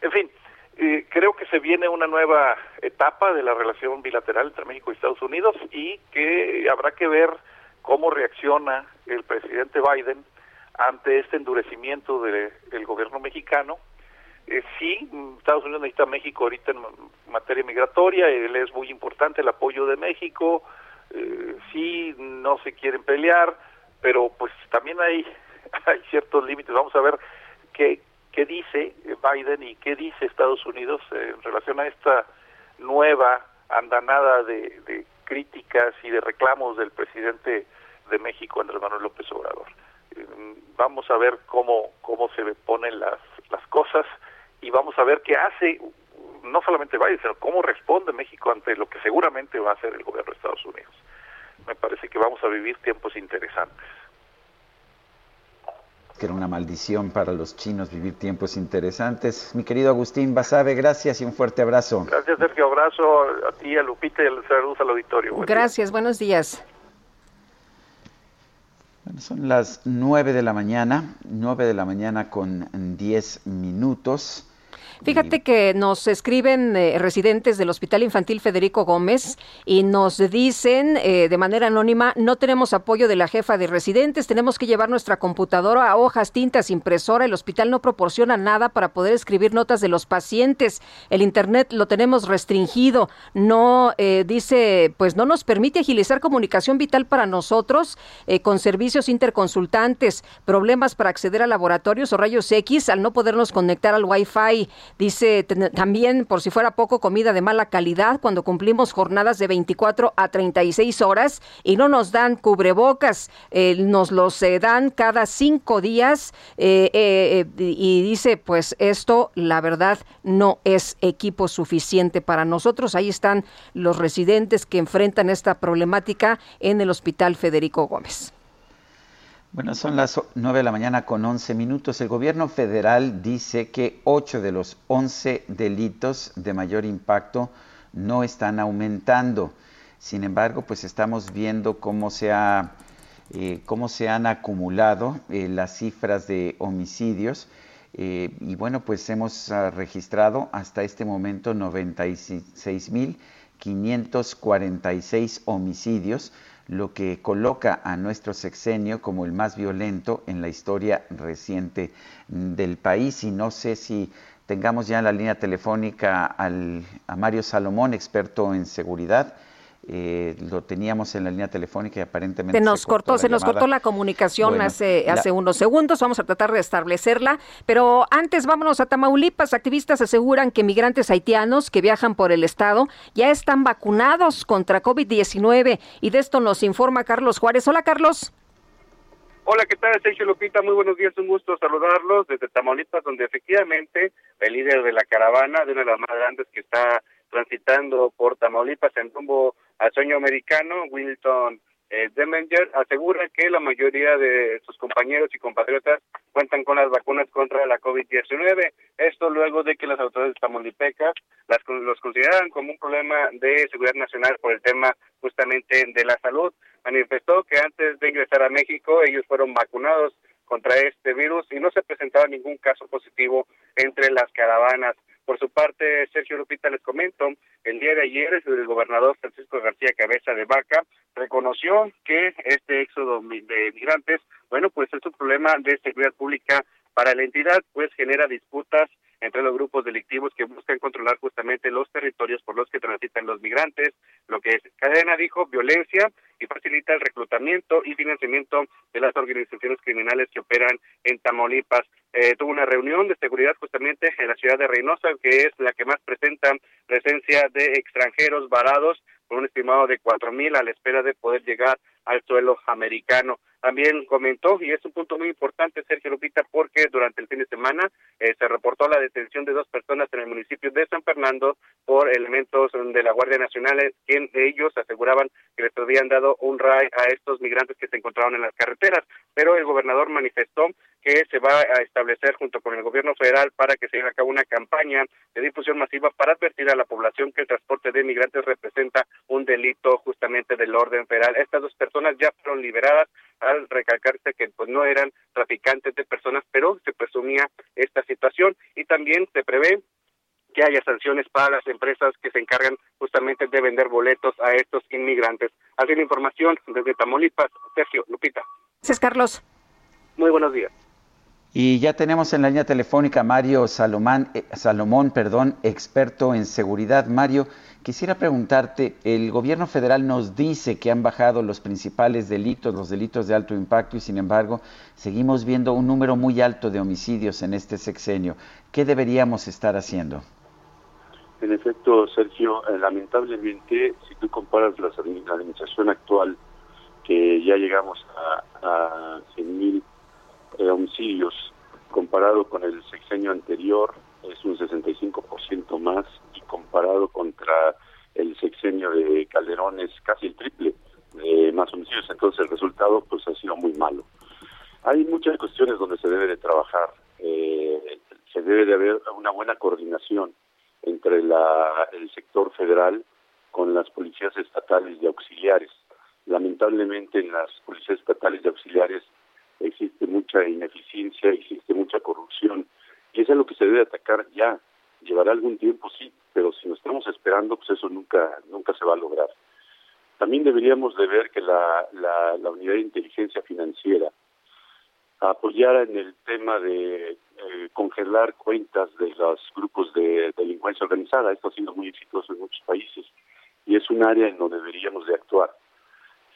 En fin, eh, creo que se viene una nueva etapa de la relación bilateral entre México y Estados Unidos y que habrá que ver cómo reacciona el presidente Biden ante este endurecimiento del gobierno mexicano. Eh, sí, Estados Unidos necesita a México ahorita en materia migratoria, él es muy importante el apoyo de México, eh, sí, no se quieren pelear, pero pues también hay, *laughs* hay ciertos límites. Vamos a ver qué, qué dice Biden y qué dice Estados Unidos en relación a esta nueva andanada de, críticas y de reclamos del presidente de México, Andrés Manuel López Obrador. Eh, vamos a ver cómo, cómo se ponen las, las cosas y vamos a ver qué hace no solamente Biden, sino cómo responde México ante lo que seguramente va a hacer el gobierno de Estados Unidos. Me parece que vamos a vivir tiempos interesantes que era una maldición para los chinos vivir tiempos interesantes. Mi querido Agustín Basabe, gracias y un fuerte abrazo. Gracias, Sergio. Abrazo a ti, a Lupita y saludos al auditorio. gracias, buenos días. Bueno, son las nueve de la mañana, nueve de la mañana con diez minutos. Fíjate que nos escriben eh, residentes del Hospital Infantil Federico Gómez y nos dicen eh, de manera anónima, no tenemos apoyo de la jefa de residentes, tenemos que llevar nuestra computadora a hojas, tintas, impresora, el hospital no proporciona nada para poder escribir notas de los pacientes, el Internet lo tenemos restringido, no eh, dice, pues no nos permite agilizar comunicación vital para nosotros con servicios interconsultantes, problemas para acceder a laboratorios o rayos X al no podernos conectar al Wi-Fi. Dice también, por si fuera poco, comida de mala calidad cuando cumplimos jornadas de 24 a 36 horas y no nos dan cubrebocas, eh, nos los eh, dan cada cinco días eh, y dice, pues esto la verdad no es equipo suficiente para nosotros. Ahí están los residentes que enfrentan esta problemática en el Hospital Federico Gómez. Bueno, son las 9 de la mañana con 11 minutos. El gobierno federal dice que 8 de los 11 delitos de mayor impacto no están aumentando. Sin embargo, pues estamos viendo cómo se, ha, eh, cómo se han acumulado eh, las cifras de homicidios. Eh, y bueno, pues hemos ah, registrado hasta este momento 96.546 homicidios lo que coloca a nuestro sexenio como el más violento en la historia reciente del país. Y no sé si tengamos ya en la línea telefónica al, a Mario Salomón, experto en seguridad. Eh, lo teníamos en la línea telefónica y aparentemente se nos cortó, se nos cortó la comunicación hace hace unos segundos. Vamos a tratar de establecerla, pero antes vámonos a Tamaulipas. Activistas aseguran que migrantes haitianos que viajan por el estado ya están vacunados contra COVID-19 y de esto nos informa Carlos Juárez. Hola, Carlos. Hola, ¿qué tal? Sergio Lupita, muy buenos días, un gusto saludarlos desde Tamaulipas, donde efectivamente el líder de la caravana, de una de las más grandes que está transitando por Tamaulipas en rumbo al sueño americano, Wilton eh, Demenger, asegura que la mayoría de sus compañeros y compatriotas cuentan con las vacunas contra la COVID-19. Esto luego de que las autoridades tamaulipecas las, los consideran como un problema de seguridad nacional por el tema justamente de la salud. Manifestó que antes de ingresar a México ellos fueron vacunados contra este virus y no se presentaba ningún caso positivo entre las caravanas. Por su parte, Sergio Lupita les comento, el día de ayer el gobernador Francisco García Cabeza de Vaca reconoció que este éxodo de migrantes, bueno, pues es un problema de seguridad pública para la entidad, pues genera disputas entre los grupos delictivos que buscan controlar justamente los territorios por los que transitan los migrantes, lo que es, Cadena dijo, violencia y facilita el reclutamiento y financiamiento de las organizaciones criminales que operan en Tamaulipas. Eh, tuvo una reunión de seguridad justamente en la ciudad de Reynosa, que es la que más presenta presencia de extranjeros varados, con un estimado de cuatro mil a la espera de poder llegar al suelo americano. También comentó, y es un punto muy importante, Sergio Lupita, porque durante el fin de semana eh, se reportó la detención de dos personas en el municipio de San Fernando por elementos de la Guardia Nacional, eh, quien ellos aseguraban que les habían dado un ray a estos migrantes que se encontraban en las carreteras. Pero el gobernador manifestó que se va a establecer junto con el gobierno federal para que se lleve a cabo una campaña de difusión masiva para advertir a la población que el transporte de migrantes representa un delito justamente del orden federal. Estas dos personas ya fueron liberadas al recalcarse que pues no eran traficantes de personas, pero se presumía esta situación y también se prevé que haya sanciones para las empresas que se encargan justamente de vender boletos a estos inmigrantes. Así la información desde Tamaulipas, Sergio Lupita. Gracias, Carlos. Muy buenos días. Y ya tenemos en la línea telefónica Mario Salomán, eh, Salomón, perdón, experto en seguridad. Mario, quisiera preguntarte, el gobierno federal nos dice que han bajado los principales delitos, los delitos de alto impacto, y sin embargo seguimos viendo un número muy alto de homicidios en este sexenio. ¿Qué deberíamos estar haciendo? En efecto, Sergio, eh, lamentablemente, si tú comparas la administración actual, que ya llegamos a, a 100.000 eh, homicidios comparado con el sexenio anterior es un 65% más y comparado contra el sexenio de Calderón es casi el triple de más homicidios, entonces el resultado pues ha sido muy malo. Hay muchas cuestiones donde se debe de trabajar, eh, se debe de haber una buena coordinación entre la, el sector federal con las policías estatales y auxiliares. Lamentablemente en las policías estatales y auxiliares existe mucha ineficiencia, existe mucha corrupción, y eso es lo que se debe atacar ya. Llevará algún tiempo, sí, pero si nos estamos esperando, pues eso nunca, nunca se va a lograr. También deberíamos de ver que la, la, la unidad de inteligencia financiera apoyara en el tema de eh, congelar cuentas de los grupos de delincuencia organizada. Esto ha sido muy exitoso en muchos países y es un área en donde deberíamos de actuar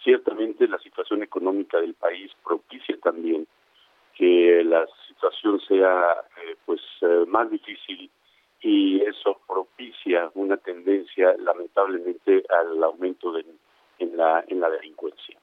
ciertamente la situación económica del país propicia también que la situación sea eh, pues eh, más difícil y eso propicia una tendencia lamentablemente al aumento de, en la en la delincuencia.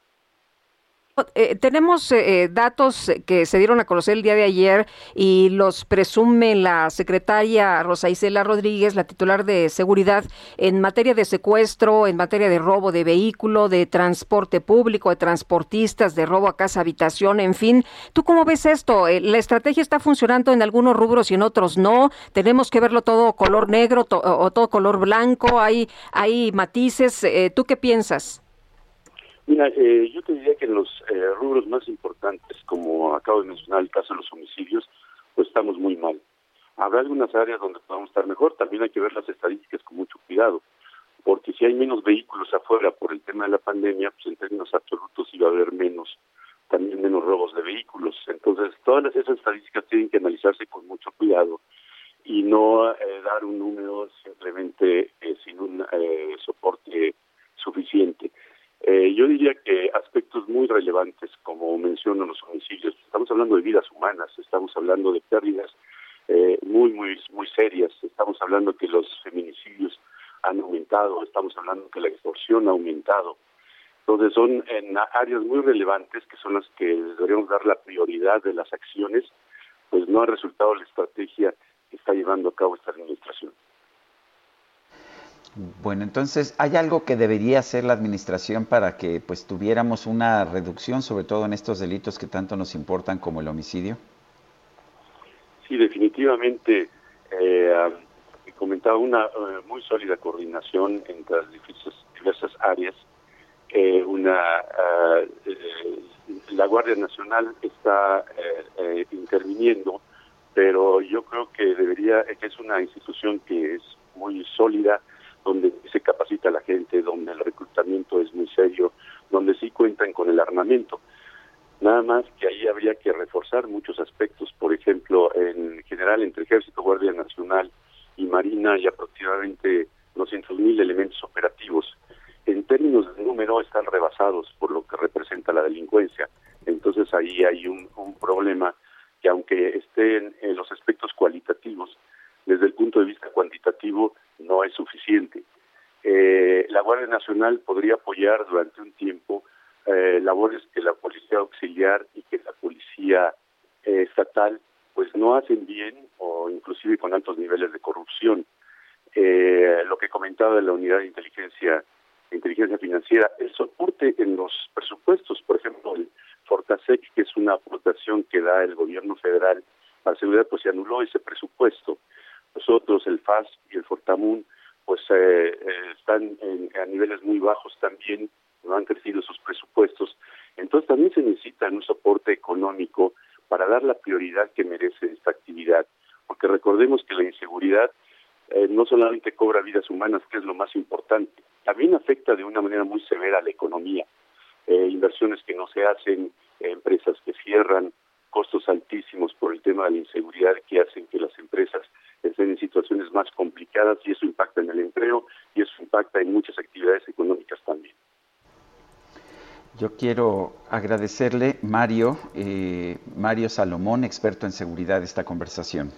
Eh, tenemos eh, datos que se dieron a conocer el día de ayer y los presume la secretaria Rosa Isela Rodríguez, la titular de seguridad, en materia de secuestro, en materia de robo de vehículo, de transporte público, de transportistas, de robo a casa habitación, en fin. ¿Tú cómo ves esto? Eh, ¿La estrategia está funcionando en algunos rubros y en otros no? ¿Tenemos que verlo todo color negro o todo color blanco? ¿Hay, hay matices? ¿Tú qué piensas? Mira, eh, yo te diría que en los eh, rubros más importantes, como acabo de mencionar el caso de los homicidios, pues estamos muy mal. Habrá algunas áreas donde podamos estar mejor, también hay que ver las estadísticas con mucho cuidado, porque si hay menos vehículos afuera por el tema de la pandemia, pues en términos absolutos iba a haber menos, también menos robos de vehículos. Entonces, todas esas estadísticas tienen que analizarse con mucho cuidado y no eh, dar un número simplemente sin un soporte suficiente. Eh, yo diría que aspectos muy relevantes, como menciono los homicidios, estamos hablando de vidas humanas, estamos hablando de pérdidas eh, muy, muy, muy serias, estamos hablando que los feminicidios han aumentado, estamos hablando que la extorsión ha aumentado. Entonces son en áreas muy relevantes que son las que deberíamos dar la prioridad de las acciones, pues no ha resultado la estrategia que está llevando a cabo esta administración. Bueno, entonces, ¿hay algo que debería hacer la administración para que pues tuviéramos una reducción, sobre todo en estos delitos que tanto nos importan como el homicidio? Sí, definitivamente. Eh, comentaba una eh, muy sólida coordinación entre las diversas, diversas áreas. Eh, una eh, la Guardia Nacional está interviniendo, pero yo creo que debería que es una institución que es muy sólida, donde se capacita la gente, donde el reclutamiento es muy serio, donde sí cuentan con el armamento. Nada más que ahí habría que reforzar muchos aspectos, por ejemplo, en general entre Ejército, Guardia Nacional y Marina hay aproximadamente 200.000 elementos operativos. En términos de número están rebasados por lo que representa la delincuencia. Entonces ahí hay un, problema que aunque estén en los aspectos cualitativos, desde el punto de vista cuantitativo no es suficiente. Eh, la Guardia Nacional podría apoyar durante un tiempo eh, labores que la Policía Auxiliar y que la Policía eh, Estatal pues no hacen bien o inclusive con altos niveles de corrupción. Eh, lo que comentaba de la unidad de inteligencia inteligencia financiera, el soporte en los presupuestos, por ejemplo, el Fortasec, que es una aportación que da el gobierno federal para seguridad, pues se anuló ese presupuesto. Nosotros, el FAS y el Fortamun, pues eh, están a niveles muy bajos también no han crecido sus presupuestos. Entonces también se necesita un soporte económico para dar la prioridad que merece esta actividad, porque recordemos que la inseguridad eh, no solamente cobra vidas humanas, que es lo más importante, también afecta de una manera muy severa a la economía. Eh, inversiones que no se hacen, empresas que cierran, costos altísimos por el tema de la inseguridad que hacen que las empresas estén en situaciones más complicadas y eso impacta en el empleo y eso impacta en muchas actividades económicas también. Yo quiero agradecerle, Mario, eh, Mario Salomón, experto en seguridad, esta conversación.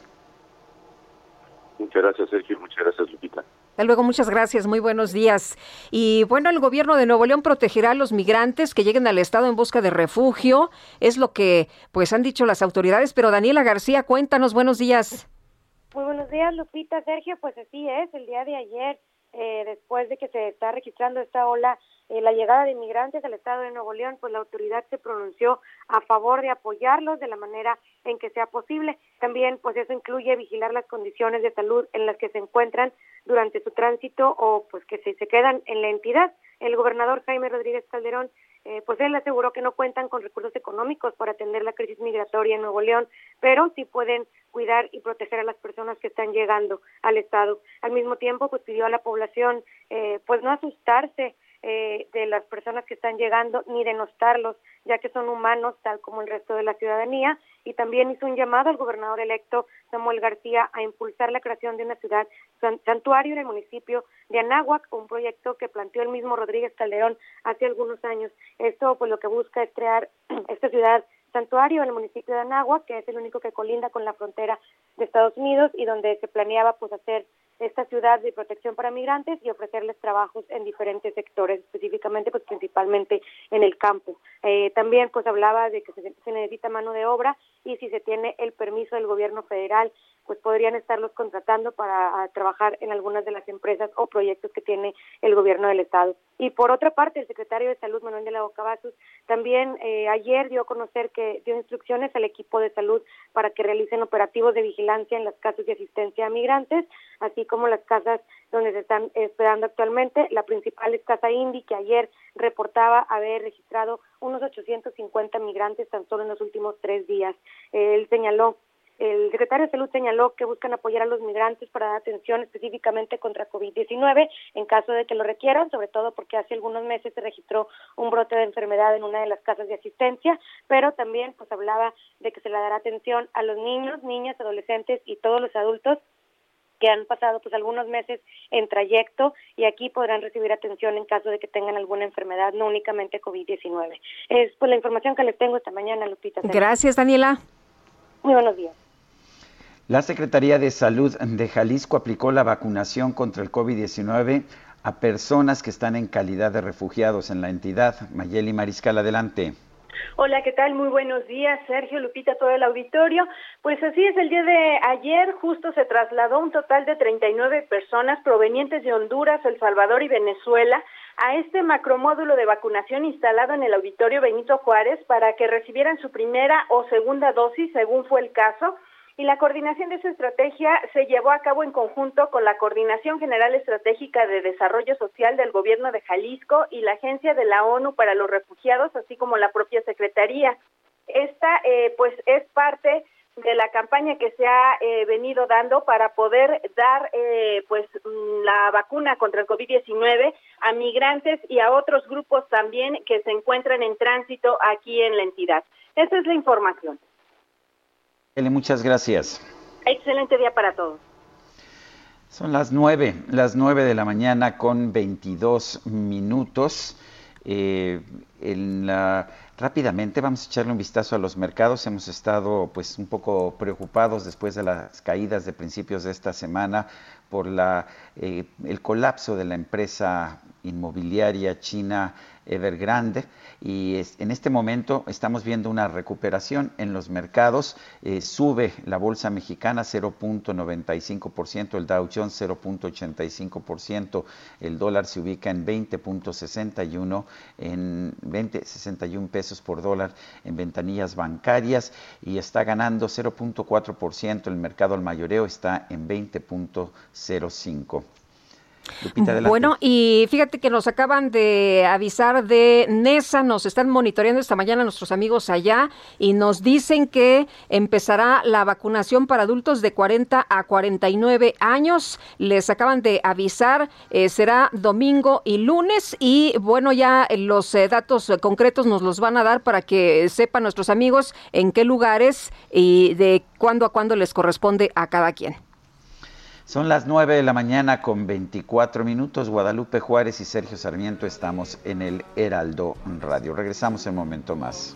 Muchas gracias, Sergio. Muchas gracias, Lupita. Hasta luego, muchas gracias, muy buenos días. Y bueno, el gobierno de Nuevo León protegerá a los migrantes que lleguen al estado en busca de refugio, es lo que pues han dicho las autoridades, pero Daniela García, cuéntanos, buenos días. Muy buenos días, Lupita, Sergio, pues así es, el día de ayer, eh, después de que se está registrando esta ola eh, la llegada de inmigrantes al estado de Nuevo León, pues la autoridad se pronunció a favor de apoyarlos de la manera en que sea posible. También, pues eso incluye vigilar las condiciones de salud en las que se encuentran durante su tránsito o pues que se, se quedan en la entidad. El gobernador Jaime Rodríguez Calderón eh, pues él aseguró que no cuentan con recursos económicos para atender la crisis migratoria en Nuevo León, pero sí pueden cuidar y proteger a las personas que están llegando al Estado. Al mismo tiempo, pues pidió a la población eh, pues no asustarse eh, de las personas que están llegando ni denostarlos, ya que son humanos tal como el resto de la ciudadanía. Y también hizo un llamado al gobernador electo Samuel García a impulsar la creación de una ciudad santuario en el municipio de Anáhuac, un proyecto que planteó el mismo Rodríguez Calderón hace algunos años. Esto pues lo que busca es crear *clears throat* esta ciudad santuario en el municipio de Anáhuac, que es el único que colinda con la frontera de Estados Unidos y donde se planeaba pues hacer esta ciudad de protección para migrantes y ofrecerles trabajos en diferentes sectores, específicamente, pues principalmente en el campo. Eh, también, pues hablaba de que se, se, necesita mano de obra y si se tiene el permiso del gobierno federal, pues podrían estarlos contratando para trabajar en algunas de las empresas o proyectos que tiene el gobierno del estado. Y por otra parte, el secretario de Salud, Manuel de la Bocabazos, también eh, ayer dio a conocer que dio instrucciones al equipo de salud para que realicen operativos de vigilancia en las casas de asistencia a migrantes, así como las casas donde se están esperando actualmente. La principal es Casa Indy, que ayer reportaba haber registrado unos 850 migrantes tan solo en los últimos tres días. Él señaló el secretario de Salud señaló que buscan apoyar a los migrantes para dar atención específicamente contra COVID-19 en caso de que lo requieran, sobre todo porque hace algunos meses se registró un brote de enfermedad en una de las casas de asistencia, pero también pues hablaba de que se le dará atención a los niños, niñas, adolescentes y todos los adultos que han pasado pues algunos meses en trayecto y aquí podrán recibir atención en caso de que tengan alguna enfermedad, no únicamente COVID-19. Es pues la información que les tengo esta mañana, Lupita. Gracias, Daniela. Muy buenos días. La Secretaría de Salud de Jalisco aplicó la vacunación contra el COVID-19 a personas que están en calidad de refugiados en la entidad. Mayeli Mariscal, adelante. Hola, ¿qué tal? Muy buenos días, Sergio, Lupita, todo el auditorio. Pues así es, el día de ayer justo se trasladó un total de 39 personas provenientes de Honduras, El Salvador y Venezuela a este macromódulo de vacunación instalado en el auditorio Benito Juárez para que recibieran su primera o segunda dosis, según fue el caso y la coordinación de esa estrategia se llevó a cabo en conjunto con la Coordinación General Estratégica de Desarrollo Social del Gobierno de Jalisco y la Agencia de la ONU para los Refugiados, así como la propia Secretaría. Esta, eh, pues, es parte de la campaña que se ha eh, venido dando para poder dar eh, pues mm, la vacuna contra el COVID-19 a migrantes y a otros grupos también que se encuentran en tránsito aquí en la entidad. Esa es la información muchas gracias. Excelente día para todos. Son las nueve, las nueve de la mañana con 22 minutos. Eh, en la, rápidamente vamos a echarle un vistazo a los mercados. Hemos estado pues un poco preocupados después de las caídas de principios de esta semana por la, eh, el colapso de la empresa inmobiliaria china Evergrande y en este momento estamos viendo una recuperación en los mercados. Eh, sube la bolsa mexicana 0.95%, el Dow Jones 0.85%, el dólar se ubica en 20.61 en 20.61 pesos por dólar en ventanillas bancarias y está ganando 0.4%, el mercado al mayoreo está en 20.05. Bueno, y fíjate que nos acaban de avisar de NESA, nos están monitoreando esta mañana nuestros amigos allá y nos dicen que empezará la vacunación para adultos de 40 a 49 años. Les acaban de avisar, eh, será domingo y lunes y bueno, ya los eh, datos concretos nos los van a dar para que sepan nuestros amigos en qué lugares y de cuándo a cuándo les corresponde a cada quien. Son las 9 de la mañana con 24 minutos. Guadalupe Juárez y Sergio Sarmiento estamos en el Heraldo Radio. Regresamos en un momento más.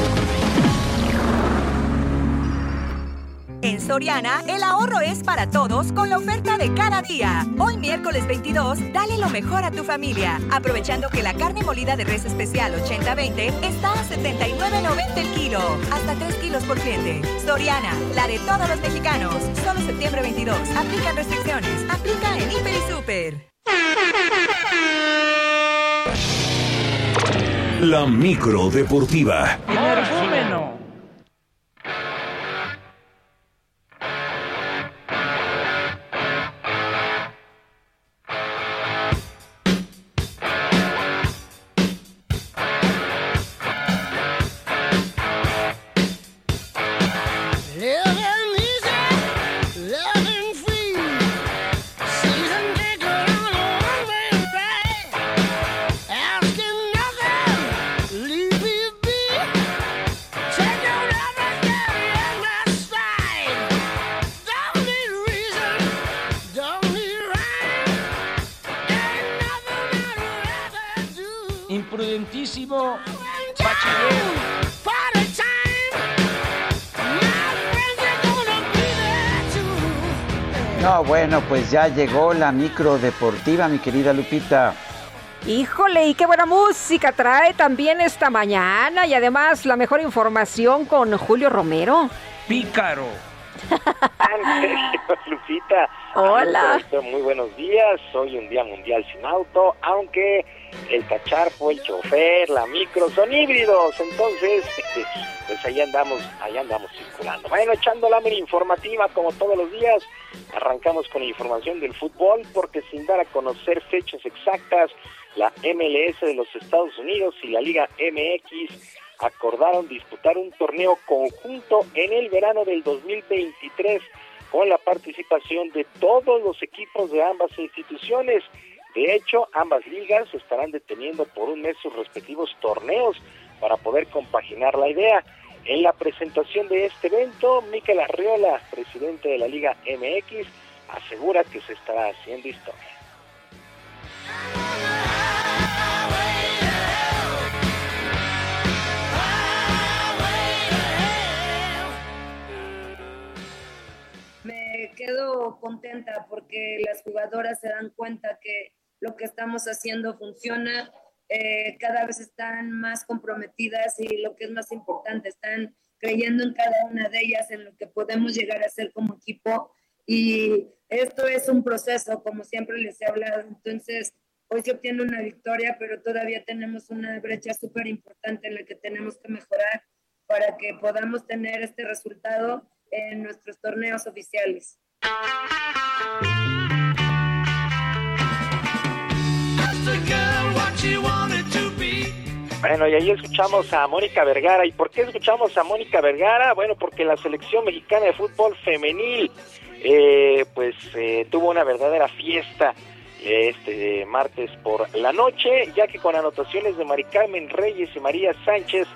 Soriana, el ahorro es para todos con la oferta de cada día. Hoy miércoles 22, dale lo mejor a tu familia, aprovechando que la carne molida de res especial 80-20 está a 79.90 el kilo, hasta 3 kilos por cliente. Soriana, la de todos los mexicanos. Solo septiembre 22. Aplican restricciones. Aplica en Hiper y Super. La micro deportiva. No, ya llegó la micro deportiva, mi querida Lupita. Híjole, y qué buena música trae también esta mañana y además la mejor información con Julio Romero. Pícaro. *laughs* Lupita. Hola. Muy buenos días. Hoy un día mundial sin auto, aunque el cacharpo, el chofer, la micro son híbridos. Entonces, *laughs* pues ahí andamos, ahí andamos circulando. Bueno, echando la informativa como todos los días. Arrancamos con información del fútbol porque sin dar a conocer fechas exactas, la MLS de los Estados Unidos y la Liga MX acordaron disputar un torneo conjunto en el verano del 2023 con la participación de todos los equipos de ambas instituciones. De hecho, ambas ligas estarán deteniendo por un mes sus respectivos torneos para poder compaginar la idea. En la presentación de este evento, Miquel Arriola, presidente de la Liga MX, asegura que se estará haciendo historia. Me quedo contenta porque las jugadoras se dan cuenta que lo que estamos haciendo funciona, eh, cada vez están más comprometidas y lo que es más importante, están creyendo en cada una de ellas, en lo que podemos llegar a ser como equipo. Y esto es un proceso, como siempre les he hablado. Entonces, hoy se obtiene una victoria, pero todavía tenemos una brecha súper importante en la que tenemos que mejorar para que podamos tener este resultado en nuestros torneos oficiales. Bueno, y ahí escuchamos a Mónica Vergara. ¿Y por qué escuchamos a Mónica Vergara? Bueno, porque la selección mexicana de fútbol femenil, eh, pues eh, tuvo una verdadera fiesta este martes por la noche, ya que con anotaciones de Mari Carmen Reyes y María Sánchez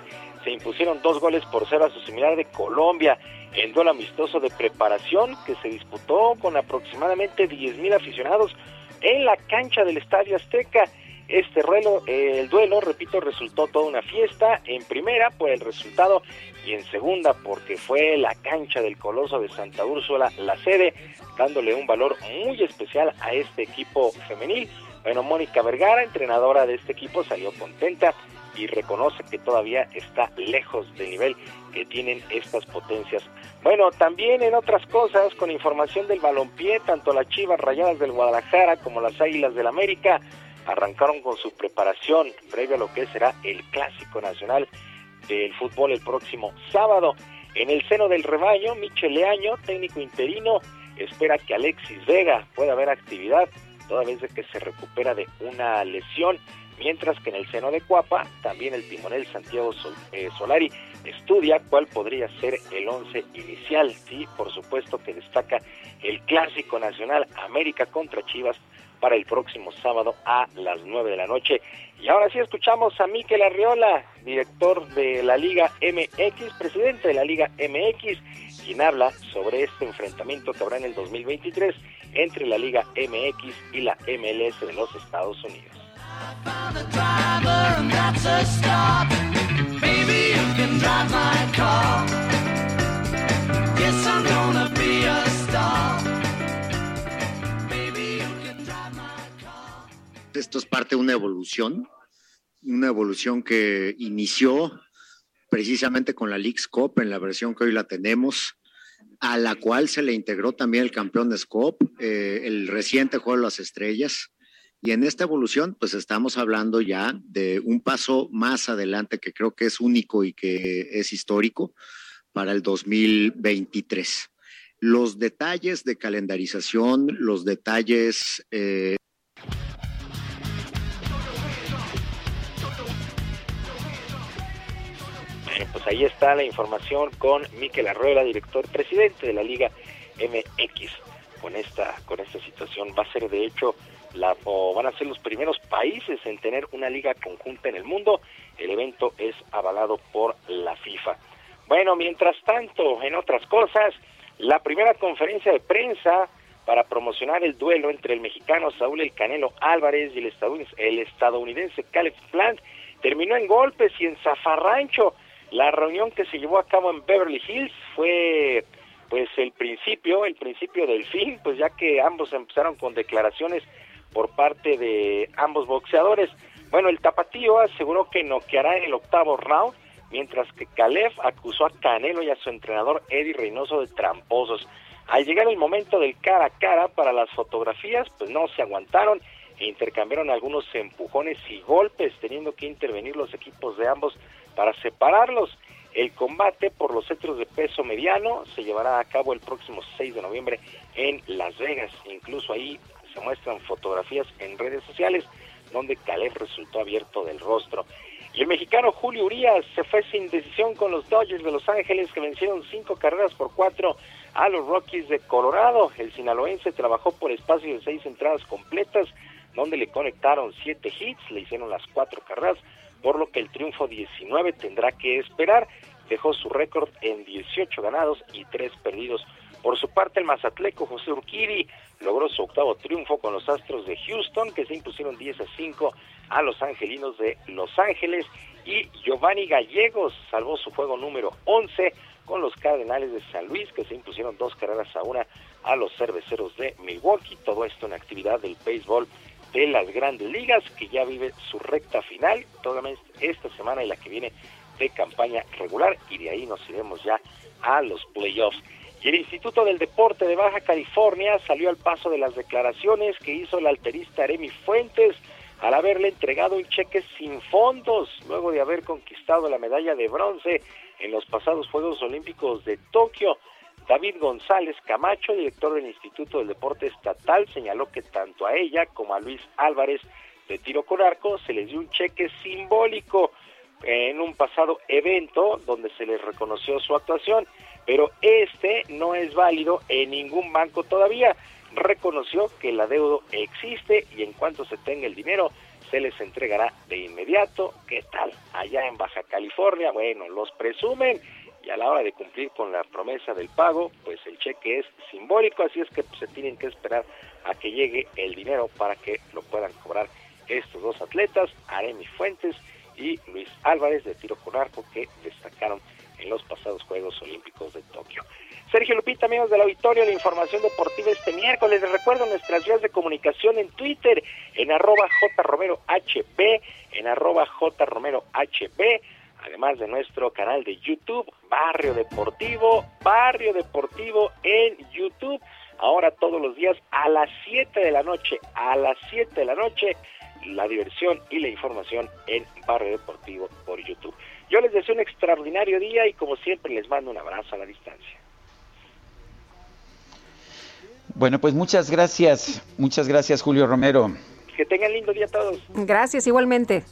se impusieron dos goles por cero a su similar de Colombia en duelo amistoso de preparación que se disputó con aproximadamente 10.000 aficionados en la cancha del Estadio Azteca. Este duelo, el duelo, repito, resultó toda una fiesta, en primera por el resultado y en segunda porque fue la cancha del Coloso de Santa Úrsula la sede, dándole un valor muy especial a este equipo femenil. Bueno, Mónica Vergara, entrenadora de este equipo, salió contenta y reconoce que todavía está lejos del nivel que tienen estas potencias. Bueno, también en otras cosas, con información del balompié, tanto las Chivas Rayadas del Guadalajara como las Águilas del América arrancaron con su preparación previo a lo que será el Clásico Nacional del Fútbol el próximo sábado. En el seno del rebaño, Michel Leaño, técnico interino, espera que Alexis Vega pueda haber actividad toda vez de que se recupera de una lesión mientras que en el seno de Cuapa también el timonel Santiago eh, Solari estudia cuál podría ser el once inicial. Sí, por supuesto que destaca el clásico nacional América contra Chivas para el próximo sábado a las 9 de la noche. Y ahora sí escuchamos a Miquel Arriola, director de la Liga MX, presidente de la Liga MX, quien habla sobre este enfrentamiento que habrá en el 2023 entre la Liga MX y la MLS de los Estados Unidos. Esto es parte de una evolución, una evolución que inició precisamente con la League's Cup en la versión que hoy la tenemos, a la cual se le integró también el campeón de Scope, eh, el reciente Juego de las Estrellas, y en esta evolución, pues estamos hablando ya de un paso más adelante que creo que es único y que es histórico para el 2023. Los detalles de calendarización, los detalles... Eh... Bueno, pues ahí está la información con Miquel Arruela, director presidente de la Liga MX. Con esta, con esta situación va a ser de hecho la, o van a ser los primeros países en tener una liga conjunta en el mundo. El evento es avalado por la FIFA. Bueno, mientras tanto, en otras cosas, la primera conferencia de prensa para promocionar el duelo entre el mexicano Saúl El Canelo Álvarez y el estadounidense, el estadounidense Caleb Plant terminó en golpes y en zafarrancho. La reunión que se llevó a cabo en Beverly Hills fue pues el principio, el principio del fin, pues ya que ambos empezaron con declaraciones por parte de ambos boxeadores. Bueno, el tapatío aseguró que noqueará en el octavo round, mientras que Caleb acusó a Canelo y a su entrenador Eddie Reynoso de tramposos. Al llegar el momento del cara a cara para las fotografías, pues no se aguantaron e intercambiaron algunos empujones y golpes, teniendo que intervenir los equipos de ambos para separarlos. El combate por los centros de peso mediano se llevará a cabo el próximo 6 de noviembre en Las Vegas. Incluso ahí muestran fotografías en redes sociales donde Caleb resultó abierto del rostro. Y el mexicano Julio Urias se fue sin decisión con los Dodgers de Los Ángeles que vencieron cinco carreras por cuatro a los Rockies de Colorado. El sinaloense trabajó por espacio de seis entradas completas donde le conectaron siete hits, le hicieron las cuatro carreras, por lo que el triunfo 19 tendrá que esperar. Dejó su récord en 18 ganados y 3 perdidos. Por su parte, el mazatleco José Urquiri logró su octavo triunfo con los Astros de Houston, que se impusieron 10 a 5 a los Angelinos de Los Ángeles. Y Giovanni Gallegos salvó su juego número 11 con los Cardenales de San Luis, que se impusieron dos carreras a una a los cerveceros de Milwaukee. Todo esto en actividad del béisbol de las grandes ligas, que ya vive su recta final, toda esta semana y la que viene de campaña regular, y de ahí nos iremos ya a los playoffs. Y el Instituto del Deporte de Baja California salió al paso de las declaraciones que hizo el alterista Aremi Fuentes al haberle entregado un cheque sin fondos luego de haber conquistado la medalla de bronce en los pasados Juegos Olímpicos de Tokio. David González Camacho, director del Instituto del Deporte Estatal, señaló que tanto a ella como a Luis Álvarez de tiro con arco se les dio un cheque simbólico en un pasado evento donde se les reconoció su actuación, pero este no es válido en ningún banco todavía. Reconoció que el adeudo existe y en cuanto se tenga el dinero se les entregará de inmediato. ¿Qué tal? Allá en Baja California, bueno, los presumen y a la hora de cumplir con la promesa del pago, pues el cheque es simbólico, así es que se tienen que esperar a que llegue el dinero para que lo puedan cobrar estos dos atletas, Aremi Fuentes y Luis Álvarez de tiro con arco que destacaron en los pasados Juegos Olímpicos de Tokio. Sergio Lupita, amigos del auditorio, la información deportiva este miércoles. Les recuerdo nuestras vías de comunicación en Twitter, en arroba jromerohb, en arroba jromerohb, además de nuestro canal de YouTube, Barrio Deportivo, Barrio Deportivo en YouTube. Ahora todos los días a las 7 de la noche, a las 7 de la noche, la diversión y la información en Barrio Deportivo por YouTube. Yo les deseo un extraordinario día y como siempre les mando un abrazo a la distancia. Bueno, pues muchas gracias, muchas gracias Julio Romero. Que tengan lindo día todos. Gracias igualmente.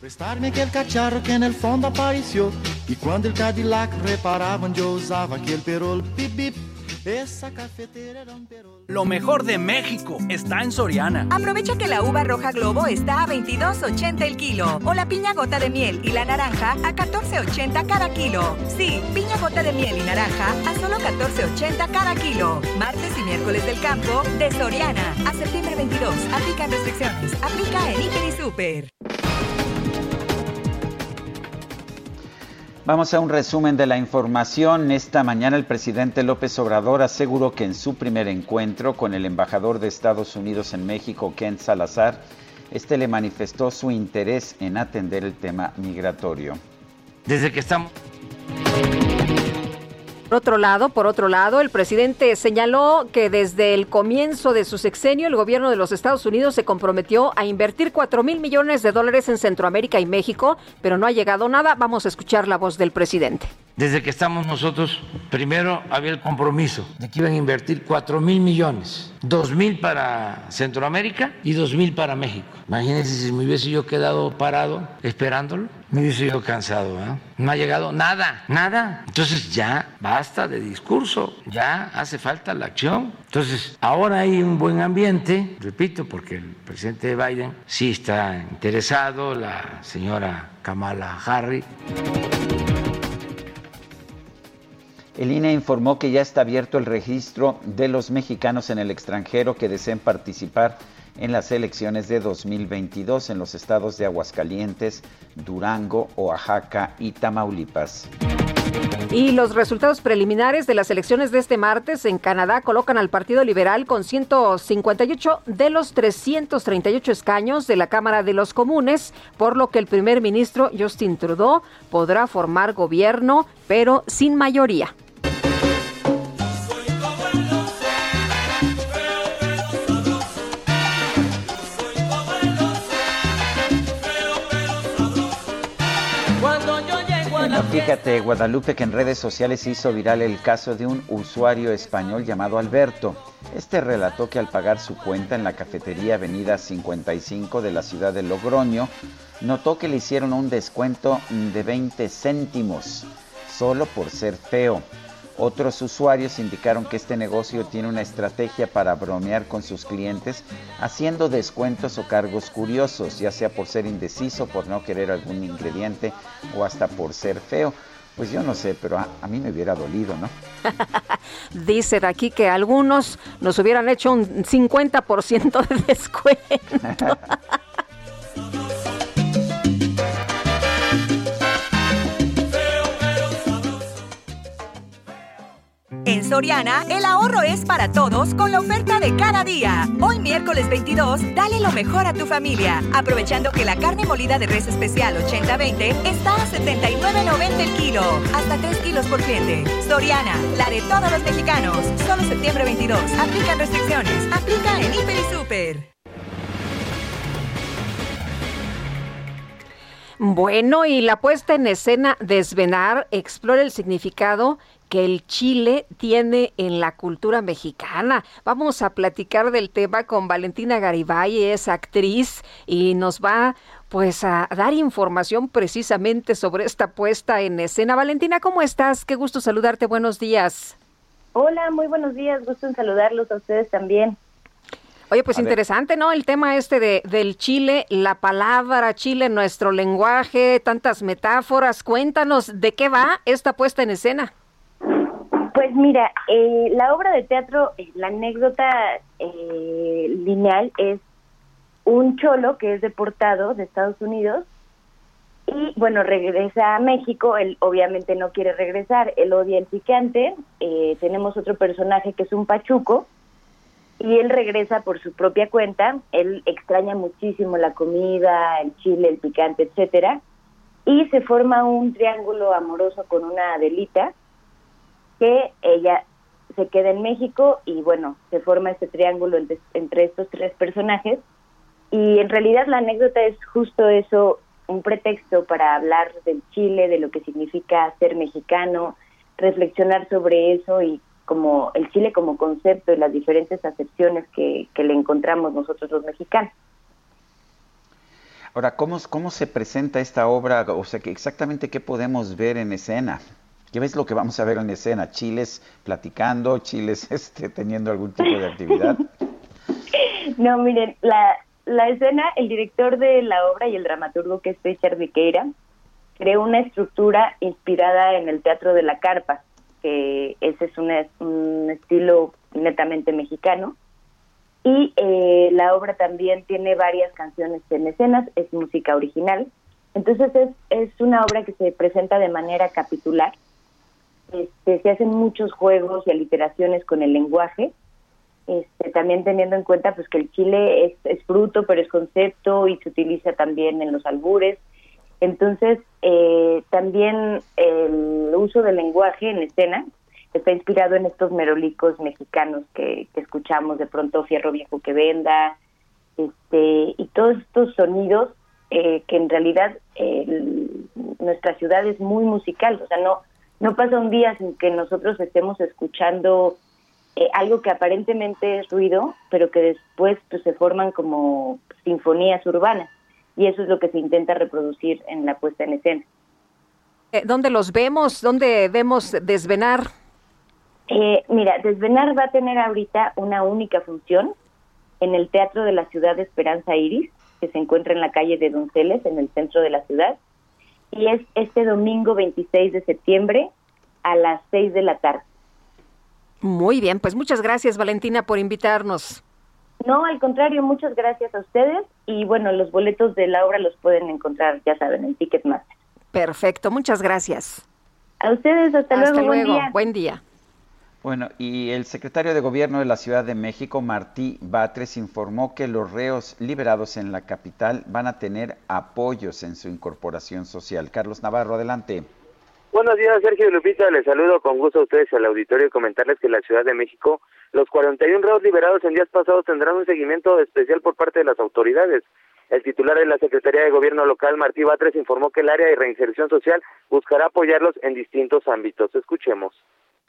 Prestar-me aquele cacharro que el fondo apareció Y cuando el Cadillac reparaban yo usaba aquel perol bip bip Esa cafetera era un perol. Lo mejor de México está en Soriana. Aprovecha que la uva roja globo está a 22.80 el kilo. O la piña gota de miel y la naranja a 14.80 cada kilo. Sí, piña gota de miel y naranja a solo 14.80 cada kilo. Martes y miércoles del campo de Soriana. A septiembre 22, aplican restricciones. Aplica en Hiper y Super Vamos a un resumen de la información. Esta mañana el presidente López Obrador aseguró que en su primer encuentro con el embajador de Estados Unidos en México, Ken Salazar, este le manifestó su interés en atender el tema migratorio. Desde que estamos por otro lado, por otro lado, el presidente señaló que desde el comienzo de su sexenio el gobierno de los Estados Unidos se comprometió a invertir 4 mil millones de dólares en Centroamérica y México, pero no ha llegado nada. Vamos a escuchar la voz del presidente. Desde que estamos nosotros, primero había el compromiso de que iban a invertir 4 mil millones, 2 mil para Centroamérica y 2 mil para México. Imagínense si me hubiese yo quedado parado esperándolo, me hubiese yo cansado. ¿eh? No ha llegado nada, nada. Entonces ya basta de discurso, ya hace falta la acción. Entonces ahora hay un buen ambiente, repito, porque el presidente Biden sí está interesado, la señora Kamala Harris. El INE informó que ya está abierto el registro de los mexicanos en el extranjero que deseen participar en las elecciones de 2022 en los estados de Aguascalientes, Durango, Oaxaca y Tamaulipas. Y los resultados preliminares de las elecciones de este martes en Canadá colocan al Partido Liberal con 158 de los 338 escaños de la Cámara de los Comunes, por lo que el primer ministro Justin Trudeau podrá formar gobierno, pero sin mayoría. Fíjate, Guadalupe, que en redes sociales hizo viral el caso de un usuario español llamado Alberto. Este relató que al pagar su cuenta en la cafetería Avenida 55 de la ciudad de Logroño, notó que le hicieron un descuento de 20 céntimos, solo por ser feo. Otros usuarios indicaron que este negocio tiene una estrategia para bromear con sus clientes, haciendo descuentos o cargos curiosos, ya sea por ser indeciso, por no querer algún ingrediente o hasta por ser feo. Pues yo no sé, pero a, mí me hubiera dolido, ¿no? *laughs* Dicen aquí que algunos nos hubieran hecho un 50% de descuento. *laughs* En Soriana, el ahorro es para todos con la oferta de cada día. Hoy miércoles 22, dale lo mejor a tu familia, aprovechando que la carne molida de res especial 80-20 está a 79.90 el kilo, hasta 3 kilos por cliente. Soriana, la de todos los mexicanos. Solo septiembre 22. Aplican restricciones. Aplica en Hiper y Super. Bueno, y la puesta en escena Desvenar explora el significado que el chile tiene en la cultura mexicana. Vamos a platicar del tema con Valentina Garibay, es actriz y nos va pues a dar información precisamente sobre esta puesta en escena. Valentina, ¿cómo estás? Qué gusto saludarte. Buenos días. Hola, muy buenos días. Gusto en saludarlos a ustedes también. Oye, pues interesante, ¿no? El tema este de, del Chile, la palabra Chile, nuestro lenguaje, tantas metáforas. Cuéntanos, ¿de qué va esta puesta en escena? Pues mira, eh, la obra de teatro, eh, la anécdota eh, lineal es un cholo que es deportado de Estados Unidos y bueno, regresa a México, él obviamente no quiere regresar, él odia el picante, tenemos otro personaje que es un pachuco y él regresa por su propia cuenta, él extraña muchísimo la comida, el chile, el picante, etcétera, y se forma un triángulo amoroso con una Adelita, que ella se queda en México y bueno, se forma este triángulo entre, estos tres personajes y en realidad la anécdota es justo eso, un pretexto para hablar del Chile, de lo que significa ser mexicano, reflexionar sobre eso y como el Chile como concepto y las diferentes acepciones que, que le encontramos nosotros los mexicanos. Ahora, ¿cómo, ¿cómo se presenta esta obra? O sea, exactamente qué podemos ver en escena? ¿Qué ves lo que vamos a ver en escena? ¿Chiles platicando? ¿Chiles *laughs* este, teniendo algún tipo de actividad? *laughs* No, miren, la, la escena, el director de la obra y el dramaturgo que es Richard Viqueira, creó una estructura inspirada en el teatro de la carpa, que ese es un estilo netamente mexicano. Y eh, la obra también tiene varias canciones en escenas, es música original. Entonces es, es una obra que se presenta de manera capitular este, se hacen muchos juegos y aliteraciones con el lenguaje, este, también teniendo en cuenta pues que el chile es, fruto, pero es concepto y se utiliza también en los albures. Entonces, eh, también el uso del lenguaje en escena está inspirado en estos merolicos mexicanos que, escuchamos de pronto Fierro Viejo que venda, este, y todos estos sonidos eh, que en realidad nuestra ciudad es muy musical, o sea, no, no pasa un día sin que nosotros estemos escuchando eh, algo que aparentemente es ruido, pero que después pues, se forman como sinfonías urbanas. Y eso es lo que se intenta reproducir en la puesta en escena. Eh, ¿Dónde los vemos? ¿Dónde vemos Desvenar? Eh, mira, Desvenar va a tener ahorita una única función en el Teatro de la Ciudad de Esperanza Iris, que se encuentra en la calle de Donceles, en el centro de la ciudad y es este domingo 26 de septiembre a las 6 de la tarde. Muy bien, pues muchas gracias Valentina por invitarnos. No, al contrario, muchas gracias a ustedes y bueno, los boletos de la obra los pueden encontrar, ya saben, en Ticketmaster. Perfecto, muchas gracias. A ustedes, hasta, Hasta luego, buen luego. día. Buen día. Bueno, y el secretario de Gobierno de la Ciudad de México, Martí Batres, informó que los reos liberados en la capital van a tener apoyos en su incorporación social. Carlos Navarro, adelante. Buenos días, Sergio Lupita. Les saludo con gusto a ustedes al auditorio y comentarles que la Ciudad de México los 41 reos liberados en días pasados tendrán un seguimiento especial por parte de las autoridades. El titular de la Secretaría de Gobierno local, Martí Batres, informó que el área de reinserción social buscará apoyarlos en distintos ámbitos. Escuchemos.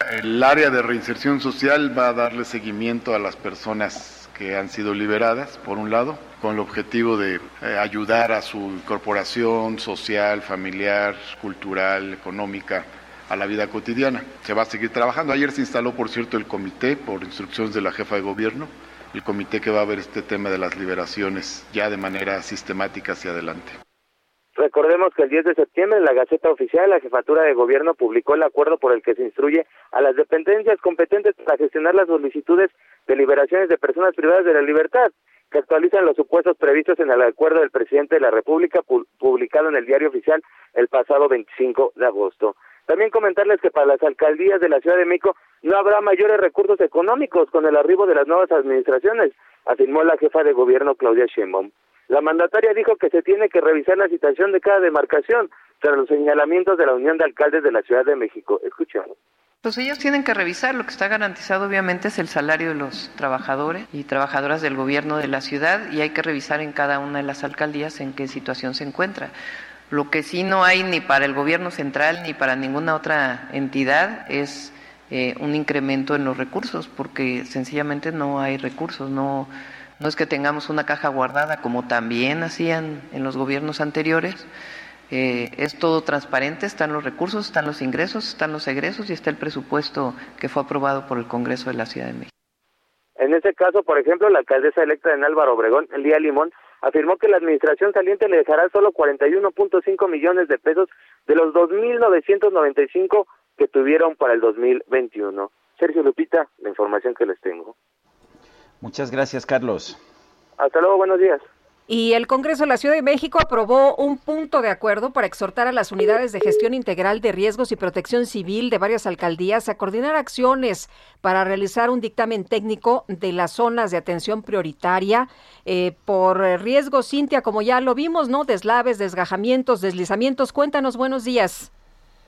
El área de reinserción social va a darle seguimiento a las personas que han sido liberadas, por un lado, con el objetivo de eh, ayudar a su incorporación social, familiar, cultural, económica a la vida cotidiana. Se va a seguir trabajando. Ayer se instaló, por cierto, el comité por instrucciones de la jefa de gobierno, el comité que va a ver este tema de las liberaciones ya de manera sistemática hacia adelante. Recordemos que el 10 de septiembre la Gaceta Oficial la Jefatura de Gobierno publicó el acuerdo por el que se instruye a las dependencias competentes para gestionar las solicitudes de liberaciones de personas privadas de la libertad, que actualizan los supuestos previstos en el acuerdo del presidente de la República pu- publicado en el Diario Oficial el pasado 25 de agosto. También comentarles que para las alcaldías de la Ciudad de México no habrá mayores recursos económicos con el arribo de las nuevas administraciones, afirmó la jefa de gobierno Claudia Sheinbaum. La mandataria dijo que se tiene que revisar la situación de cada demarcación tras los señalamientos de la Unión de Alcaldes de la Ciudad de México. Escuchemos. Pues ellos tienen que revisar, lo que está garantizado obviamente es el salario de los trabajadores y trabajadoras del gobierno de la ciudad y hay que revisar en cada una de las alcaldías en qué situación se encuentra. Lo que sí no hay ni para el gobierno central ni para ninguna otra entidad es eh, un incremento en los recursos, porque sencillamente no hay recursos, no, no es que tengamos una caja guardada como también hacían en los gobiernos anteriores. Eh, es todo transparente, están los recursos, están los ingresos, están los egresos y está el presupuesto que fue aprobado por el Congreso de la Ciudad de México. En ese caso, por ejemplo, la alcaldesa electa en Álvaro Obregón, Lía Limón, afirmó que la administración saliente le dejará solo 41.5 millones de pesos de los 2.995 que tuvieron para el 2021. Sergio Lupita, la información que les tengo. Muchas gracias, Carlos. Hasta luego, buenos días. Y el Congreso de la Ciudad de México aprobó un punto de acuerdo para exhortar a las unidades de gestión integral de riesgos y protección civil de varias alcaldías a coordinar acciones para realizar un dictamen técnico de las zonas de atención prioritaria eh, por riesgos. Cintia, como ya lo vimos, ¿no? Deslaves, desgajamientos, deslizamientos. Cuéntanos, buenos días.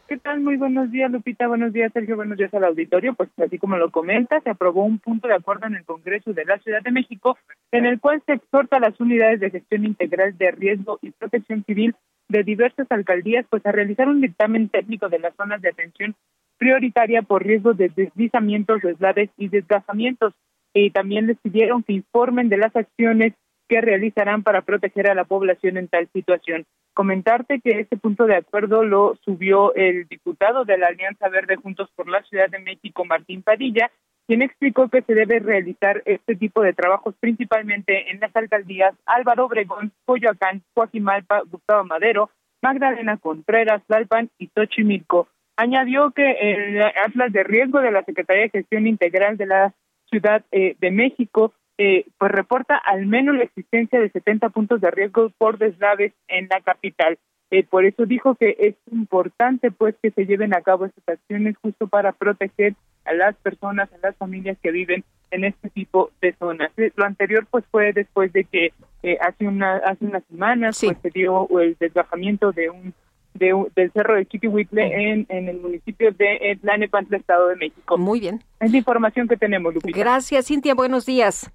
¿Qué tal? Muy buenos días, Lupita. Buenos días, Sergio. Buenos días al auditorio. Pues así como lo comenta, se aprobó un punto de acuerdo en el Congreso de la Ciudad de México en el cual se exhorta a las unidades de gestión integral de riesgo y protección civil de diversas alcaldías pues a realizar un dictamen técnico de las zonas de atención prioritaria por riesgo de deslizamientos, deslaves y desgajamientos. Y también les pidieron que informen de las acciones que realizarán para proteger a la población en tal situación. Comentarte que este punto de acuerdo lo subió el diputado de la Alianza Verde Juntos por la Ciudad de México, Martín Padilla, quien explicó que se debe realizar este tipo de trabajos principalmente en las alcaldías Álvaro Obregón, Coyoacán, Coajimalpa, Gustavo Madero, Magdalena Contreras, Tlalpan y Xochimilco. Añadió que el atlas de riesgo de la Secretaría de Gestión Integral de la Ciudad eh, de México eh, pues reporta al menos la existencia de 70 puntos de riesgo por deslaves en la capital. Eh, por eso dijo que es importante pues que se lleven a cabo estas acciones justo para proteger a las personas, a las familias que viven en este tipo de zonas. Eh, Lo anterior pues fue después de que eh, hace una hace unas semanas pues se dio el desgajamiento de un de un- del cerro de Chiquihuitle en, en el municipio de Tlanepantla, Estado de México. Muy bien. Es la información que tenemos, Lupita. Gracias, Cintia. Buenos días.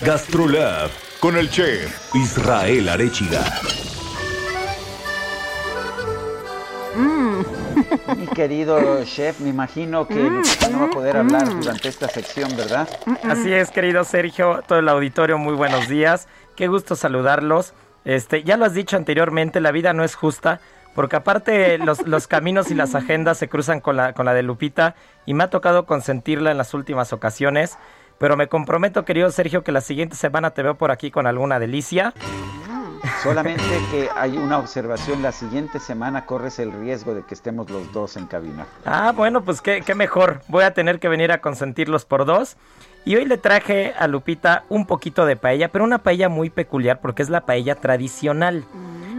Gastrolab con el chef Israel Arechiga. Mm. *laughs* Mi querido chef, me imagino que Lupita no va a poder hablar durante esta sección, ¿verdad? Así es, querido Sergio, todo el auditorio, muy buenos días. Qué gusto saludarlos. Este, ya lo has dicho anteriormente, la vida no es justa, porque aparte los, los caminos y las agendas se cruzan con la, con la de Lupita y me ha tocado consentirla en las últimas ocasiones. Pero me comprometo, querido Sergio, que la siguiente semana te veo por aquí con alguna delicia. *laughs* Solamente que hay una observación, la siguiente semana corres el riesgo de que estemos los dos en cabina. Ah, bueno, pues qué, qué mejor. Voy a tener que venir a consentirlos por dos. Y hoy le traje a Lupita un poquito de paella, pero una paella muy peculiar porque es la paella tradicional.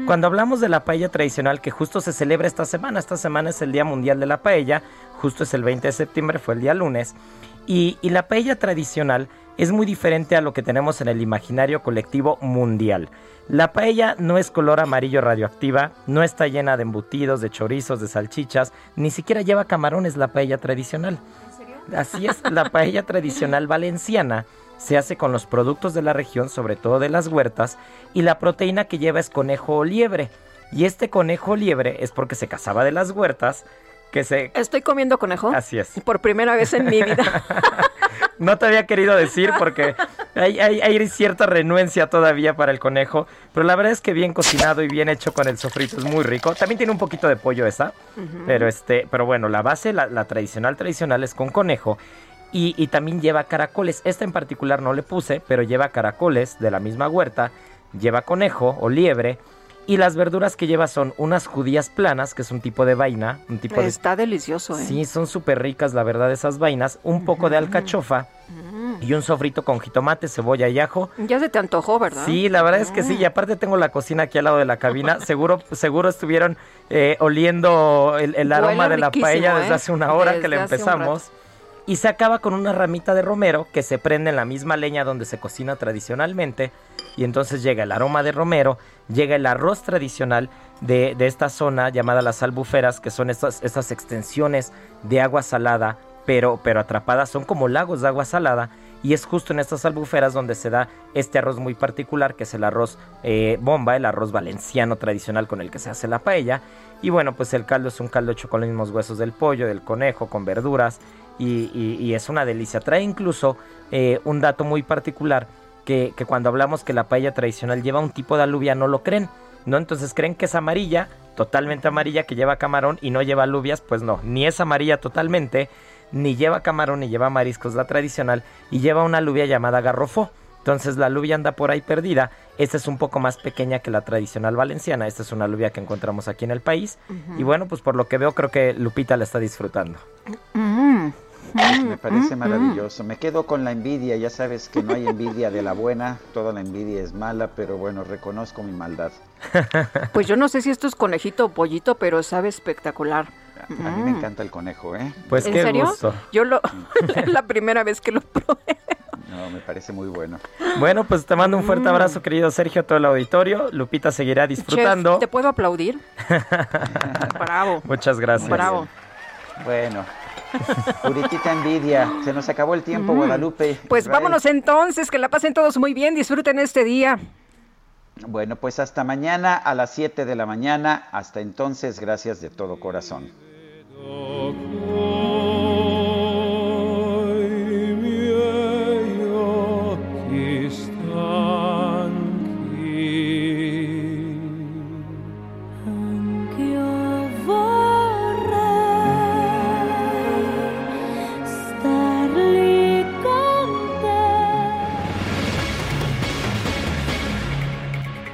Cuando hablamos de la paella tradicional, que justo se celebra esta semana, esta semana es el Día Mundial de la Paella, justo es el 20 de septiembre, fue el día lunes, y, y la paella tradicional es muy diferente a lo que tenemos en el imaginario colectivo mundial. La paella no es color amarillo radioactiva, no está llena de embutidos, de chorizos, de salchichas, ni siquiera lleva camarones la paella tradicional. Así es, la *laughs* paella tradicional valenciana se hace con los productos de la región, sobre todo de las huertas, y la proteína que lleva es conejo o liebre. Y este conejo o liebre es porque se cazaba de las huertas, que se... Estoy comiendo conejo. Así es. Por primera vez en mi vida. *laughs* No te había querido decir porque hay, hay, hay, cierta renuencia todavía para el conejo, pero la verdad es que bien cocinado y bien hecho con el sofrito es muy rico. También tiene un poquito de pollo esa, pero este, pero bueno, la base, la, la tradicional tradicional es con conejo y, y, también lleva caracoles. Esta en particular no le puse, pero lleva caracoles de la misma huerta, lleva conejo o liebre y las verduras que lleva son unas judías planas, que es un tipo de vaina. Un tipo Está delicioso, ¿eh? Sí, son súper ricas, la verdad, esas vainas. Un poco de alcachofa y un sofrito con jitomate, cebolla y ajo. Ya se te antojó, ¿verdad? Sí, la verdad es que sí. Y aparte tengo la cocina aquí al lado de la cabina. *laughs* seguro, seguro estuvieron eh, oliendo el, el aroma de la paella desde ¿eh? hace una hora desde que le empezamos. Y se acaba con una ramita de romero que se prende en la misma leña donde se cocina tradicionalmente. Y entonces llega el aroma de romero, llega el arroz tradicional de, de esta zona llamada las albuferas, que son estas, estas extensiones de agua salada, pero, pero atrapadas, son como lagos de agua salada. Y es justo en estas albuferas donde se da este arroz muy particular, que es el arroz eh, bomba, el arroz valenciano tradicional con el que se hace la paella. Y bueno, pues el caldo es un caldo hecho con los mismos huesos del pollo, del conejo, con verduras. Y, es una delicia. Trae incluso eh, un dato muy particular que, que cuando hablamos que la paella tradicional lleva un tipo de alubia no lo creen. ¿No? Entonces creen que es amarilla, totalmente amarilla, que lleva camarón y no lleva alubias. Pues no, ni es amarilla totalmente, ni lleva camarón, ni lleva mariscos, la tradicional, y lleva una alubia llamada garrofó. Entonces la alubia anda por ahí perdida. Esta es un poco más pequeña que la tradicional valenciana. Esta es una alubia que encontramos aquí en el país. Y bueno, pues por lo que veo creo que Lupita la está disfrutando. Mm. Me parece maravilloso. Me quedo con la envidia. Ya sabes que no hay envidia de la buena. Toda la envidia es mala, pero bueno, reconozco mi maldad. *laughs* Pues yo no sé si esto es conejito o pollito, pero sabe espectacular. A mí me encanta el conejo, ¿eh? Pues ¿En qué serio? gusto. Yo lo *laughs* es la primera vez que lo probé. No, me parece muy bueno. Bueno, pues te mando un fuerte Mm. abrazo, querido Sergio, a todo el auditorio. Lupita seguirá disfrutando. Chef, ¿te puedo aplaudir? *laughs* Bravo. Muchas gracias. Bravo. Bueno, puritita envidia. Se nos acabó el tiempo, Mm. Guadalupe. Pues Israel. vámonos entonces, que la pasen todos muy bien, disfruten este día. Bueno, pues hasta mañana a las 7 de la mañana. Hasta entonces, gracias de todo corazón.